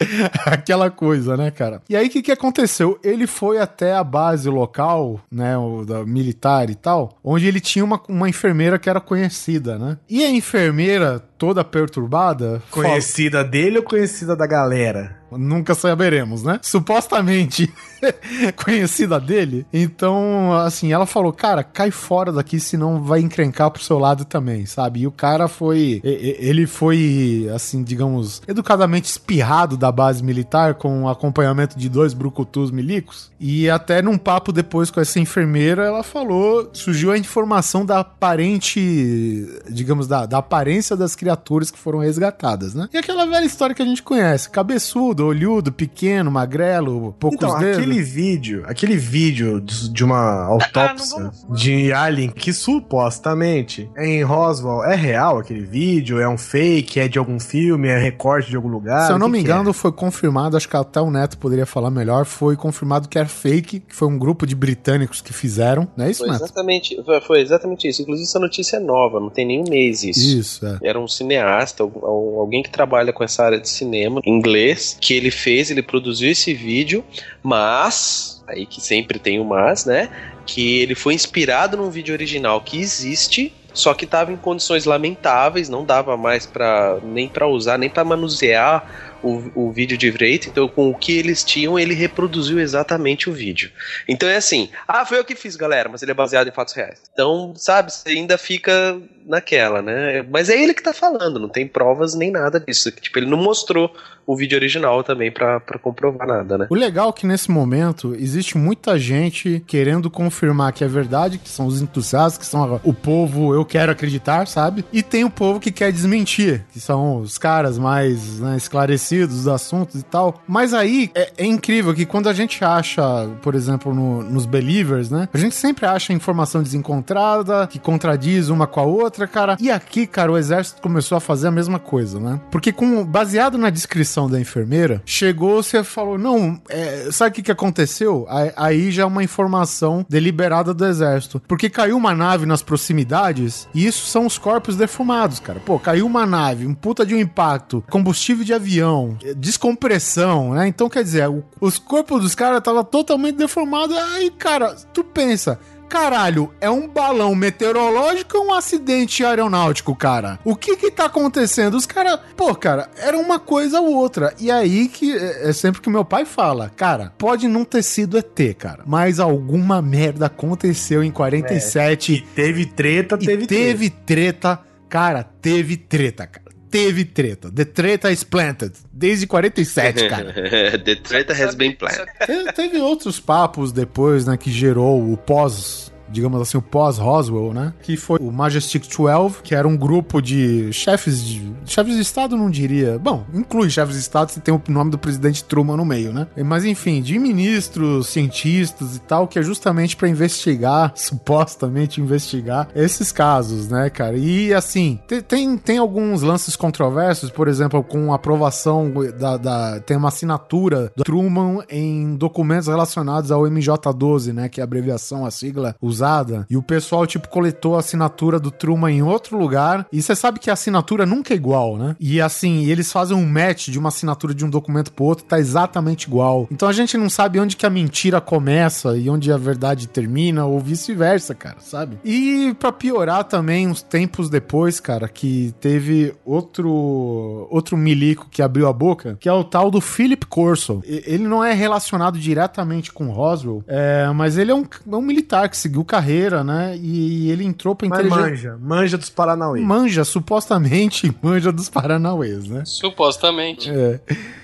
aquela coisa, né, cara? E aí o que, que aconteceu? Ele foi até a base local, né? O, da militar e tal, onde ele tinha uma, uma enfermeira que era conhecida, né? E a enfermeira, toda perturbada. Conhecida dele ou conhecida da galera? Nunca saberemos, né? Supostamente [LAUGHS] conhecida dele. Então, assim, ela falou: Cara, cai fora daqui, senão vai encrencar pro seu lado também, sabe? E o cara foi. Ele foi, assim, digamos, educadamente espirrado da base militar com acompanhamento de dois brucutus milicos. E até num papo depois com essa enfermeira, ela falou: surgiu a informação da aparente, digamos, da, da aparência das criaturas que foram resgatadas, né? E aquela velha história que a gente conhece: cabeçudo, olhudo, pequeno, magrelo, poucos Então, dedos. aquele vídeo, aquele vídeo de uma [LAUGHS] autópsia de Alien que supostamente é em Roswell é real aquele vídeo? É um fake? É de algum filme? É recorte de algum lugar? Se eu O não que me que é? engano, foi confirmado, acho que até o Neto poderia falar melhor, foi confirmado que era fake, que foi um grupo de britânicos que fizeram, não é isso, Foi Neto? exatamente, foi- foi exatamente isso. Inclusive, essa notícia é nova, não tem nem um mês isso. Isso, é. Era um cineasta, al- al- alguém que trabalha com essa área de cinema inglês, que ele fez, ele produziu esse vídeo, mas, aí que sempre tem o mas, né? Que ele foi inspirado num vídeo original que existe, só que estava em condições lamentáveis, não dava mais para nem para usar, nem para manusear o, o vídeo direito. Então, com o que eles tinham, ele reproduziu exatamente o vídeo. Então é assim, ah, foi eu que fiz, galera, mas ele é baseado em fatos reais. Então, sabe, você ainda fica naquela, né? Mas é ele que tá falando, não tem provas nem nada disso. Tipo, ele não mostrou o vídeo original também pra comprovar nada, né? O legal é que nesse momento existe muita gente querendo confirmar que é verdade, que são os entusiastas, que são o povo eu quero acreditar, sabe? E tem o povo que quer desmentir, que são os caras mais né, esclarecidos dos assuntos e tal. Mas aí é, é incrível que quando a gente acha, por exemplo, no- nos Believers, né? A gente sempre acha informação desencontrada, que contradiz uma com a outra, cara. E aqui, cara, o exército começou a fazer a mesma coisa, né? Porque com, baseado na descrição da enfermeira, chegou, você falou, não, é, sabe o que, que aconteceu? Aí já é uma informação deliberada do exército. Porque caiu uma nave nas proximidades e isso são os corpos defumados, cara. Pô, caiu uma nave, um puta de um impacto, combustível de avião, descompressão, né? Então, quer dizer, o- os corpos dos caras estavam totalmente deformados. Aí, cara, tu pensa, Caralho, é um balão meteorológico ou um acidente aeronáutico, cara? O que que tá acontecendo? Os caras, pô, cara, era uma coisa ou outra. E aí que é é sempre que meu pai fala, cara, pode não ter sido ET, cara, mas alguma merda aconteceu em 47. É, teve treta, teve teve treta. Cara, teve treta, cara. Teve treta. The treta is planted. Desde 47, [LAUGHS] cara. The treta has been planned. Te- Teve outros papos depois, né, que gerou o pós, digamos assim, o pós-Roswell, né? Que foi o Majestic 12, que era um grupo de chefes de. Chefes de Estado, não diria. Bom, inclui chefes de Estado se tem o nome do presidente Truman no meio, né? Mas enfim, de ministros, cientistas e tal, que é justamente pra investigar, [LAUGHS] supostamente investigar esses casos, né, cara? E assim, te- tem, tem alguns lances controversos, por exemplo, com a aprovação da, da- Tem uma assinatura do Truman em documentos relacionados ao MJ12, né? Que é a abreviação, a sigla usada. E o pessoal, tipo, coletou a assinatura do Truman em outro lugar. E você sabe que a assinatura nunca é igual, né? E assim, eles fazem um match de uma assinatura de um documento pro outro, tá exatamente igual. Então a gente não sabe onde que a mentira começa e onde a verdade termina, ou vice-versa, cara, sabe? E pra piorar também, uns tempos depois, cara, que teve outro outro milico que abriu a boca, que é o tal do Philip Corso. Ele não é relacionado diretamente com Roswell, é, mas ele é um, é um militar que seguiu carreira, né? E ele entrou pra inteligência. manja, manja dos Paranauê. Manja, supostamente [LAUGHS] manja dos Paranauês, né? Supostamente. É.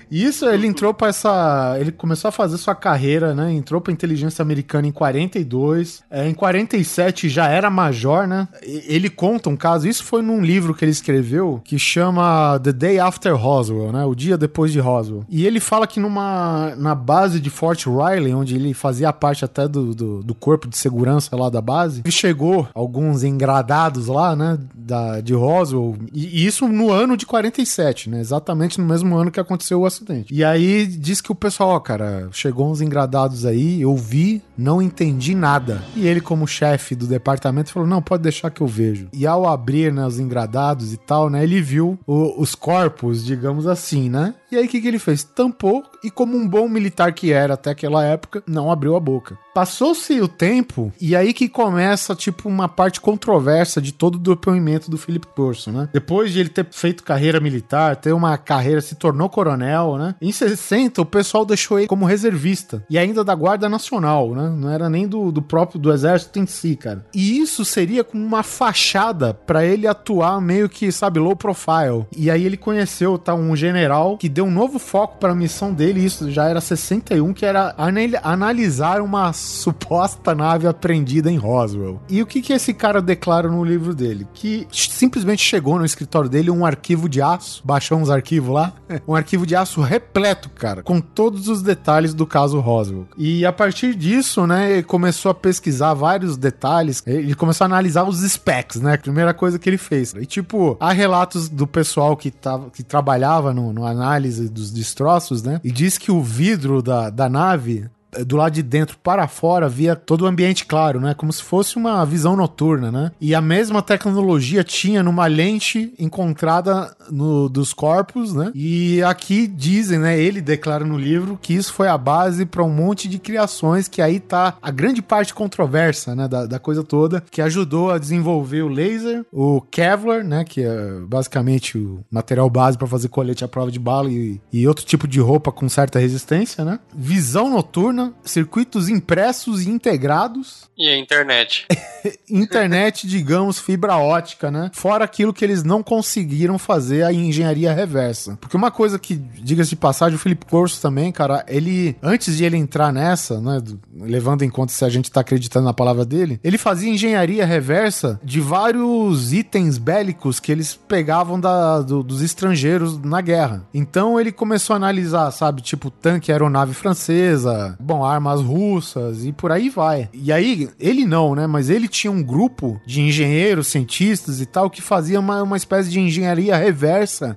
E isso, ele entrou pra essa. Ele começou a fazer sua carreira, né? Entrou pra inteligência americana em 42. É, em 47 já era major, né? Ele conta um caso. Isso foi num livro que ele escreveu que chama The Day After Roswell, né? O dia depois de Roswell. E ele fala que numa na base de Fort Riley, onde ele fazia parte até do, do, do corpo de segurança lá da base, ele chegou alguns engradados lá, né? Da, de Roswell. E, e isso no ano de 47, né? Exatamente no mesmo ano que aconteceu o acidente. E aí diz que o pessoal, ó, cara, chegou uns engradados aí, eu vi, não entendi nada. E ele, como chefe do departamento, falou: não, pode deixar que eu vejo. E ao abrir né, os engradados e tal, né? Ele viu o- os corpos, digamos assim, né? E aí o que, que ele fez? Tampou e, como um bom militar que era até aquela época, não abriu a boca. Passou-se o tempo, e aí que começa, tipo, uma parte controversa de todo o depoimento do Philip Corso, né? Depois de ele ter feito carreira militar, ter uma carreira, se tornou coronel, né? Em 60, o pessoal deixou ele como reservista, e ainda da Guarda Nacional, né? Não era nem do, do próprio, do exército em si, cara. E isso seria como uma fachada pra ele atuar meio que, sabe, low profile. E aí ele conheceu, tá, um general que deu um novo foco pra missão dele, isso já era 61, que era anal- analisar uma suposta nave apreendida em Roswell. E o que que esse cara declara no livro dele? Que simplesmente chegou no escritório dele um arquivo de aço, baixou uns arquivos lá, [LAUGHS] um arquivo de aço repleto, cara, com todos os detalhes do caso Roswell. E a partir disso, né, ele começou a pesquisar vários detalhes, ele começou a analisar os specs, né, primeira coisa que ele fez. E tipo, há relatos do pessoal que, tava, que trabalhava no, no análise dos destroços, né, e diz que o vidro da, da nave do lado de dentro para fora via todo o ambiente claro, né? Como se fosse uma visão noturna, né? E a mesma tecnologia tinha numa lente encontrada no, dos corpos, né? E aqui dizem, né? Ele declara no livro que isso foi a base para um monte de criações que aí tá a grande parte controversa, né? Da, da coisa toda, que ajudou a desenvolver o laser, o Kevlar, né? Que é basicamente o material base para fazer colete à prova de bala e, e outro tipo de roupa com certa resistência, né? Visão noturna, circuitos impressos e integrados, E a internet. [LAUGHS] internet, digamos, fibra ótica, né? Fora aquilo que eles não conseguiram fazer a engenharia reversa. Porque uma coisa que, diga-se de passagem, o Felipe Corso também, cara, ele, antes de ele entrar nessa, né, do- levando em conta se a gente tá acreditando na palavra dele, ele fazia engenharia reversa de vários itens bélicos que eles pegavam da- do- dos estrangeiros na guerra. Então ele começou a analisar, sabe, tipo tanque aeronave francesa, bom, armas russas e por aí vai. E aí, ele não, né? Mas ele tinha um grupo de engenheiros, cientistas e tal que fazia uma, uma espécie de engenharia reversa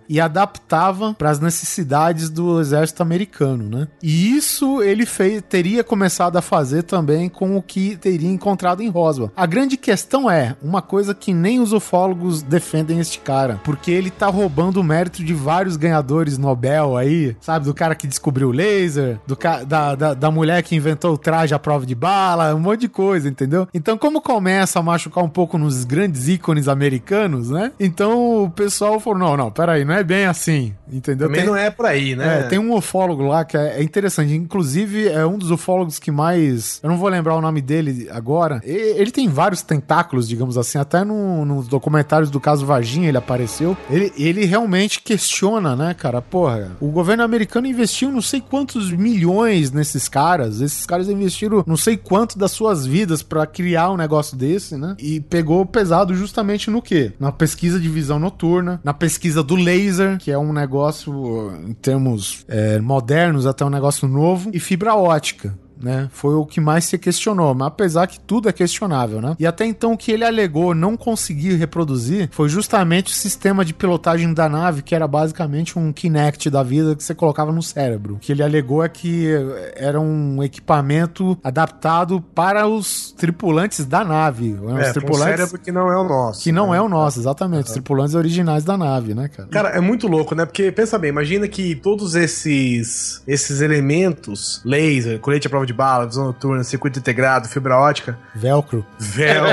e adaptava para as necessidades do exército americano, né? E isso ele fez, teria começado a fazer também com o que teria encontrado em Roswell. A grande questão é uma coisa que nem os ufólogos defendem este cara, porque ele tá roubando o mérito de vários ganhadores Nobel aí, sabe? Do cara que descobriu o laser, do da, da, da mulher que inventou o traje à prova de bala, um monte de coisa, entendeu? Então, como começa a machucar um pouco nos grandes ícones americanos, né? Então o pessoal falou: não, não, peraí, não é bem assim, entendeu? Também não é por aí, né? É, tem um ufólogo lá que é, é interessante. Inclusive, é um dos ufólogos que mais. Eu não vou lembrar o nome dele agora. Ele tem vários tentáculos, digamos assim. Até no- nos documentários do caso Varginha ele apareceu. Ele, ele realmente questiona, né, cara? Porra, o governo americano investiu não sei quantos milhões nesses caras. Esses caras investiram não sei quanto das suas vidas pra criar um negócio desse, né? E pegou pesado justamente no quê? Na pesquisa de visão noturna, na pesquisa do laser, que é um negócio, em termos é, modernos, até um negócio novo, e fibra ótica. Né? Foi o que mais se questionou, mas apesar que tudo é questionável, né? E até então o que ele alegou não conseguir reproduzir foi justamente o sistema de pilotagem da nave, que era basicamente um Kinect da vida que você colocava no cérebro. O que ele alegou é que era um equipamento adaptado para os tripulantes da nave. né? Os É, com um tripulantes cérebro que não é o nosso. que não né? é o nosso, exatamente. Os tripulantes originais da nave, né, cara? Cara, é muito louco, né? Porque pensa bem, imagina que todos esses esses elementos, laser, colete à prova de bala, visão noturna, circuito integrado, fibra ótica, Velcro. véu,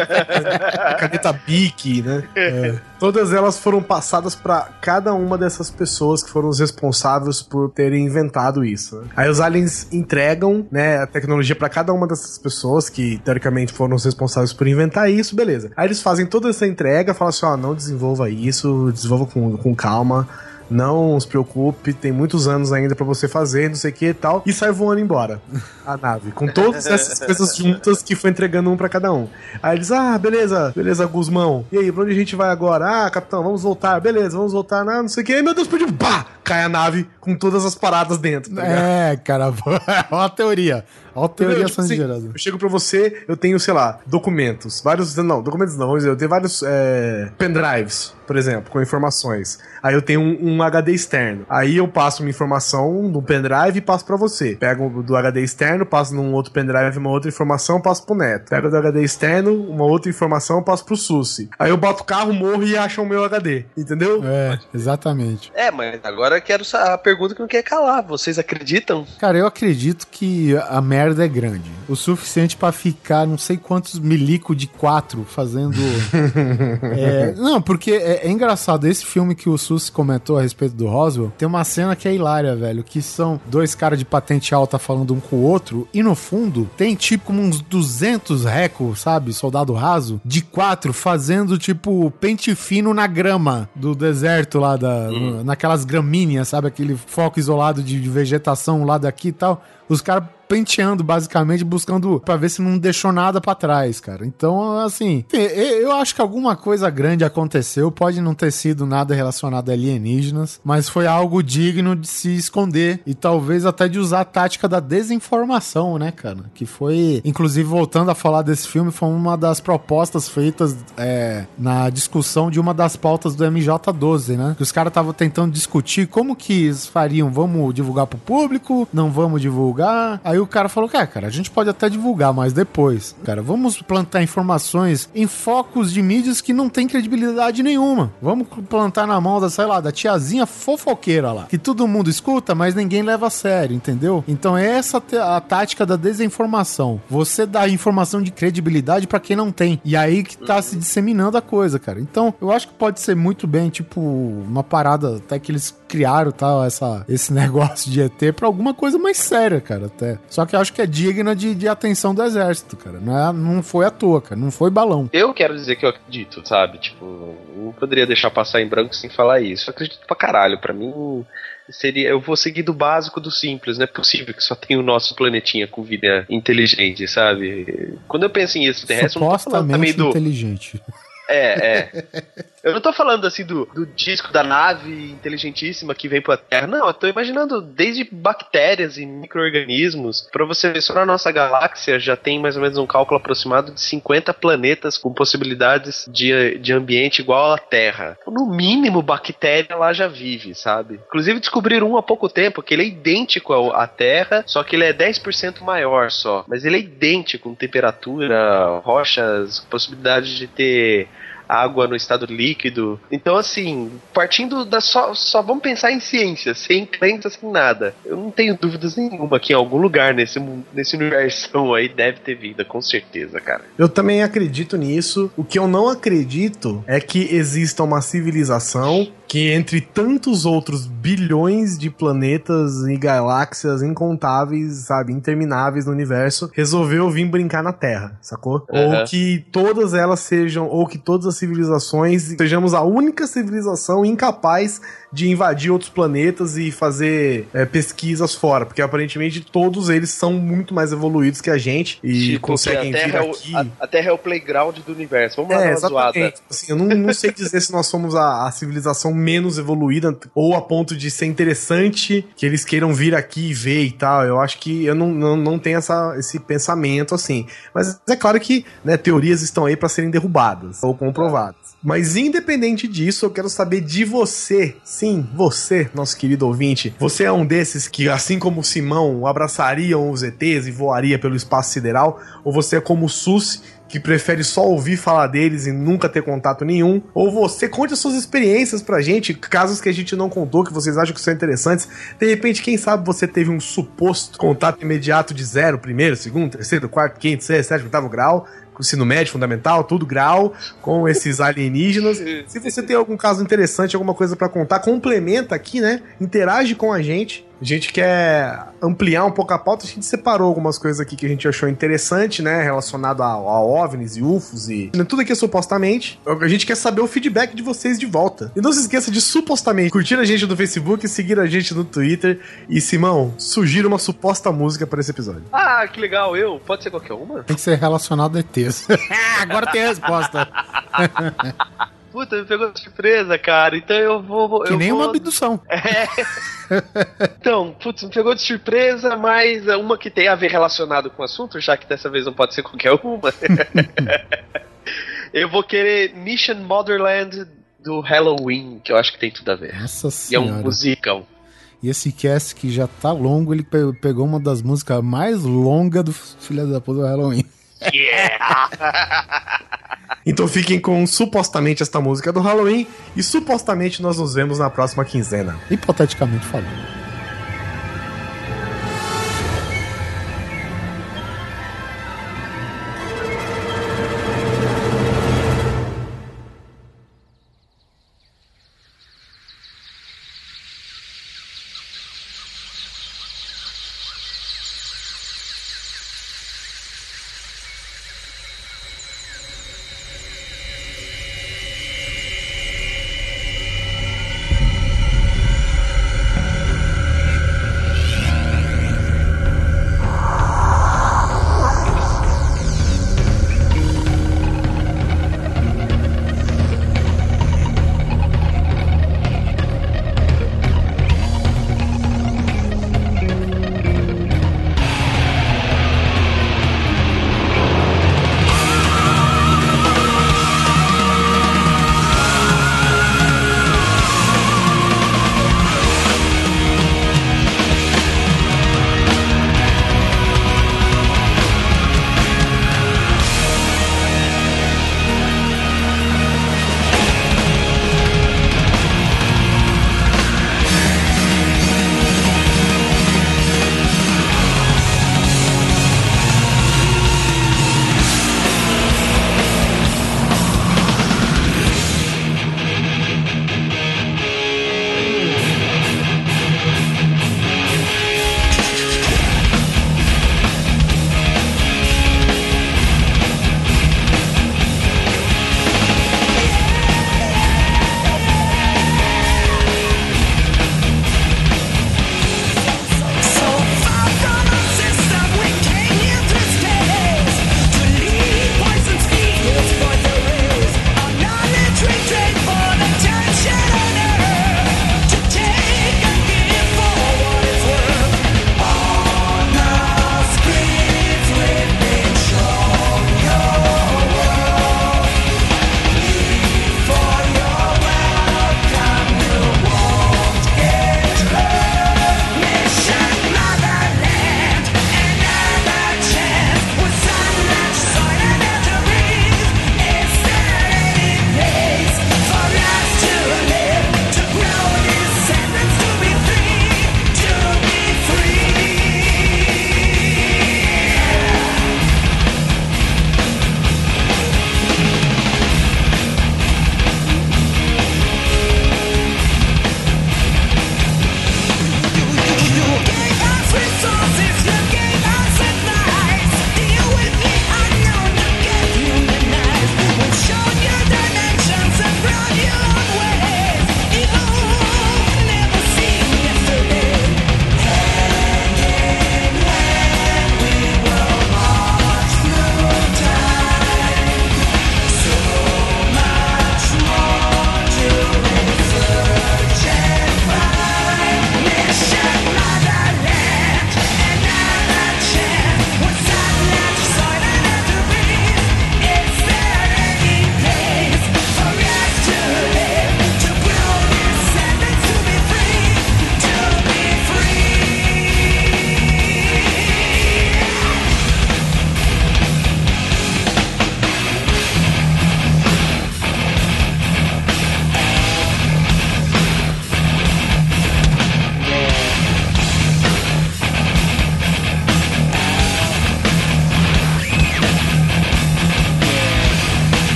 [LAUGHS] caneta Bic, né? É. Todas elas foram passadas pra cada uma dessas pessoas que foram os responsáveis por terem inventado isso. né? Aí os aliens entregam, né, a tecnologia pra cada uma dessas pessoas que teoricamente foram os responsáveis por inventar isso, beleza. Aí eles fazem toda essa entrega, falam assim, ó, não desenvolva isso, desenvolva com, com calma. Não se preocupe, tem muitos anos ainda pra você fazer, não sei o que e tal. E sai voando embora [LAUGHS] a nave, com todas essas coisas juntas que foi entregando um pra cada um. Aí eles, ah, beleza, beleza, Guzmão. E aí, pra onde a gente vai agora? Ah, capitão, vamos voltar, beleza, vamos voltar, não, não sei o que. Aí, meu Deus, pediu, pá! Cai a nave com todas as paradas dentro, tá? É, cara, [LAUGHS] olha a teoria. Olha a teoria? Tipo assim, eu chego pra você, eu tenho, sei lá, documentos. Vários. Não, documentos não, eu tenho vários é, pendrives, por exemplo, com informações. Aí eu tenho um, um HD externo. Aí eu passo uma informação do pendrive e passo pra você. Pego do HD externo, passo num outro pendrive uma outra informação, passo pro Neto. Pego do HD externo, uma outra informação, passo pro Susi. Aí eu boto o carro, morro e acham o meu HD. Entendeu? É, exatamente. É, mas agora eu quero a pergunta que não quer calar. Vocês acreditam? Cara, eu acredito que a merda é grande. O suficiente pra ficar não sei quantos milico de quatro fazendo. [LAUGHS] É, não, porque é, é engraçado. Esse filme que o Sus comentou a respeito do Roswell, tem uma cena que é hilária, velho. Que são dois caras de patente alta falando um com o outro. E no fundo tem tipo como uns 200 recos, sabe? Soldado raso, de quatro fazendo tipo pente fino na grama do deserto lá, da, no- naquelas gramíneas, sabe? Aquele foco isolado de, de vegetação lá daqui e tal. Os caras penteando, basicamente, buscando pra ver se não deixou nada pra trás, cara. Então, assim, eu acho que alguma coisa grande aconteceu. Pode não ter sido nada relacionado a alienígenas, mas foi algo digno de se esconder e talvez até de usar a tática da desinformação, né, cara? Que foi, inclusive, voltando a falar desse filme, foi uma das propostas feitas é, na discussão de uma das pautas do MJ12, né? Que os caras estavam tentando discutir como que eles fariam. Vamos divulgar pro público? Não vamos divulgar? Aí o cara falou, cara, cara, a gente pode até divulgar, mas depois. Cara, vamos plantar informações em focos de mídias que não tem credibilidade nenhuma. Vamos plantar na mão da, sei lá, da tiazinha fofoqueira lá. Que todo mundo escuta, mas ninguém leva a sério, entendeu? Então é essa a tática da desinformação. Você dá informação de credibilidade pra quem não tem. E aí que tá se disseminando a coisa, cara. Então, eu acho que pode ser muito bem, tipo, uma parada até que eles criaram, tal, essa, esse [LAUGHS] negócio de ET pra alguma coisa mais séria, cara, até. Só que eu acho que é digna de, de atenção do exército, cara. Não, é, não foi à toa, cara. Não foi balão. Eu quero dizer que eu acredito, sabe? Tipo, não poderia deixar passar em branco sem falar isso. Eu acredito pra caralho. Pra mim, seria. Eu vou seguir do básico do simples. Não é possível que só tenha o nosso planetinha com vida inteligente, sabe? Quando eu penso em extraterrestre, eu não tô falando também Supostamente do. inteligente. É, é. [LAUGHS] Eu não tô falando assim do, do disco da nave inteligentíssima que vem pra Terra. Não, eu tô imaginando desde bactérias e micro-organismos. Pra você ver, só na nossa galáxia já tem mais ou menos um cálculo aproximado de 50 planetas com possibilidades de, de ambiente igual à Terra. No mínimo, bactéria lá já vive, sabe? Inclusive descobriram um há pouco tempo que ele é idêntico à Terra, só que ele é 10% maior só. Mas ele é idêntico com temperatura, rochas, possibilidade de ter água no estado líquido. Então, assim, partindo da só, só vamos pensar em ciência, sem crença, sem nada. Eu não tenho dúvidas nenhuma que em algum lugar nesse, nesse universo aí deve ter vida, com certeza, cara. Eu também acredito nisso. O que eu não acredito é que exista uma civilização que, entre tantos outros bilhões de planetas e galáxias incontáveis, sabe, intermináveis no universo, resolveu vir brincar na Terra, sacou? Aham. Ou que todas elas sejam, ou que todas as civilizações sejamos a única civilização incapaz de invadir outros planetas e fazer é, pesquisas fora, porque aparentemente todos eles são muito mais evoluídos que a gente e Tipo, conseguem a vir terra, é o- aqui. a, a Terra é o playground do universo. Vamos lá É, uma zoada. exatamente. Assim, eu não, não sei dizer se nós somos a, a civilização menos evoluída ou a ponto de ser interessante que eles queiram vir aqui e ver e tal. Eu acho que eu não, não, não tenho essa, esse pensamento assim. Mas é claro que né, teorias estão aí para serem derrubadas ou comprovadas. Mas independente disso, eu quero saber de você. Sim, você, nosso querido ouvinte. Você é um desses que, assim como o Simão, abraçariam os ETs e voaria pelo espaço sideral? Ou você é como o que prefere só ouvir falar deles e nunca ter contato nenhum, ou você conte as suas experiências pra gente, casos que a gente não contou, que vocês acham que são interessantes. De repente, quem sabe você teve um suposto contato imediato de zero, primeiro, segundo, terceiro, quarto, quinto, sexto, sétimo, oitavo grau, ensino médio, fundamental, tudo grau, com esses alienígenas. [LAUGHS] Se você tem algum caso interessante, alguma coisa pra contar, complementa aqui, né? Interage com a gente. A gente quer ampliar um pouco a pauta, a gente separou algumas coisas aqui que a gente achou interessante, né? Relacionado a, a OVNIs e UFOs e tudo aqui é supostamente. A gente quer saber o feedback de vocês de volta. E não se esqueça de supostamente curtir a gente no Facebook, seguir a gente no Twitter. E Simão, sugira uma suposta música para esse episódio. Ah, que legal, eu. Pode ser qualquer uma? Tem que ser relacionado a ETs. [LAUGHS] Agora tem a resposta. [LAUGHS] Puta, me pegou de surpresa, cara. Então eu vou. Que eu nem vou... uma abdução. [LAUGHS] É. Então, putz, me pegou de surpresa, mas uma que tem a ver relacionado com o assunto, já que dessa vez não pode ser qualquer uma. [LAUGHS] eu vou querer Mission Motherland do Halloween, que eu acho que tem tudo a ver. Nossa E é senhora. um musical. E esse cast que já tá longo, ele pe- pegou uma das músicas mais longas do Filha da Puta do Halloween. Yeah! [LAUGHS] Então fiquem com supostamente esta música do Halloween e supostamente nós nos vemos na próxima quinzena. Hipoteticamente falando.